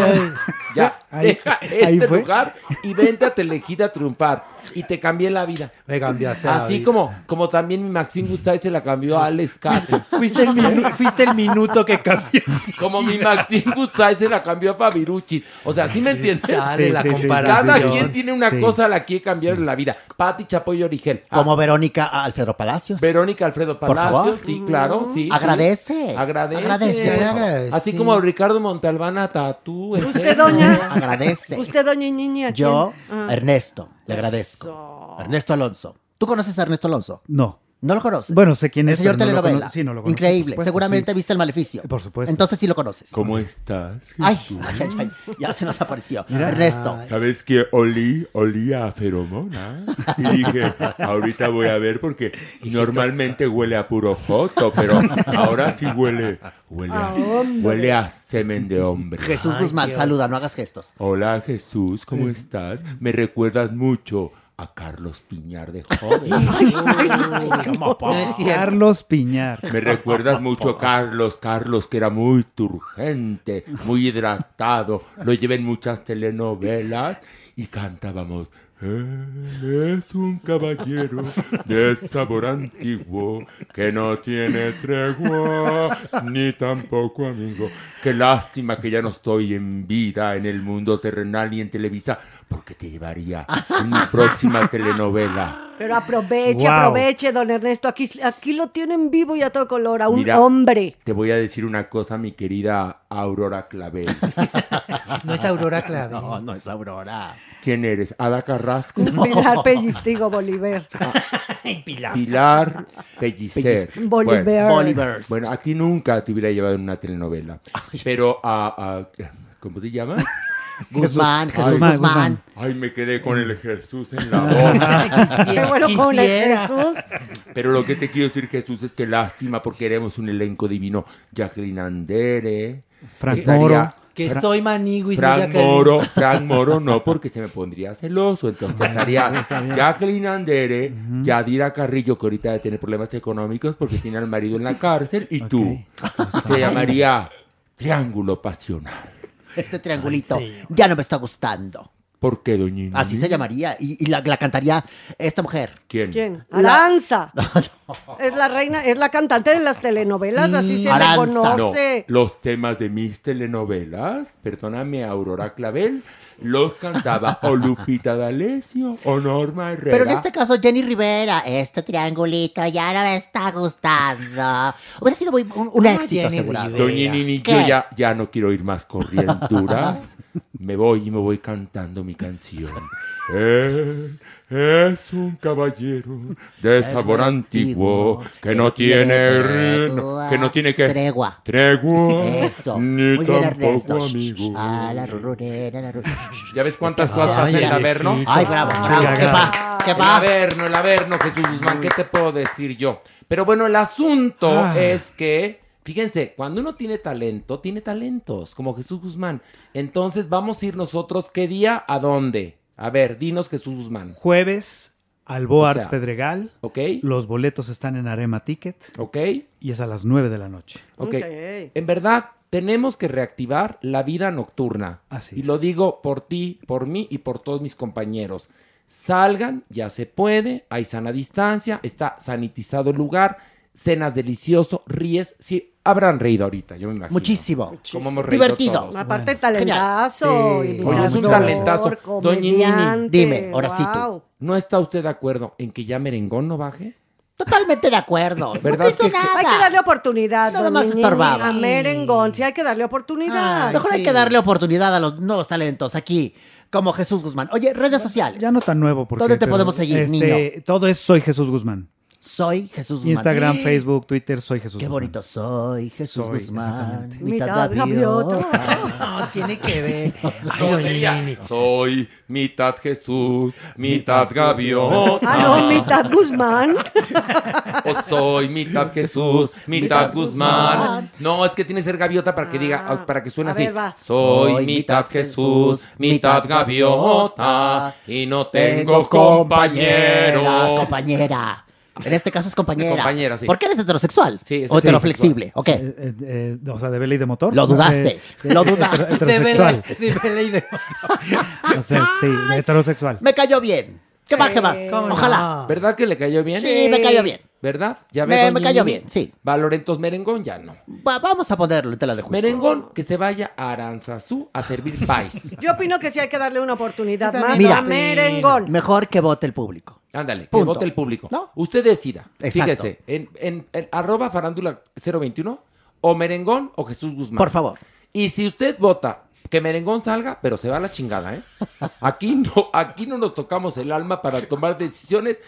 Ya, Ahí- deja ahí este fue. lugar y vente a Telehit a triunfar. Y te cambié la vida. Me cambiaste la Así vida. como, como también mi Maxine Goodside se la cambió a Alex Cato. Fuiste el, minu- fuiste el minuto que cambió. Como mi Maxine Goodside se la cambió a Fabiruchis. O sea, ¿sí me entiendes? Chale, Sí, la sí, sí, comparación. Cada quien tiene una Sí. cosa a la que cambiar en la vida. Pati Chapoy Origel. Ah, Como Verónica Alfredo Palacios. Verónica Alfredo Por Palacios, favor. sí, claro, sí. sí. Agradece. Agradece. Agradece, por. Así como Ricardo Montalbana Tatú. Usted, doña. Agradece. Usted, doña Niña. Yo, Ah. Ernesto, le agradezco. Eso. Ernesto Alonso. ¿Tú conoces a Ernesto Alonso? No. ¿No lo conoces? Bueno, sé quién El es, señor no lo telenovela. sí, no lo conozco, Increíble. supuesto, Seguramente sí. viste el maleficio. Por supuesto. Entonces sí lo conoces. ¿Cómo estás? Ay, Jesús? ay, ay, ay, ya se nos apareció. Mira. Ernesto. ¿Sabes que olí, olía a feromonas? Y dije, ahorita voy a ver porque normalmente huele a puro foto, pero ahora sí huele, huele a, huele a semen de hombre. Jesús Guzmán, saluda, no hagas gestos. Hola Jesús, ¿cómo estás? Me recuerdas mucho a Carlos Piñar de joven. Carlos Piñar. Me recuerdas mucho a Carlos, Carlos que era muy turgente, muy hidratado, lo llevé en muchas telenovelas y cantábamos. Él es un caballero de sabor antiguo que no tiene tregua ni tampoco amigo. Qué lástima que ya no estoy en vida en el mundo terrenal ni en Televisa porque te llevaría en mi próxima telenovela. Pero aproveche, Wow. aproveche, don Ernesto. Aquí, aquí lo tienen vivo y a todo color, a un Mira, hombre. Te voy a decir una cosa, mi querida Aurora Clavel. No es Aurora Clave. No, no es Aurora. ¿Quién eres? ¿Ada Carrasco? Pilar Pellistigo Bolívar. Pilar. Pilar Pellicer. Bolívar. Bueno, Bolívar. bueno, a ti nunca te hubiera llevado en una telenovela. Pero a... ¿Cómo te llamas? Guzmán, Jesús Guzmán, Guzmán. Guzmán. Ay, me quedé con el Jesús en la boca. Qué bueno con el. Jesús. Pero lo que te quiero decir, Jesús, es que lástima porque queremos un elenco divino. Jacqueline Andere. Frank estaría Moro. Que Fra- soy maniguis, no Frank. Moro, Frank Moro no, porque se me pondría celoso. Entonces estaría. Jacqueline Andere, Yadira Carrillo, que ahorita debe tener problemas económicos porque tiene al marido en la cárcel, y tú. Se llamaría Triángulo Pasional. Este triangulito ya no me está gustando. ¿Por qué, doña Así se llamaría. Y, y la, la cantaría esta mujer. ¿Quién? ¿Quién? Aranza. Es la reina, es la cantante de las telenovelas, así se le No, conoce. los temas de mis telenovelas, perdóname, Aurora Clavel, los cantaba o Lupita D'Alessio o Norma Herrera. Pero en este caso, Jenny Rivera, este triangulito ya no me está gustando. Hubiera sido muy- un, un éxito, asegurado. Doña Nini, yo ya, ya no quiero ir más corrienturas. me voy y me voy cantando mi canción. Él es un caballero de sabor antiguo que no tiene tregua. que no tiene que Tregua. tregua Eso. ni Muy bien, tampoco Ernesto. amigo. Ah, ¿Ya ves cuántas Es que- suatas Ay, en el ay, Averno? Ay, bravo, bravo. ¿Qué pasa? ¿Qué El pasa? Averno, el Averno, Jesús Guzmán, ¿qué te puedo decir yo? Pero bueno, el asunto Ah. es que, fíjense, cuando uno tiene talento, tiene talentos, como Jesús Guzmán. Entonces vamos a ir nosotros, ¿qué día? ¿A dónde? A ver, dinos Jesús Guzmán. Jueves, Albo O Arts sea, Pedregal. Ok. Los boletos están en Arema Ticket. Ok. Y es a las 9 de la noche. Ok. En verdad, tenemos que reactivar la vida nocturna. Así y lo digo por ti, por mí y por todos mis compañeros. Salgan, ya se puede, hay sana distancia, está sanitizado el lugar, cenas delicioso, ríes. Sí, habrán reído ahorita, yo me imagino. Muchísimo. Como hemos reído Divertido. todos. Aparte, talentazo. Sí. Oye, es un talentazo. Doña Nini, Dime, ahora sí tú. guau. ¿No está usted de acuerdo en que ya Merengón no baje? Totalmente de acuerdo. ¿Verdad no hizo que- nada. Hay que darle oportunidad. Nada más estorbaba. A Merengón, sí hay que darle oportunidad. Mejor hay que darle oportunidad a los nuevos talentos aquí, como Jesús Guzmán. Oye, redes sociales. Ya no tan nuevo. Porque, ¿Dónde te pero, podemos seguir, este, niño? Todo es Soy Jesús Guzmán. Soy Jesús Guzmán. Instagram, Facebook, Twitter, Soy Jesús Qué Guzmán. bonito. Soy Jesús Soy, Guzmán. Mitad Mitad gaviota. No, tiene que ver. Soy mitad Jesús, mitad gaviota. Ah, no, mitad Guzmán. O soy mitad Jesús, mitad Guzmán. No, es que tiene que ser gaviota para que diga, para que suene A así. ver, va. Soy mitad Jesús, mitad gaviota y no tengo compañero. Compañera. En este caso es compañera. Compañera, sí. ¿Por qué eres heterosexual? Sí, es o heteroflexible. Ok. Eh, eh, eh, o sea, de vela y de motor. Lo dudaste, Eh, lo dudaste. hetero- heterosexual. De vela y de- O sea, sí, heterosexual. Me cayó bien. ¿Qué baje más? ¿Cómo Ojalá. no? ¿Verdad que le cayó bien? Sí, me cayó bien. ¿Verdad? Ya Me- ves, me cayó bien, sí. Valorentos Merengón ya no. Va- vamos a ponerlo en tela de juicio. Merengón que se vaya a Aranzazú a servir país. Yo opino que sí hay que darle una oportunidad más a. Merengón. Mejor que vote el público. Ándale, que vote el público. ¿No? Usted decida. Exacto. Fíjese, en, en- en arroba farándula 021, o Merengón o Jesús Guzmán. Por favor. Y si usted vota que Merengón salga, pero se va a la chingada, ¿eh? Aquí no, aquí no nos tocamos el alma para tomar decisiones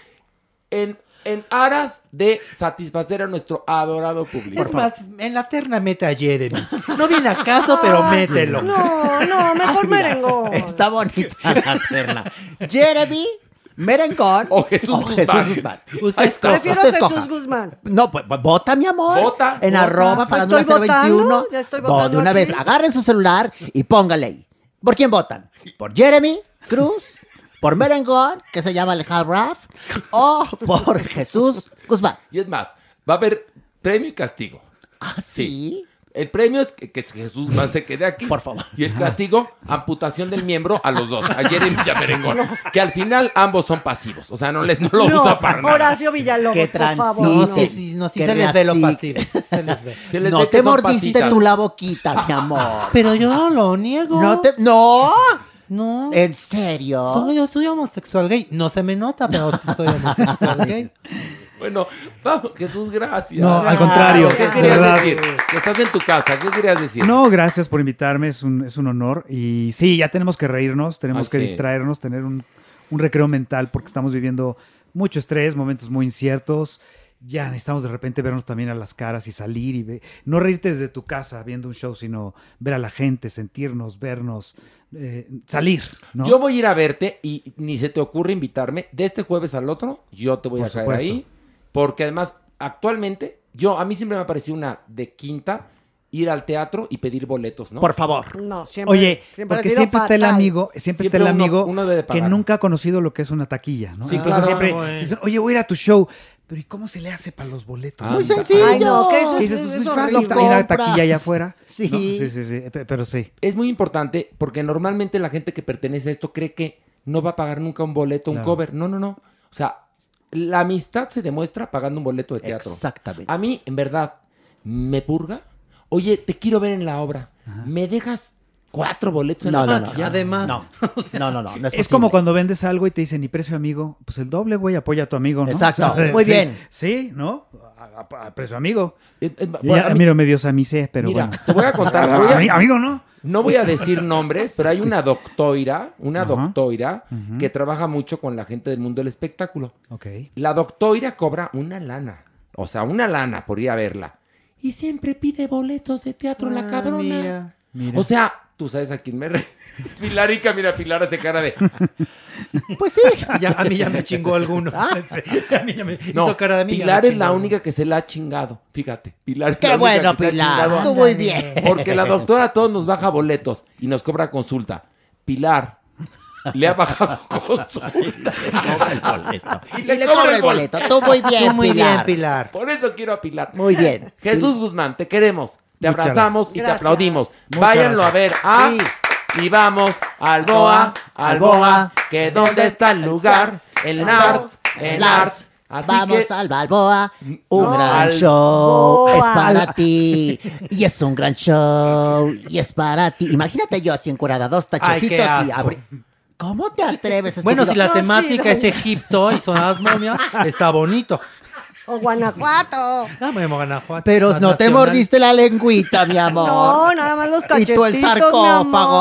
en, en aras de satisfacer a nuestro adorado público. Es más, en la terna mete a Jeremy. No viene a caso, pero mételo. No, no, mejor Merengón. Está bonita la terna. Jeremy, Merengón O Jesús Guzmán. Guzmán. Usted Ahí escoja. Prefiero a Usted Jesús. Guzmán. No, pues pues, vota, mi amor. Vota, En vota. arroba estoy 021. votando, ya estoy No, votando de una vez, agarren su celular y póngale ahí. ¿Por quién votan? ¿Por Jeremy Cruz? ¿Por Merengón, que se llama Alejandro Raff? ¿O por Jesús Guzmán? Y es más, va a haber premio y castigo. ¿Ah, sí? El premio es que, que Jesús Guzmán se quede aquí. Por favor. Y el castigo, amputación del miembro a los dos, a Jeremy y a Merengón. Que al final ambos son pasivos. O sea, no, les, no lo No, usa para nada. Horacio Villalobos, Que por favor. transite. No, no. sí, sí, no, sí se les ve lo pasivo. Se les ve. Se les No ve te mordiste pasitas. tú la boquita, mi amor. Pero yo no lo niego. No te... ¡No! No. ¿En serio? No, yo soy homosexual gay. No se me nota, pero sí soy homosexual gay. Bueno, vamos, Jesús, gracias. No, al contrario, ¿Qué querías verdad. decir? Que estás en tu casa, ¿qué querías decir? No, gracias por invitarme, es un, es un honor. Y sí, ya tenemos que reírnos, tenemos Ay, que sí. distraernos, tener un, un recreo mental porque estamos viviendo mucho estrés, momentos muy inciertos. Ya necesitamos de repente vernos también a las caras y salir y ve- no reírte desde tu casa viendo un show, sino ver a la gente, sentirnos, vernos, eh, salir. ¿no? Yo voy a ir a verte y ni se te ocurre invitarme. De este jueves al otro, yo te voy Por a caer supuesto. ahí. Porque además, actualmente, yo, a mí siempre me ha parecido una de quinta ir al teatro y pedir boletos, ¿no? Por favor. No, siempre. Oye, siempre porque siempre está el fatal. amigo, siempre, está el Siempre uno- amigo uno que nunca ha conocido lo que es una taquilla, ¿no? Sí, Entonces claro. siempre dicen, oye, voy a ir a tu show. Pero ¿y cómo se le hace para los boletos? Muy sencillo. Ay, no, que eso es, pues, es muy fácil, taquilla allá afuera. Sí. ¿no? sí, sí, sí, pe- pero sí. Es muy importante porque normalmente la gente que pertenece a esto cree que no va a pagar nunca un boleto, un Claro. cover. No, no, no. O sea, la amistad se demuestra pagando un boleto de teatro. Exactamente. A mí, en verdad, me purga. Oye, te quiero ver en la obra. ¿Me dejas cuatro boletos en No, la no, no. taquilla? Además, no, no, no, no, no es, Es como cuando vendes algo y te dicen, ¿y precio amigo? Pues el doble, güey, apoya a tu amigo, ¿no? Exacto, O sea, muy sí, bien. Sí, ¿no? A, a- a precio amigo. Eh, eh, bueno, ya, a mí- miro pero Mira, bueno. te voy a contar. voy a- Ami- amigo, ¿no? No voy a decir nombres, pero hay una doctora, una Ajá. doctora Ujú. que trabaja mucho con la gente del mundo del espectáculo. Ok. La doctora cobra una lana, o sea, una lana por ir a verla. Y siempre pide boletos de teatro la Ah, cabrona. mira, mira. O sea, tú sabes a quién me re... Pilarica, mira, Pilar hace cara de... Pues sí. Ya, a mí ya me chingó alguno. Ah. A mí ya me No, hizo cara de mí. Pilar es la única que se la ha chingado. Fíjate, Pilar es Qué la única bueno, que se ha Pilar, chingado. tú muy bien. Porque la doctora a todos nos baja boletos y nos cobra consulta. Pilar le ha bajado consulta. cobra el boleto. Y Y le cobra el boleto. Tú muy bien, Tú muy bien. Pilar. Por eso quiero a Pilar. Muy bien. Jesús Guzmán, te queremos. Te Muchas abrazamos y te aplaudimos. Muchas Váyanlo a ver a... Y vamos al Boa, al Boa, que dónde está el lugar, en Arts, en Arts. Así Vamos que al Balboa, un No, gran al show Boa. es para ti. Y es un gran show y es para ti. Imagínate yo así encurada, dos Ay, tachecitos qué y abrí. ¿Cómo te atreves? Bueno, si estúpido? la No, sí, temática no. es Egipto y son las momias, está bonito. O Guanajuato. Ah, me Guanajuato. Pero no te mordiste la lengüita, mi amor. No, nada más los Y cachetitos, tú el mi sarcófago.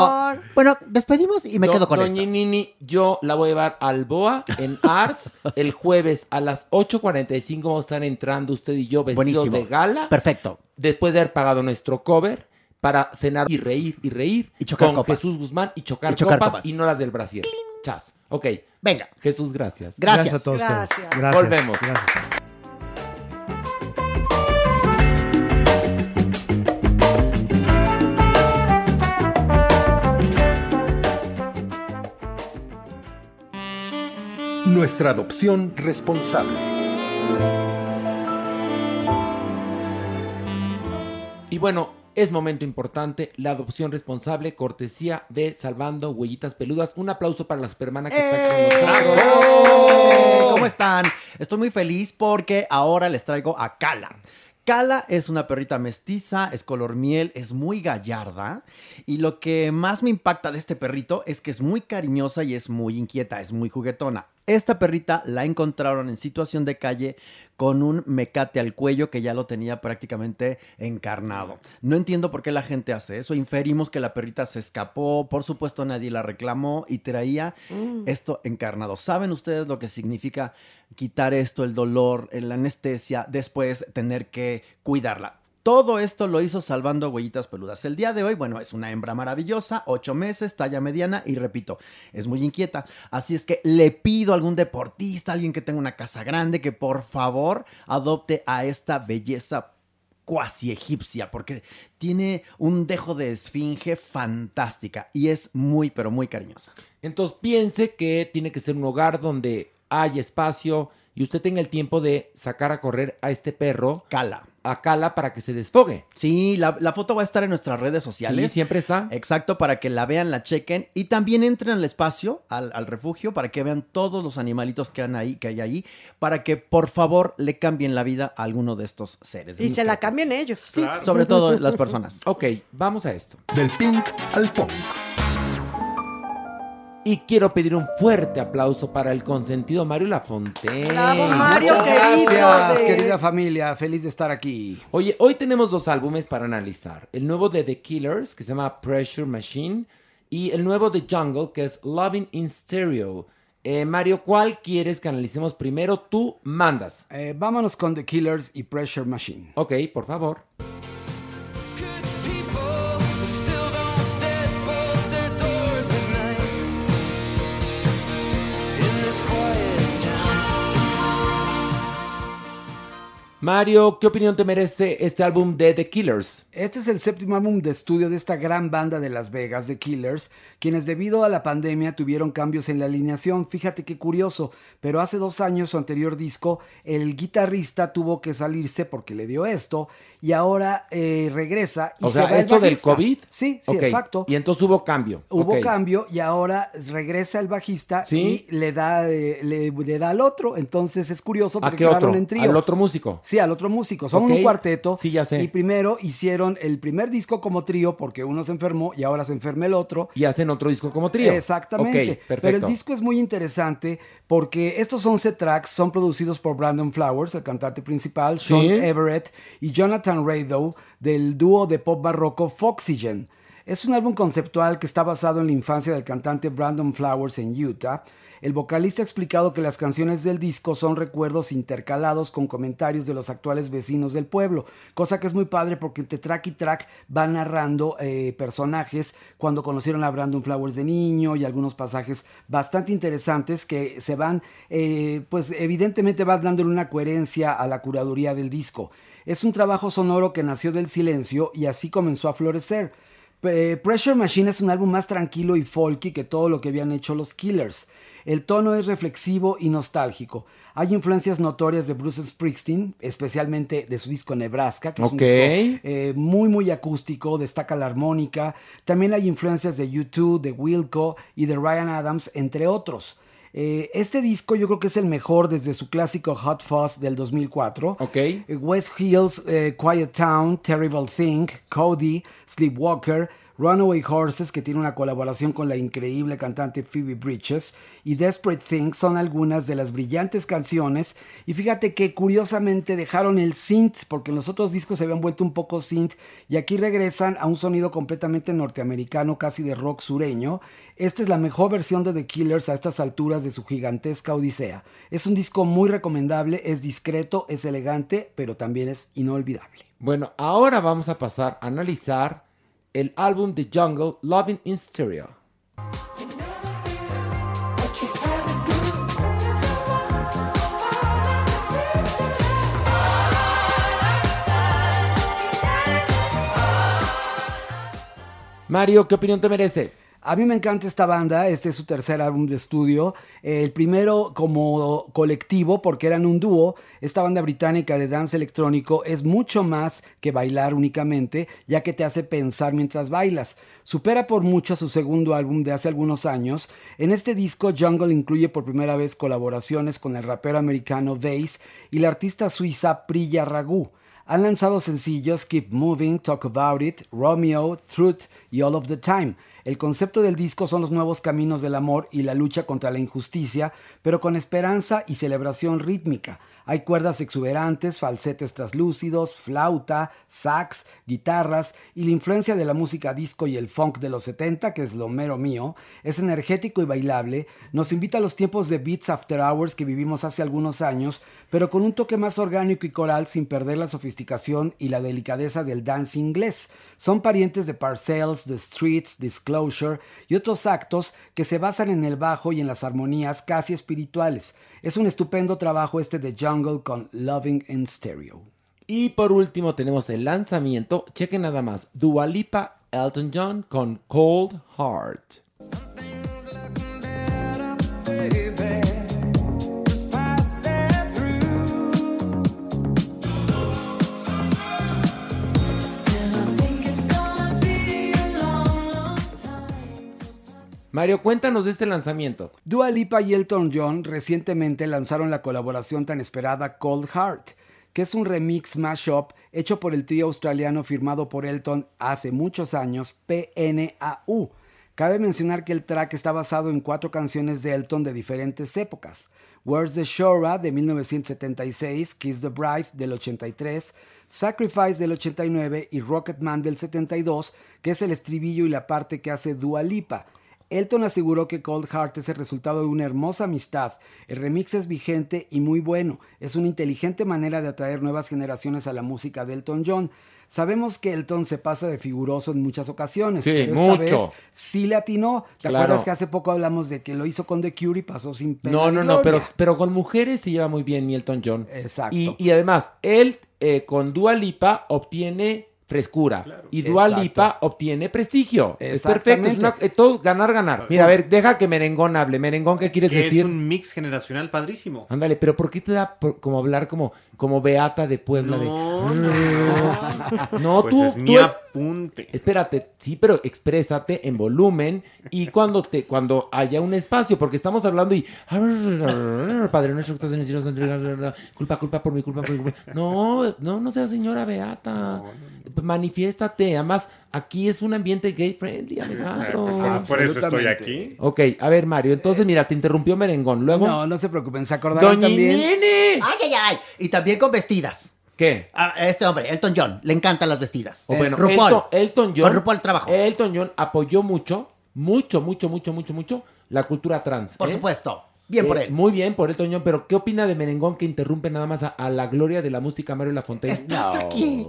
amor. Bueno, despedimos y me Do- quedo con Doña esto. Nini, yo la voy a llevar al Boa en Arts el jueves a las 8.45 vamos a estar entrando usted y yo vestidos Buenísimo. de gala. Perfecto. Después de haber pagado nuestro cover para cenar y reír y reír. Y chocar con copas. Jesús Guzmán y chocar, Y chocar copas, copas. y no las del Brasil. Chas. Ok. Venga. Jesús, gracias. Gracias. a todos Gracias. ustedes. Gracias. Volvemos. Gracias. Nuestra adopción responsable. Y bueno, es momento importante, la adopción responsable, cortesía de Salvando Huellitas Peludas. Un aplauso para la supermana que está con nosotros. ¡Eh! ¿Cómo están? Estoy muy feliz porque ahora les traigo a Kala. Kala es una perrita mestiza, es color miel, es muy gallarda y lo que más me impacta de este perrito es que es muy cariñosa y es muy inquieta, es muy juguetona. Esta perrita la encontraron en situación de calle con un mecate al cuello que ya lo tenía prácticamente encarnado. No entiendo por qué la gente hace eso. Inferimos que la perrita se escapó, por supuesto nadie la reclamó y traía esto encarnado. ¿Saben ustedes lo que significa quitar esto, el dolor, la anestesia, después tener que cuidarla? Todo esto lo hizo salvando huellitas peludas. El día de hoy, bueno, es una hembra maravillosa, ocho meses, talla mediana y repito, es muy inquieta. Así es que le pido a algún deportista, alguien que tenga una casa grande, que por favor adopte a esta belleza cuasi egipcia, porque tiene un dejo de esfinge fantástica y es muy, pero muy cariñosa. Entonces piense que tiene que ser un hogar donde hay espacio y usted tenga el tiempo de sacar a correr a este perro. Cala. A Cala para que se desfogue. Sí, la, la foto va a estar en nuestras redes sociales. Sí, siempre está. Exacto, para que la vean, la chequen y también entren al espacio, al, al refugio, para que vean todos los animalitos que, han ahí, que hay ahí, para que por favor le cambien la vida a alguno de estos seres. Y se la cambien ellos. Sí, sobre todo las personas. Ok, vamos a esto. Del pink al punk. Y quiero pedir un fuerte aplauso para el consentido Mario Lafontaine. Bravo, Mario, querido. Gracias, de- querida familia. Feliz de estar aquí. Oye, hoy tenemos dos álbumes para analizar. El nuevo de The Killers, que se llama Pressure Machine, y el nuevo de Jungle, que es Loving in Stereo. Eh, Mario, ¿cuál quieres que analicemos primero? Tú mandas. Eh, vámonos con The Killers y Pressure Machine. Ok, por favor. Mario, ¿qué opinión te merece este álbum de The Killers? Este es el séptimo álbum de estudio de esta gran banda de Las Vegas, The Killers, quienes debido a la pandemia tuvieron cambios en la alineación. Fíjate qué curioso, pero hace dos años su anterior disco, el guitarrista tuvo que salirse porque le dio esto y ahora eh, regresa. Y O se sea, va el ¿esto del. COVID? Sí, sí, exacto. Y entonces hubo cambio. Hubo cambio y ahora regresa el bajista ¿Sí? y le da, eh, le, le da al otro. Entonces es curioso ¿A porque qué otro? en trío. ¿Al otro músico? Sí, al otro músico. Son un cuarteto. Sí, ya sé. Y primero hicieron el primer disco como trío porque uno se enfermó y ahora se enferma el otro. Y hacen otro disco como trío. Exactamente. Perfecto. Pero el disco es muy interesante porque estos 11 tracks son producidos por Brandon Flowers, el cantante principal, Sean Sí. Everett y Jonathan Rado del dúo de pop barroco Foxygen. Es un álbum conceptual que está basado en la infancia del cantante Brandon Flowers en Utah. El vocalista ha explicado que las canciones del disco son recuerdos intercalados con comentarios de los actuales vecinos del pueblo, cosa que es muy padre porque entre track y track va narrando eh, personajes cuando conocieron a Brandon Flowers de niño y algunos pasajes bastante interesantes que se van, eh, pues evidentemente van dándole una coherencia a la curaduría del disco. Es un trabajo sonoro que nació del silencio y así comenzó a florecer. Pressure Machine es un álbum más tranquilo y folky que todo lo que habían hecho los Killers. El tono es reflexivo y nostálgico. Hay influencias notorias de Bruce Springsteen, especialmente de su disco Nebraska, que es un Ok. disco eh, muy muy acústico, destaca la armónica. También hay influencias de U2, de Wilco y de Ryan Adams, entre otros. Eh, este disco yo creo que es el mejor desde su clásico Hot Fuzz del 2004. Eh, West Hills, eh, Quiet Town, Terrible Thing, Cody, Sleepwalker, Runaway Horses, que tiene una colaboración con la increíble cantante Phoebe Bridges, y Desperate Things son algunas de las brillantes canciones. Y fíjate que curiosamente dejaron el synth, porque en los otros discos se habían vuelto un poco synth, y aquí regresan a un sonido completamente norteamericano, casi de rock sureño. Esta es la mejor versión de The Killers a estas alturas de su gigantesca odisea. Es un disco muy recomendable, es discreto, es elegante, pero también es inolvidable. Bueno, ahora vamos a pasar a analizar el álbum de Jungle, Loving in Stereo. Mario, ¿qué opinión te merece? A mí me encanta esta banda, este es su tercer álbum de estudio, el primero como colectivo porque eran un dúo, esta banda británica de dance electrónico es mucho más que bailar únicamente, ya que te hace pensar mientras bailas. Supera por mucho su segundo álbum de hace algunos años. En este disco Jungle incluye por primera vez colaboraciones con el rapero americano Daze y la artista suiza Priya Ragu. Han lanzado sencillos Keep Moving, Talk About It, Romeo, Truth y All of the Time. El concepto del disco son los nuevos caminos del amor y la lucha contra la injusticia, pero con esperanza y celebración rítmica. Hay cuerdas exuberantes, falsetes traslúcidos, flauta, sax, guitarras y la influencia de la música disco y el funk de los 70, que es lo mero mío, es energético y bailable, nos invita a los tiempos de Beats After Hours que vivimos hace algunos años, pero con un toque más orgánico y coral sin perder la sofisticación y la delicadeza del dance inglés. Son parientes de Parcells, The Streets, Disclosure y otros actos que se basan en el bajo y en las armonías casi espirituales. Es un estupendo trabajo este de Con Loving in Stereo. Y por último tenemos el lanzamiento, chequen nada más, Dua Lipa, Elton John con Cold Heart. Mario, cuéntanos de este lanzamiento. Dua Lipa y Elton John recientemente lanzaron la colaboración tan esperada Cold Heart, que es un remix mashup hecho por el trío australiano firmado por Elton hace muchos años, PNAU. Cabe mencionar que el track está basado en cuatro canciones de Elton de diferentes épocas. Where's the Shora de 1976, Kiss the Bride del 83, Sacrifice del 89 y Rocketman del 72, que es el estribillo y la parte que hace Dua Lipa. Elton aseguró que Cold Heart es el resultado de una hermosa amistad. El remix es vigente y muy bueno. Es una inteligente manera de atraer nuevas generaciones a la música de Elton John. Sabemos que Elton se pasa de figuroso en muchas ocasiones, Sí, pero esta mucho. vez sí le atinó. ¿Te Claro. acuerdas que hace poco hablamos de que lo hizo con The Cure y pasó sin pena No, no, no, pero, pero con mujeres se lleva muy bien Elton John. Exacto. Y, y además, él eh, con Dua Lipa obtiene frescura. Y Dua Exacto. Lipa obtiene prestigio. Es perfecto. Es una, eh, todos ganar, ganar. Mira, a ver, deja que Merengón hable. Merengón, ¿qué quieres Que decir? es un mix generacional padrísimo. Ándale, pero ¿por qué te da por- como hablar como, como Beata de Puebla? No, de... no, Pues tú, es tú mi apunte. Espérate, sí, pero exprésate en volumen y cuando te cuando haya un espacio, porque estamos hablando y Padre nuestro que estás en el cielo, culpa, culpa por mi culpa, por mi culpa. No, no, no seas señora Beata. Manifiéstate. Además, aquí es un ambiente gay friendly, Alejandro. Ah, por eso estoy aquí. Ok, a ver, Mario, entonces mira, te interrumpió Merengón. Luego. No, no se preocupen, se acordaron Doña también. Nene. Ay, ay, ay. Y también con vestidas. ¿Qué? A este hombre, Elton John, le encantan las vestidas. O bueno, RuPaul. Elton, Elton John. Con RuPaul trabajo. Elton John apoyó mucho, mucho, mucho, mucho, mucho, mucho la cultura trans. Por ¿eh? supuesto. Bien por Eh, él. Muy bien por Elton John, pero ¿qué opina de Merengón que interrumpe nada más a, a la gloria de la música Mario Lafontaine? Estás aquí.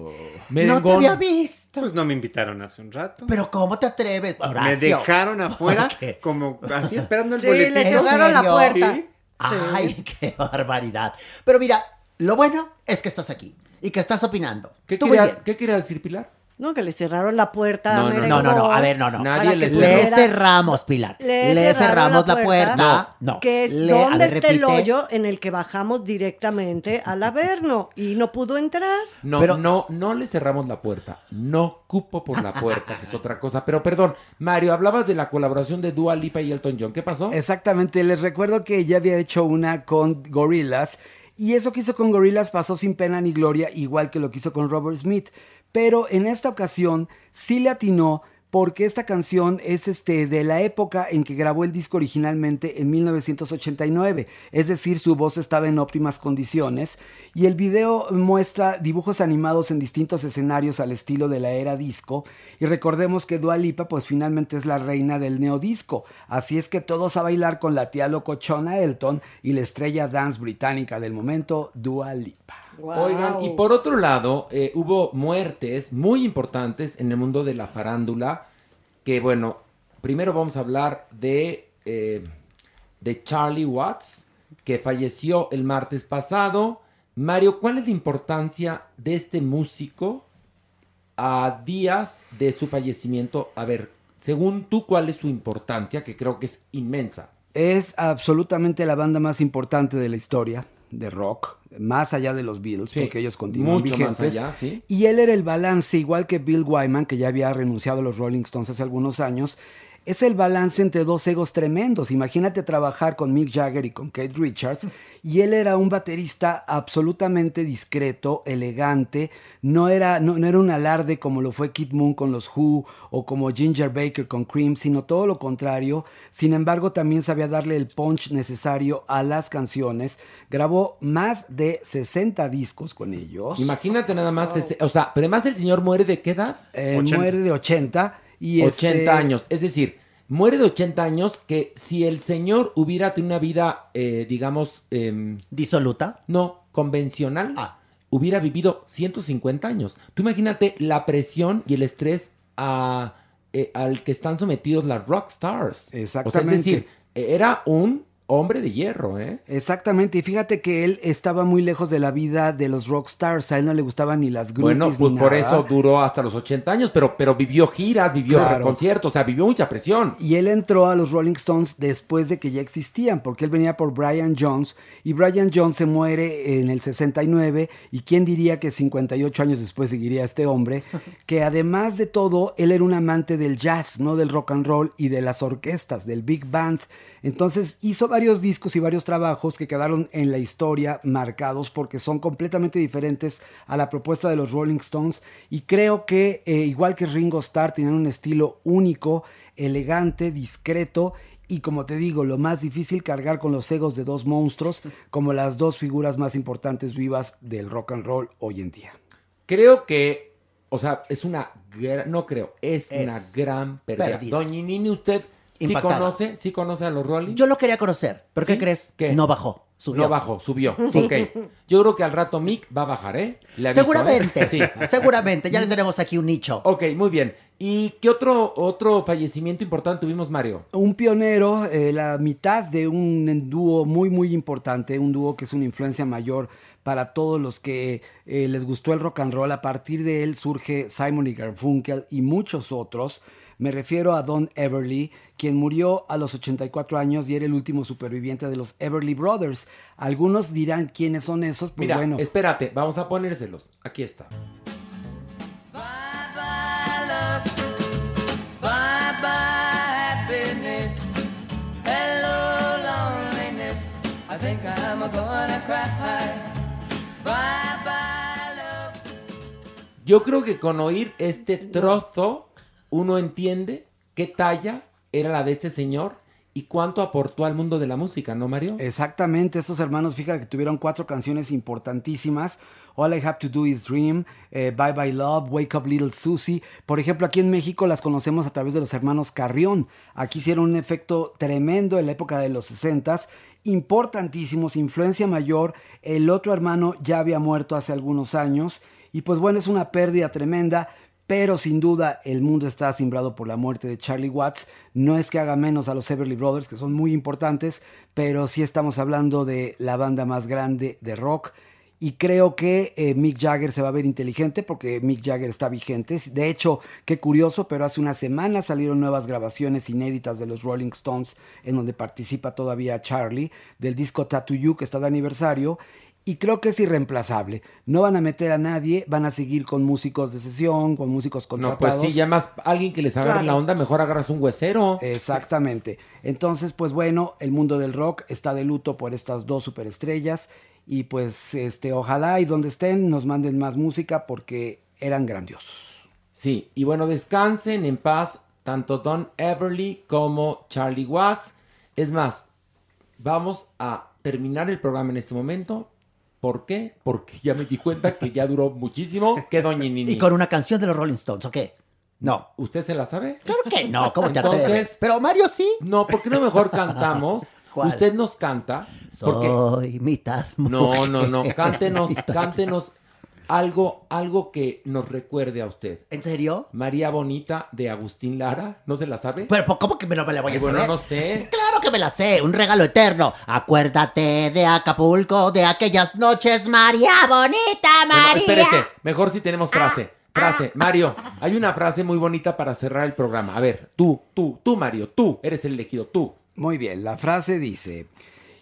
Merengón. No te había visto. Pues no me invitaron hace un rato. Pero ¿cómo te atreves, Me dejaron afuera como así esperando el Sí, boletín. les ¿En cerraron la puerta. Sí. Ay, qué barbaridad. Pero mira, lo bueno es que estás aquí y que estás opinando. ¿Qué quería. ¿Qué quería decir Pilar? No, que le cerraron la puerta a No, no, Merengón no, no, a ver, no, no. Nadie le. Le cerramos, Pilar. Le cerramos la la puerta. puerta. No, Que es Le- donde ver, está el hoyo en el que bajamos directamente al Averno y no pudo entrar. No, Pero- no, no le cerramos la puerta. No cupo por la puerta, que es otra cosa. Pero perdón, Mario, hablabas de la colaboración de Dua Lipa y Elton John. ¿Qué pasó? Exactamente, les recuerdo que ya había hecho una con Gorillaz y eso que hizo con Gorillaz pasó sin pena ni gloria, igual que lo que hizo con Robert Smith. Pero en esta ocasión sí le atinó porque esta canción es este de la época en que grabó el disco originalmente en 1989, es decir, su voz estaba en óptimas condiciones y el video muestra dibujos animados en distintos escenarios al estilo de la era disco. Y recordemos que Dua Lipa pues finalmente es la reina del neodisco, así es que todos a bailar con la tía locochona Elton y la estrella dance británica del momento Dua Lipa. Oigan, y por otro lado, eh, hubo muertes muy importantes en el mundo de la farándula. Que bueno, primero vamos a hablar de, eh, de Charlie Watts, que falleció el martes pasado. Mario, ¿cuál es la importancia de este músico a días de su fallecimiento? A ver, según tú, ¿cuál es su importancia? Que creo que es inmensa. Es absolutamente la banda más importante de la historia de rock, más allá de los Beatles, Sí, porque ellos continúan mucho más vigentes. allá, sí. Y él era el balance, igual que Bill Wyman, que ya había renunciado a los Rolling Stones hace algunos años. Es el balance entre dos egos tremendos. Imagínate trabajar con Mick Jagger y con Kate Richards. Y él era un baterista absolutamente discreto, elegante. No era, no, no era un alarde como lo fue Kid Moon con los Who o como Ginger Baker con Cream, sino todo lo contrario. Sin embargo, también sabía darle el punch necesario a las canciones. Grabó más de 60 discos con ellos. Imagínate nada más, ese- o sea, pero además el señor muere de qué edad? Eh, muere de 80 y 80 este- años. Es decir, muere de 80 años que si el señor hubiera tenido una vida, eh, digamos... ¿Disoluta? No, convencional. Ah. Hubiera vivido 150 años. Tú imagínate la presión y el estrés a, eh, al que están sometidos las rock stars. O sea, es Exactamente. decir, era un hombre de hierro, ¿eh? Exactamente, y fíjate que él estaba muy lejos de la vida de los rockstars, a él no le gustaban ni las groupies Bueno, pues ni por nada. eso duró hasta los 80 años, pero, pero vivió giras, vivió Claro. conciertos, o sea, vivió mucha presión. Y él entró a los Rolling Stones después de que ya existían, porque él venía por Brian Jones y Brian Jones se muere en el 69 y quién diría que 58 años después seguiría este hombre, que además de todo, él era un amante del jazz, no del rock and roll y de las orquestas, del big band. Entonces hizo varios discos y varios trabajos que quedaron en la historia marcados porque son completamente diferentes a la propuesta de los Rolling Stones y creo que eh, igual que Ringo Starr tienen un estilo único, elegante, discreto y como te digo, lo más difícil cargar con los egos de dos monstruos como las dos figuras más importantes vivas del rock and roll hoy en día. Creo que, o sea, es una, no creo, es, Es una gran pérdida. pérdida. Doña Nini, ¿usted sí Impactada. conoce, sí conoce a los Rolling? Yo lo quería conocer, pero ¿qué ¿Sí? crees? ¿Qué? No bajó. Subió. No bajó, subió. Sí. Ok. Yo creo que al rato Mick va a bajar, ¿eh? Le aviso, Seguramente. ¿eh? Sí. Seguramente. Ya le tenemos aquí un nicho. Ok, muy bien. ¿Y qué otro, otro fallecimiento importante tuvimos, Mario? Un pionero, eh, la mitad de un dúo muy, muy importante, un dúo que es una influencia mayor para todos los que eh, les gustó el rock and roll. A partir de él surge Simon y Garfunkel y muchos otros. Me refiero a Don Everly, quien murió a los 84 años y era el último superviviente de los Everly Brothers. Algunos dirán quiénes son esos, pues Mira, bueno. espérate, vamos a ponérselos. Aquí está. Bye bye happiness. Hello loneliness. I think I'm gonna cry. Bye bye love. Yo creo que con oír este trozo, uno entiende qué talla era la de este señor y cuánto aportó al mundo de la música, ¿no, Mario? Exactamente, estos hermanos, fíjate que tuvieron cuatro canciones importantísimas. All I Have to Do Is Dream, eh, Bye Bye Love, Wake Up Little Susie. Por ejemplo, aquí en México las conocemos a través de los hermanos Carrión. Aquí hicieron un efecto tremendo en la época de los 60 importantísimos, influencia mayor. El otro hermano ya había muerto hace algunos años. Y pues bueno, es una pérdida tremenda. Pero sin duda el mundo está simbrado por la muerte de Charlie Watts. No es que haga menos a los Everly Brothers, que son muy importantes, pero sí estamos hablando de la banda más grande de rock. Y creo que eh, Mick Jagger se va a ver inteligente porque Mick Jagger está vigente. De hecho, qué curioso, pero hace una semana salieron nuevas grabaciones inéditas de los Rolling Stones en donde participa todavía Charlie, del disco Tattoo You que está de aniversario. Y creo que es irreemplazable. No van a meter a nadie, van a seguir con músicos de sesión, con músicos No, contratados. pues sí, ya más alguien que les agarre Claro. la onda, mejor agarras un huesero. Exactamente. Entonces, pues bueno, el mundo del rock está de luto por estas dos superestrellas y pues este ojalá y donde estén nos manden más música porque eran grandiosos. Sí, y bueno, descansen en paz tanto Don Everly como Charlie Watts. Es más, vamos a terminar el programa en este momento. ¿Por qué? Porque ya me di cuenta que ya duró muchísimo. Que Doña Nini. Y con una canción de los Rolling Stones, ¿o qué? No. ¿Usted se la sabe? Claro que no, ¿cómo te Entonces- atreves? Pero Mario sí. No, ¿por qué no mejor cantamos? ¿Cuál? Usted nos canta. Porque... Soy mitad No, mujer, no, no. Cántenos, mitad- cántenos algo, algo que nos recuerde a usted. ¿En serio? María Bonita de Agustín Lara. ¿No se la sabe? Pero ¿cómo que me, no me la voy a Ay, bueno, saber? no sé. Claro que me la sé, un regalo eterno. Acuérdate de Acapulco, de aquellas noches, María bonita, Bueno, María. espérese, mejor si tenemos frase. Frase, Mario, hay una frase muy bonita para cerrar el programa. A ver, tú, tú, tú, Mario, tú eres el elegido, tú. Muy bien, la frase dice,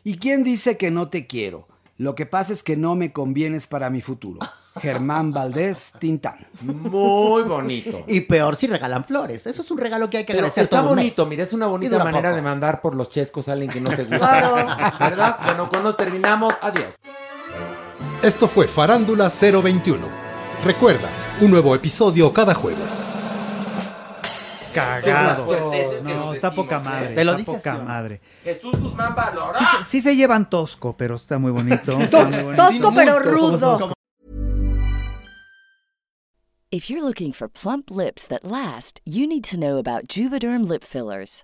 ¿y quién dice que no te quiero? Lo que pasa es que no me convienes para mi futuro. Germán Valdés Tintán. Muy bonito. Y peor si regalan flores. Eso es un regalo que hay que Pero agradecer está todo bonito, mes. mira, es una Y bonita manera poco. de mandar por los chescos a alguien que no te gusta. Claro. ¿Verdad? Bueno, con nos terminamos. Adiós. Esto fue Farándula 021. Recuerda, un nuevo episodio cada jueves. Cagado. No, está decimos, poca ¿eh? madre. Te lo está dije, poca madre. Jesús Guzmán Valora. Sí, se- sí se llevan tosco, pero está muy bonito. está muy bonito. Tosco pero rudo. If you're looking for plump lips that last, you need to know about Juvederm lip fillers.